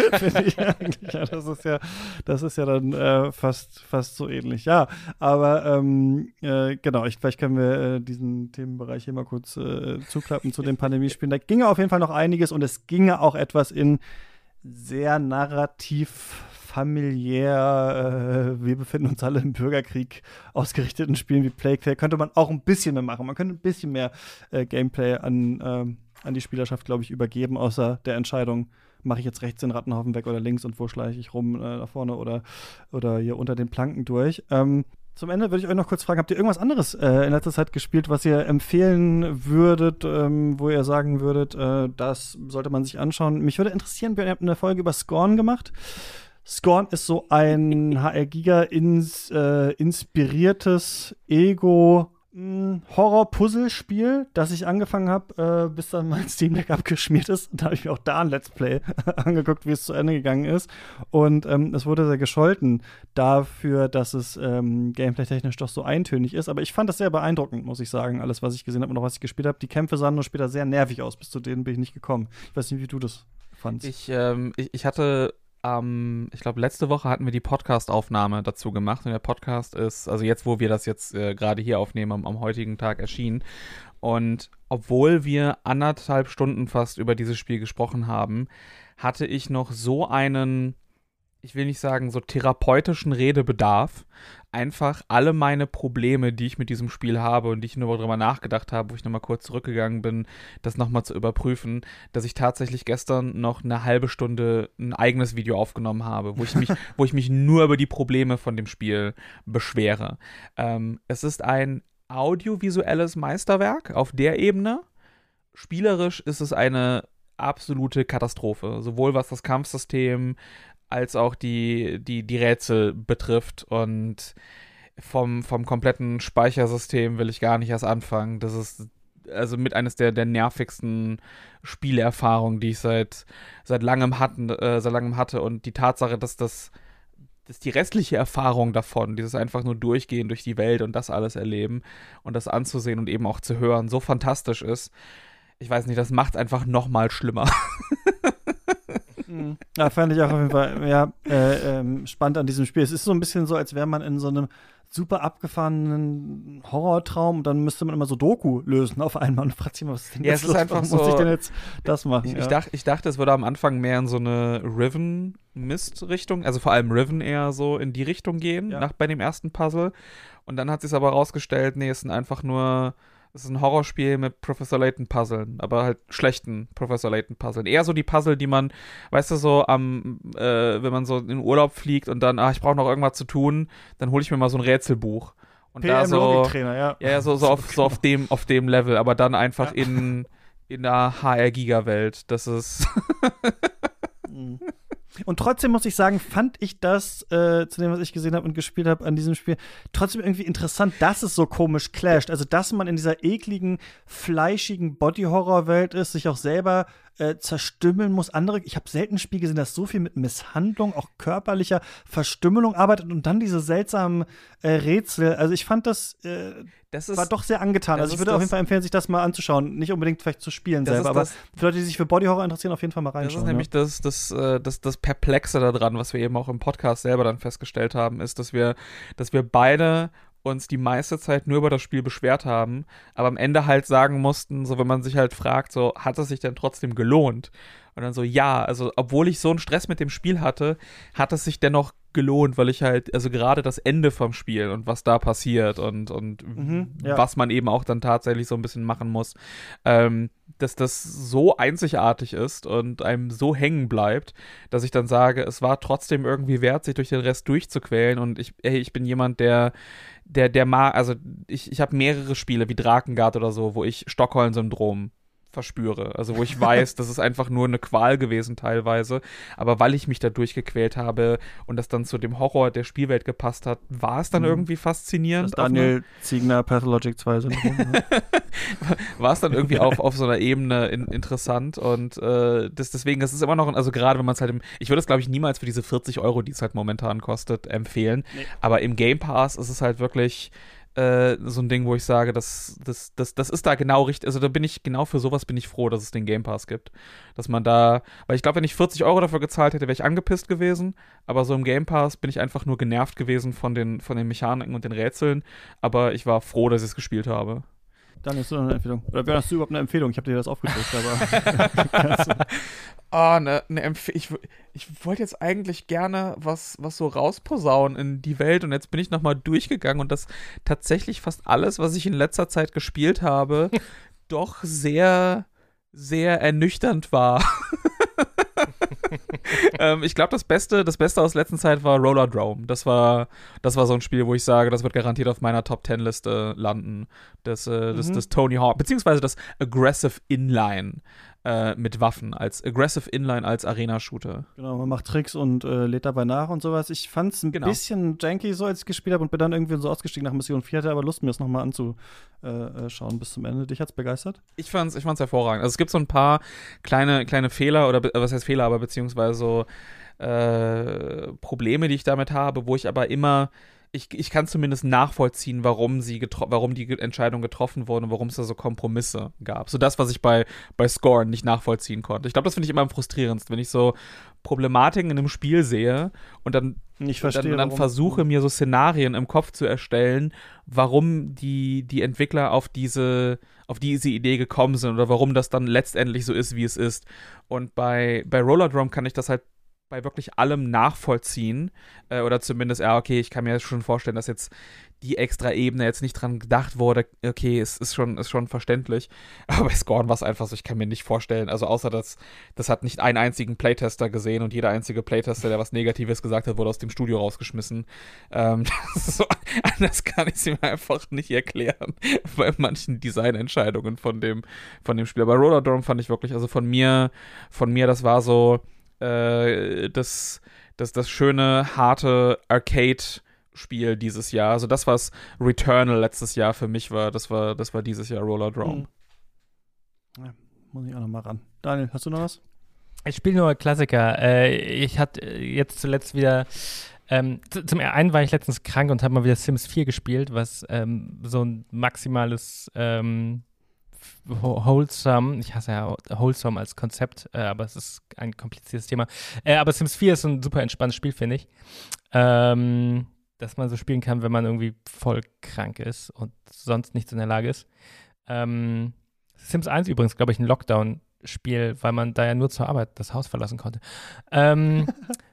Ja, das ist ja, das ist ja dann äh, fast, fast so ähnlich. Ja, aber ähm, äh, genau, ich, vielleicht können wir äh, diesen Themenbereich hier mal kurz äh, zuklappen zu den Pandemiespielen. Da ginge auf jeden Fall noch einiges und es ginge auch etwas in sehr narrativ familiär, äh, wir befinden uns alle im Bürgerkrieg ausgerichteten Spielen wie Plague Tale, könnte man auch ein bisschen mehr machen. Man könnte ein bisschen mehr äh, Gameplay an, ähm, an die Spielerschaft, glaube ich, übergeben, außer der Entscheidung, mache ich jetzt rechts den Rattenhaufen weg oder links und wo schleiche ich rum äh, nach vorne oder, oder hier unter den Planken durch. Ähm, Zum Ende würde ich euch noch kurz fragen, habt ihr irgendwas anderes äh, in letzter Zeit gespielt, was ihr empfehlen würdet, ähm, wo ihr sagen würdet, äh, das sollte man sich anschauen? Mich würde interessieren, ihr habt eine Folge über Scorn gemacht. Scorn ist so ein HR Giga ins, äh, inspiriertes Ego Horror-Puzzle-Spiel, das ich angefangen habe, äh, bis dann mein Steam Deck abgeschmiert ist. Da habe ich mir auch da ein Let's Play angeguckt, wie es zu Ende gegangen ist. Und ähm, es wurde sehr gescholten dafür, dass es ähm, gameplay-technisch doch so eintönig ist. Aber ich fand das sehr beeindruckend, muss ich sagen, alles, was ich gesehen habe und auch was ich gespielt habe. Die Kämpfe sahen nur später sehr nervig aus. Bis zu denen bin ich nicht gekommen. Ich weiß nicht, wie du das fandst. Ich, ähm, ich, ich hatte ähm, ich glaube, letzte Woche hatten wir die Podcast-Aufnahme dazu gemacht. Und der Podcast ist, also jetzt, wo wir das jetzt äh, gerade hier aufnehmen, am, am, heutigen Tag erschienen. Und obwohl wir anderthalb Stunden fast über dieses Spiel gesprochen haben, hatte ich noch so einen, ich will nicht sagen, so therapeutischen Redebedarf, einfach alle meine Probleme, die ich mit diesem Spiel habe und die ich nur darüber nachgedacht habe, wo ich nochmal kurz zurückgegangen bin, das nochmal zu überprüfen, dass ich tatsächlich gestern noch eine halbe Stunde ein eigenes Video aufgenommen habe, wo ich mich, wo ich mich nur über die Probleme von dem Spiel beschwere. Ähm, es ist ein audiovisuelles Meisterwerk auf der Ebene. Spielerisch ist es eine absolute Katastrophe, sowohl was das Kampfsystem als auch die, die, die Rätsel betrifft. Und vom, vom kompletten Speichersystem will ich gar nicht erst anfangen. Das ist also mit eines der, der nervigsten Spielerfahrungen, die ich seit, seit langem hatten, äh, seit langem hatte. Und die Tatsache, dass das dass die restliche Erfahrung davon, dieses einfach nur durchgehen durch die Welt und das alles erleben und das anzusehen und eben auch zu hören, so fantastisch ist. Ich weiß nicht, das macht einfach noch mal schlimmer. Mhm. Ja, fand ich auch auf jeden Fall ja, äh, ähm, spannend an diesem Spiel. Es ist so ein bisschen so, als wäre man in so einem super abgefahrenen Horrortraum und dann müsste man immer so Doku lösen auf einmal und fragt sich mal, was ist denn ja, jetzt ist einfach so, muss ich denn jetzt das machen? Ich, ja. ich, dachte, ich dachte, es würde am Anfang mehr in so eine Riven-Mist-Richtung, also vor allem Riven eher so in die Richtung gehen, Ja. nach, bei dem ersten Puzzle. Und dann hat sich aber rausgestellt, nee, es sind einfach nur es ist ein Horrorspiel mit Professor Layton Puzzlen, aber halt schlechten Professor Layton Puzzlen. Eher so die Puzzle, die man, weißt du, so am, äh, wenn man so in den Urlaub fliegt und dann, ah, ich brauche noch irgendwas zu tun, dann hole ich mir mal so ein Rätselbuch. Und da PM so, Logiktrainer, ja. ja, ja, so, so, auf, so auf dem, auf dem Level, aber dann einfach in, in der HR-Giga-Welt. Das ist. Und trotzdem muss ich sagen, fand ich das, äh, zu dem, was ich gesehen habe und gespielt habe an diesem Spiel, trotzdem irgendwie interessant, dass es so komisch clasht. Also, dass man in dieser ekligen, fleischigen Body-Horror-Welt ist, sich auch selber äh, zerstümmeln muss. Andere, ich habe selten ein Spiel gesehen, das so viel mit Misshandlung, auch körperlicher Verstümmelung arbeitet und dann diese seltsamen äh, Rätsel. Also, ich fand das, äh, Das ist, war doch sehr angetan. das Also, ich würde auf das- jeden Fall empfehlen, sich das mal anzuschauen. Nicht unbedingt vielleicht zu spielen Das selber, aber das- für Leute, die sich für Body-Horror interessieren, auf jeden Fall mal Das reinschauen. ist nämlich das, das, äh, das, das Perplexe daran, was wir eben auch im Podcast selber dann festgestellt haben, ist, dass wir, dass wir beide uns die meiste Zeit nur über das Spiel beschwert haben, aber am Ende halt sagen mussten, so wenn man sich halt fragt, so hat es sich denn trotzdem gelohnt? Und dann so, ja, also obwohl ich so einen Stress mit dem Spiel hatte, hat es sich dennoch gelohnt, weil ich halt, also gerade das Ende vom Spiel und was da passiert und, und Mhm, ja. was man eben auch dann tatsächlich so ein bisschen machen muss, ähm, dass das so einzigartig ist und einem so hängen bleibt, dass ich dann sage, es war trotzdem irgendwie wert, sich durch den Rest durchzuquälen und ich, ey, ich bin jemand, der der, der mag, also ich, ich habe mehrere Spiele wie Drakengard oder so, wo ich Stockholm-Syndrom verspüre. Also wo ich weiß, das ist einfach nur eine Qual gewesen teilweise. Aber weil ich mich da durchgequält habe und das dann zu dem Horror der Spielwelt gepasst hat, war es dann Mhm. irgendwie faszinierend. Das Daniel Ziegner Pathologic 2 Syndrom. war es dann irgendwie auf, auf so einer Ebene in, interessant und äh, das, deswegen, das ist immer noch, also gerade wenn man es halt im, ich würde es glaube ich niemals für diese 40 Euro, die es halt momentan kostet, empfehlen, Nee. aber im Game Pass ist es halt wirklich äh, so ein Ding, wo ich sage, das, das, das, das ist da genau richtig, also da bin ich, genau für sowas bin ich froh, dass es den Game Pass gibt, dass man da, weil ich glaube, wenn ich 40 Euro dafür gezahlt hätte, wäre ich angepisst gewesen, aber so im Game Pass bin ich einfach nur genervt gewesen von den, von den Mechaniken und den Rätseln, aber ich war froh, dass ich es gespielt habe. Dann ist du noch eine Empfehlung. Oder wäre das überhaupt eine Empfehlung? Ich habe dir das aufgedrückt, aber. Ah, ne, ne Empf ich, ich wollte jetzt eigentlich gerne was, was so rausposaunen in die Welt und jetzt bin ich nochmal durchgegangen und das tatsächlich fast alles, was ich in letzter Zeit gespielt habe, doch sehr, sehr ernüchternd war. Ähm, ich glaube, das Beste, das Beste aus letzter Zeit war Roller Drome. Das war, das war so ein Spiel, wo ich sage, das wird garantiert auf meiner Top 10 Liste landen. Das, äh, das, Mhm. das Tony Hawk, beziehungsweise das Aggressive Inline äh, mit Waffen, als Aggressive Inline als Arena-Shooter. Genau, man macht Tricks und äh, lädt dabei nach und sowas. Ich fand es ein Genau. bisschen janky so, als ich gespielt habe und bin dann irgendwie so ausgestiegen nach Mission 4, hatte aber Lust, mir das nochmal anzuschauen äh, schauen bis zum Ende. Dich hat's begeistert? Ich fand's, ich fand's hervorragend. Also es gibt so ein paar kleine, kleine Fehler oder äh, was heißt Fehler, aber beziehungsweise so äh, Probleme, die ich damit habe, wo ich aber immer ich, ich kann zumindest nachvollziehen, warum sie warum die Entscheidung getroffen wurde und warum es da so Kompromisse gab. So das, was ich bei, bei Scorn nicht nachvollziehen konnte. Ich glaube, das finde ich immer am frustrierendsten, wenn ich so Problematiken in einem Spiel sehe und dann Ich dann, verstehe. dann warum- versuche mir so Szenarien im Kopf zu erstellen, warum die, die Entwickler auf diese, auf diese Idee gekommen sind oder warum das dann letztendlich so ist, wie es ist. Und bei, bei Roller Drum kann ich das halt bei wirklich allem nachvollziehen. Äh, oder zumindest, ja, okay, ich kann mir schon vorstellen, dass jetzt die extra Ebene jetzt nicht dran gedacht wurde. Okay, es ist schon, ist schon verständlich. Aber bei Scorn war es einfach so, ich kann mir nicht vorstellen. Also außer dass das hat nicht einen einzigen Playtester gesehen und jeder einzige Playtester, der was Negatives gesagt hat, wurde aus dem Studio rausgeschmissen. Ähm, so, anders kann ich es mir einfach nicht erklären bei manchen Designentscheidungen von dem, von dem Spiel. Aber Roller Dome fand ich wirklich, also von mir, von mir, das war so äh, das, das, das schöne, harte Arcade-Spiel dieses Jahr. Also das, was Returnal letztes Jahr für mich war, das war, das war dieses Jahr Roller Drome. Mhm. Ja, muss ich auch noch mal ran. Daniel, hast du noch was? Ich spiele nur Klassiker. Äh, ich hatte jetzt zuletzt wieder. Ähm, zum einen war ich letztens krank und habe mal wieder Sims 4 gespielt, was ähm, so ein maximales ähm, Wholesome, ich hasse ja Wholesome als Konzept, äh, aber es ist ein kompliziertes Thema. Äh, aber Sims 4 ist ein super entspanntes Spiel, finde ich. Ähm, dass man so spielen kann, wenn man irgendwie voll krank ist und sonst nichts in der Lage ist. Ähm, Sims 1 übrigens, glaube ich, ein Lockdown-Spiel, weil man da ja nur zur Arbeit das Haus verlassen konnte. Ähm,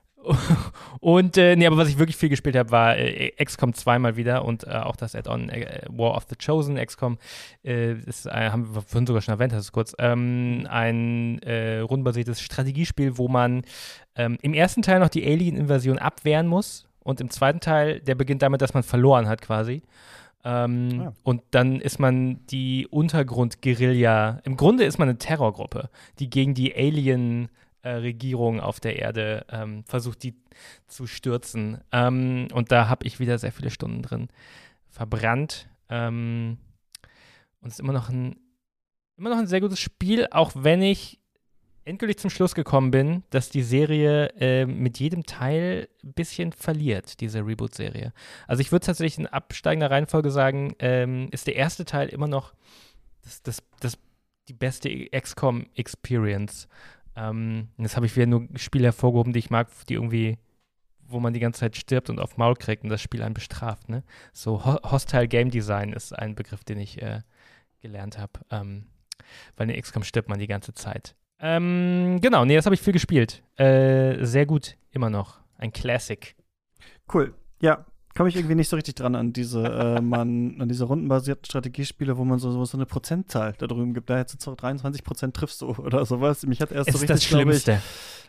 und, äh, nee, aber was ich wirklich viel gespielt habe, war äh, XCOM 2 mal wieder und äh, auch das Add-on äh, War of the Chosen. XCOM äh, ist, äh, haben wir vorhin sogar schon erwähnt, das ist kurz, ähm, ein äh, rundenbasiertes Strategiespiel, wo man ähm, im ersten Teil noch die Alien-Invasion abwehren muss und im zweiten Teil, der beginnt damit, dass man verloren hat quasi. Ähm, Ah. Und dann ist man die Untergrund-Guerilla. Im Grunde ist man eine Terrorgruppe, die gegen die Alien-Regierung auf der Erde ähm, versucht, die zu stürzen. Ähm, und da habe ich wieder sehr viele Stunden drin verbrannt. Ähm, und es ist immer noch ein, immer noch ein sehr gutes Spiel, auch wenn ich endgültig zum Schluss gekommen bin, dass die Serie äh, mit jedem Teil ein bisschen verliert, diese Reboot-Serie. Also ich würde tatsächlich in absteigender Reihenfolge sagen, ähm, ist der erste Teil immer noch das, das, das, die beste XCOM-Experience. Ähm, jetzt habe ich wieder nur Spiele hervorgehoben, die ich mag, die irgendwie, wo man die ganze Zeit stirbt und auf Maul kriegt und das Spiel einen bestraft. Ne? So Ho Hostile Game Design ist ein Begriff, den ich äh, gelernt habe. Ähm, weil in XCOM stirbt man die ganze Zeit. Ähm, genau, nee, das habe ich viel gespielt. Äh, sehr gut, immer noch. Ein Classic. Cool. Ja, komme ich irgendwie nicht so richtig dran an diese, äh, man, an diese rundenbasierten Strategiespiele, wo man so, so, so eine Prozentzahl da drüben gibt. Da jetzt so 23 Prozent triffst du oder sowas. Mich hat erst Es so ist richtig, das glaube ich, Schlimmste.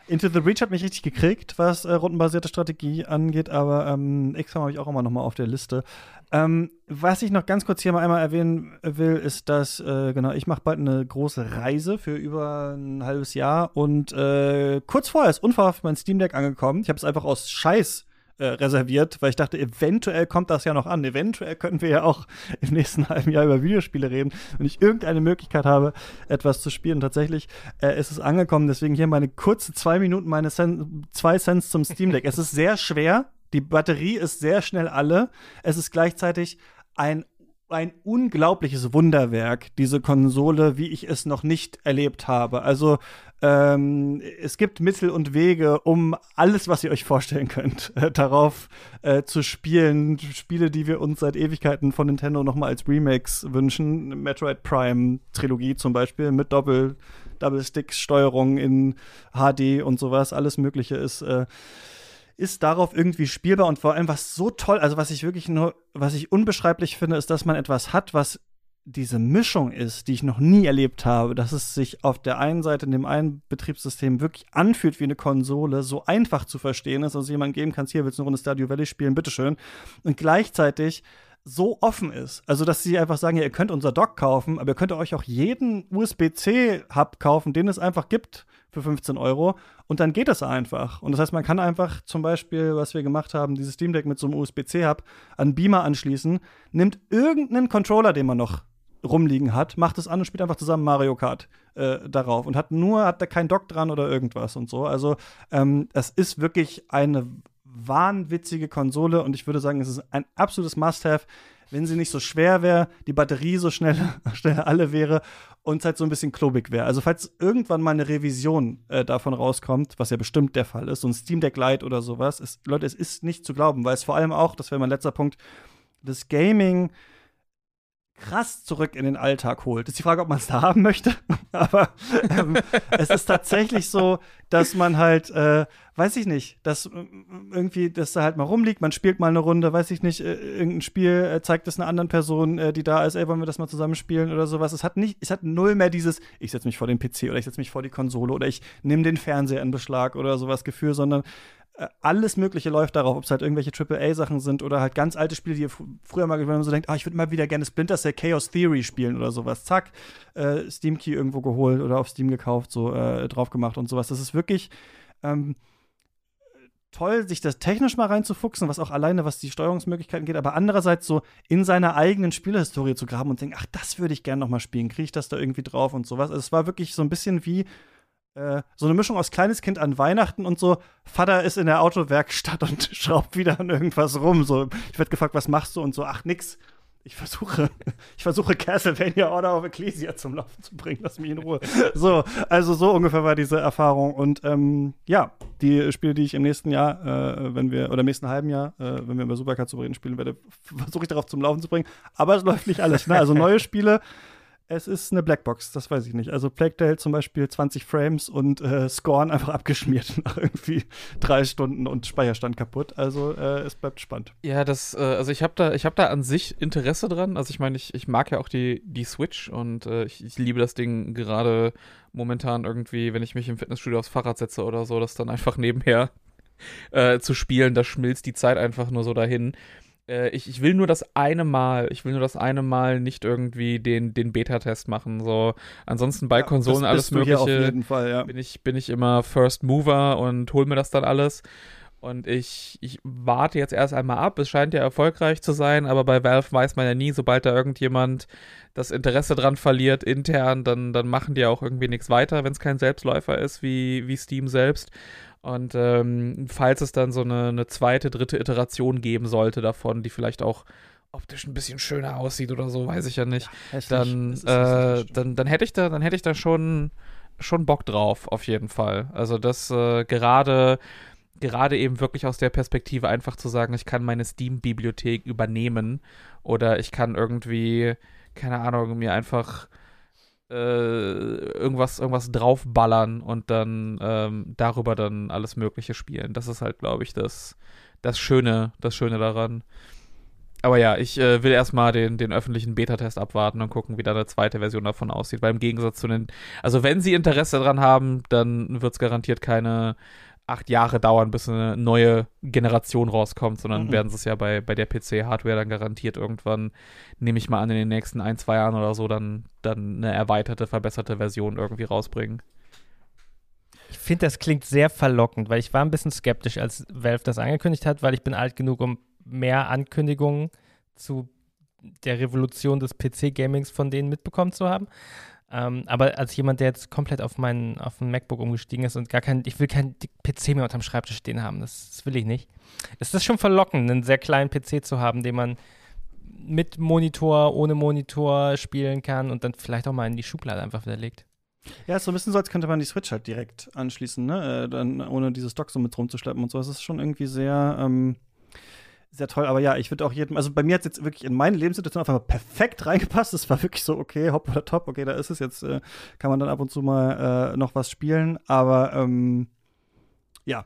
Into the Breach hat mich richtig gekriegt, was äh, rundenbasierte Strategie angeht, aber ähm, XCOM habe ich auch immer noch mal auf der Liste. Ähm, was ich noch ganz kurz hier mal einmal erwähnen will, ist, dass, äh, genau, ich mache bald eine große Reise für über ein halbes Jahr und äh, kurz vorher ist unverhofft mein Steam Deck angekommen. Ich habe es einfach aus Scheiß äh, reserviert, weil ich dachte, eventuell kommt das ja noch an. Eventuell können wir ja auch im nächsten halben Jahr über Videospiele reden, wenn ich irgendeine Möglichkeit habe, etwas zu spielen. Tatsächlich äh, ist es angekommen, deswegen hier meine kurze zwei Minuten, meine Cent, zwei Cents zum Steam Deck. es ist sehr schwer, die Batterie ist sehr schnell alle. Es ist gleichzeitig ein ein unglaubliches Wunderwerk, diese Konsole, wie ich es noch nicht erlebt habe. Also ähm, es gibt Mittel und Wege, um alles, was ihr euch vorstellen könnt, äh, darauf äh, zu spielen. Spiele, die wir uns seit Ewigkeiten von Nintendo noch mal als Remakes wünschen. Metroid Prime Trilogie zum Beispiel mit Doppel, Double Stick Steuerung in HD und sowas. Alles Mögliche ist äh, ist darauf irgendwie spielbar und vor allem was so toll, also was ich wirklich nur, was ich unbeschreiblich finde, ist, dass man etwas hat, was diese Mischung ist, die ich noch nie erlebt habe, dass es sich auf der einen Seite in dem einen Betriebssystem wirklich anfühlt wie eine Konsole, so einfach zu verstehen ist, also jemand geben kannst, hier willst du eine Runde Stadio Valley spielen, bitteschön, und gleichzeitig so offen ist. Also, dass sie einfach sagen, ja, ihr könnt unser Dock kaufen, aber ihr könnt euch auch jeden USB-C-Hub kaufen, den es einfach gibt für 15 Euro. Und dann geht es einfach. Und das heißt, man kann einfach zum Beispiel, was wir gemacht haben, dieses Steam Deck mit so einem USB-C-Hub an Beamer anschließen, nimmt irgendeinen Controller, den man noch rumliegen hat, macht es an und spielt einfach zusammen Mario Kart äh, darauf und hat nur, hat da kein Dock dran oder irgendwas und so. Also ähm, es ist wirklich eine wahnwitzige Konsole und ich würde sagen, es ist ein absolutes Must-Have, wenn sie nicht so schwer wäre, die Batterie so schnell, schnell alle wäre und es halt so ein bisschen klobig wäre. Also falls irgendwann mal eine Revision äh, davon rauskommt, was ja bestimmt der Fall ist, so ein Steam Deck Lite oder sowas, ist, Leute, es ist nicht zu glauben, weil es vor allem auch, das wäre mein letzter Punkt, das Gaming krass zurück in den Alltag holt. Ist die Frage, ob man es da haben möchte. Aber ähm, es ist tatsächlich so, dass man halt, äh, weiß ich nicht, dass äh, irgendwie, dass da halt mal rumliegt, man spielt mal eine Runde, weiß ich nicht, äh, irgendein Spiel äh, zeigt es einer anderen Person, äh, die da ist, ey, wollen wir das mal zusammen spielen oder sowas. Es hat nicht, es hat null mehr dieses, ich setze mich vor den PC oder ich setze mich vor die Konsole oder ich nehme den Fernseher in Beschlag oder sowas Gefühl, sondern alles Mögliche läuft darauf, ob es halt irgendwelche AAA-Sachen sind oder halt ganz alte Spiele, die ihr fr früher mal, wenn man so denkt, ah, ich würde mal wieder gerne Splinter Cell Chaos Theory spielen oder sowas. Zack, äh, Steam Key irgendwo geholt oder auf Steam gekauft, so äh, drauf gemacht und sowas. Das ist wirklich ähm, toll, sich das technisch mal reinzufuchsen, was auch alleine, was die Steuerungsmöglichkeiten geht, aber andererseits so in seiner eigenen Spielhistorie zu graben und denken, ach, das würde ich gerne noch mal spielen, kriege ich das da irgendwie drauf und sowas. Also es war wirklich so ein bisschen wie äh, so eine Mischung aus kleines Kind an Weihnachten und so, Vater ist in der Autowerkstatt und schraubt wieder an irgendwas rum. So, ich werde gefragt, was machst du? Und so, ach nix. Ich versuche, ich versuche Castlevania Order of Ecclesia zum Laufen zu bringen. Lass mich in Ruhe. So, also so ungefähr war diese Erfahrung. Und ähm, ja, die Spiele, die ich im nächsten Jahr, äh, wenn wir, oder im nächsten halben Jahr, äh, wenn wir über Supercard zu reden spielen werde, versuche ich darauf zum Laufen zu bringen. Aber es läuft nicht alles. Ne? Also neue Spiele es ist eine Blackbox, das weiß ich nicht. Also Plague Tale zum Beispiel 20 Frames und äh, Scorn einfach abgeschmiert nach irgendwie drei Stunden und Speicherstand kaputt. Also äh, es bleibt spannend. Ja, das, äh, also ich habe da, ich da an sich Interesse dran. Also ich meine, ich, ich mag ja auch die, die Switch und äh, ich, ich liebe das Ding gerade momentan irgendwie, wenn ich mich im Fitnessstudio aufs Fahrrad setze oder so, das dann einfach nebenher äh, zu spielen, da schmilzt die Zeit einfach nur so dahin. Äh, ich, ich will nur das eine Mal, ich will nur das eine Mal nicht irgendwie den, den Beta-Test machen. So, ansonsten bei ja, Konsolen alles Mögliche Fall, ja. bin, ich, bin ich immer First Mover und hol mir das dann alles. Und ich, ich warte jetzt erst einmal ab. Es scheint ja erfolgreich zu sein, aber bei Valve weiß man ja nie, sobald da irgendjemand das Interesse dran verliert intern, dann, dann machen die auch irgendwie nichts weiter, wenn es kein Selbstläufer ist wie, wie Steam selbst. Und ähm, falls es dann so eine, eine zweite, dritte Iteration geben sollte davon, die vielleicht auch optisch ein bisschen schöner aussieht oder so, weiß ich ja nicht, ja, dann, äh, dann, dann hätte ich da, dann hätte ich da schon, schon Bock drauf, auf jeden Fall. Also das äh, gerade, gerade eben wirklich aus der Perspektive einfach zu sagen, ich kann meine Steam-Bibliothek übernehmen oder ich kann irgendwie, keine Ahnung, mir einfach irgendwas, irgendwas draufballern und dann ähm, darüber dann alles Mögliche spielen. Das ist halt, glaube ich, das, das Schöne, das Schöne daran. Aber ja, ich äh, will erstmal den, den öffentlichen Beta-Test abwarten und gucken, wie da eine zweite Version davon aussieht. Weil im Gegensatz zu den, also wenn sie Interesse daran haben, dann wird es garantiert keine acht Jahre dauern, bis eine neue Generation rauskommt, sondern mhm. werden sie es ja bei, bei der PC-Hardware dann garantiert irgendwann, nehme ich mal an, in den nächsten ein, zwei Jahren oder so, dann, dann eine erweiterte, verbesserte Version irgendwie rausbringen. Ich finde, das klingt sehr verlockend, weil ich war ein bisschen skeptisch, als Valve das angekündigt hat, weil ich bin alt genug, um mehr Ankündigungen zu der Revolution des PC-Gamings von denen mitbekommen zu haben. Ähm, aber als jemand, der jetzt komplett auf meinen auf ein MacBook umgestiegen ist und gar kein, ich will keinen PC mehr unterm Schreibtisch stehen haben, das, das will ich nicht. Es ist schon verlockend, einen sehr kleinen PC zu haben, den man mit Monitor, ohne Monitor spielen kann und dann vielleicht auch mal in die Schublade einfach wieder legt. Ja, ist so ein bisschen so, als könnte man die Switch halt direkt anschließen, ne? Äh, dann ohne dieses Dock so mit rumzuschleppen und so. Es ist schon irgendwie sehr, ähm, sehr toll. Aber ja, ich würde auch jedem, also bei mir hat es jetzt wirklich in meine Lebenssituation einfach perfekt reingepasst. Es war wirklich so, okay, hopp oder top, okay, da ist es jetzt, äh, kann man dann ab und zu mal äh, noch was spielen. Aber ähm, ja,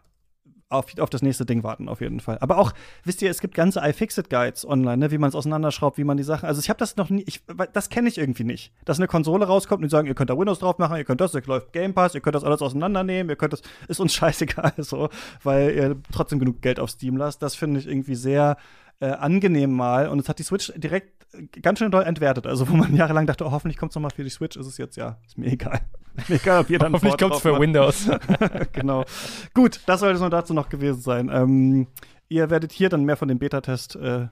auf, auf das nächste Ding warten, auf jeden Fall. Aber auch, wisst ihr, es gibt ganze iFixit-Guides online, ne, wie man es auseinanderschraubt, wie man die Sachen. Also ich habe das noch nie, ich, das kenne ich irgendwie nicht. Dass eine Konsole rauskommt und die sagen, ihr könnt da Windows drauf machen, ihr könnt das, ihr läuft Game Pass, ihr könnt das alles auseinandernehmen, ihr könnt das, ist uns scheißegal, so, weil ihr trotzdem genug Geld auf Steam lasst. Das finde ich irgendwie sehr äh, angenehm mal. Und es hat die Switch direkt ganz schön doll entwertet. Also, wo man jahrelang dachte, oh, hoffentlich kommt es nochmal für die Switch, ist es jetzt, ja, ist mir egal. mir egal, ob ihr dann Hoffentlich kommt es für Windows. genau. Gut, das sollte es nur dazu noch gewesen sein. Ähm, ihr werdet hier dann mehr von dem Beta-Test äh,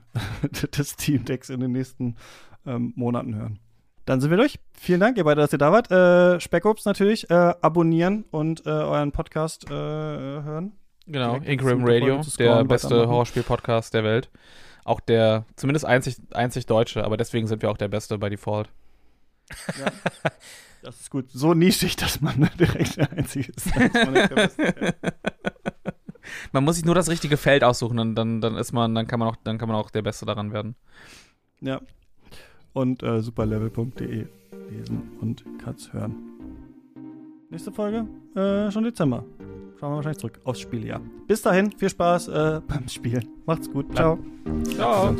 des Steam Decks in den nächsten ähm, Monaten hören. Dann sind wir durch. Vielen Dank, ihr beide, dass ihr da wart. Äh, Speckobst natürlich. Äh, abonnieren und äh, euren Podcast äh, hören. Genau, Direkt Ingram Radio, der beste. Horrorspiel-Podcast der Welt. Auch der, zumindest einzig, einzig Deutsche, aber deswegen sind wir auch der Beste bei Default. Das ist gut. So nischig, dass man direkt der Einzige ist. man der Beste. Man muss sich nur das richtige Feld aussuchen, dann, dann, dann ist man, dann kann man auch, dann kann man auch der Beste daran werden. Ja. Und äh, superlevel.de lesen und Cuts hören. Nächste Folge, äh, schon Dezember. Schauen wir wahrscheinlich zurück aufs Spieljahr. Bis dahin, viel Spaß äh, beim Spielen. Macht's gut. Ciao. Ciao.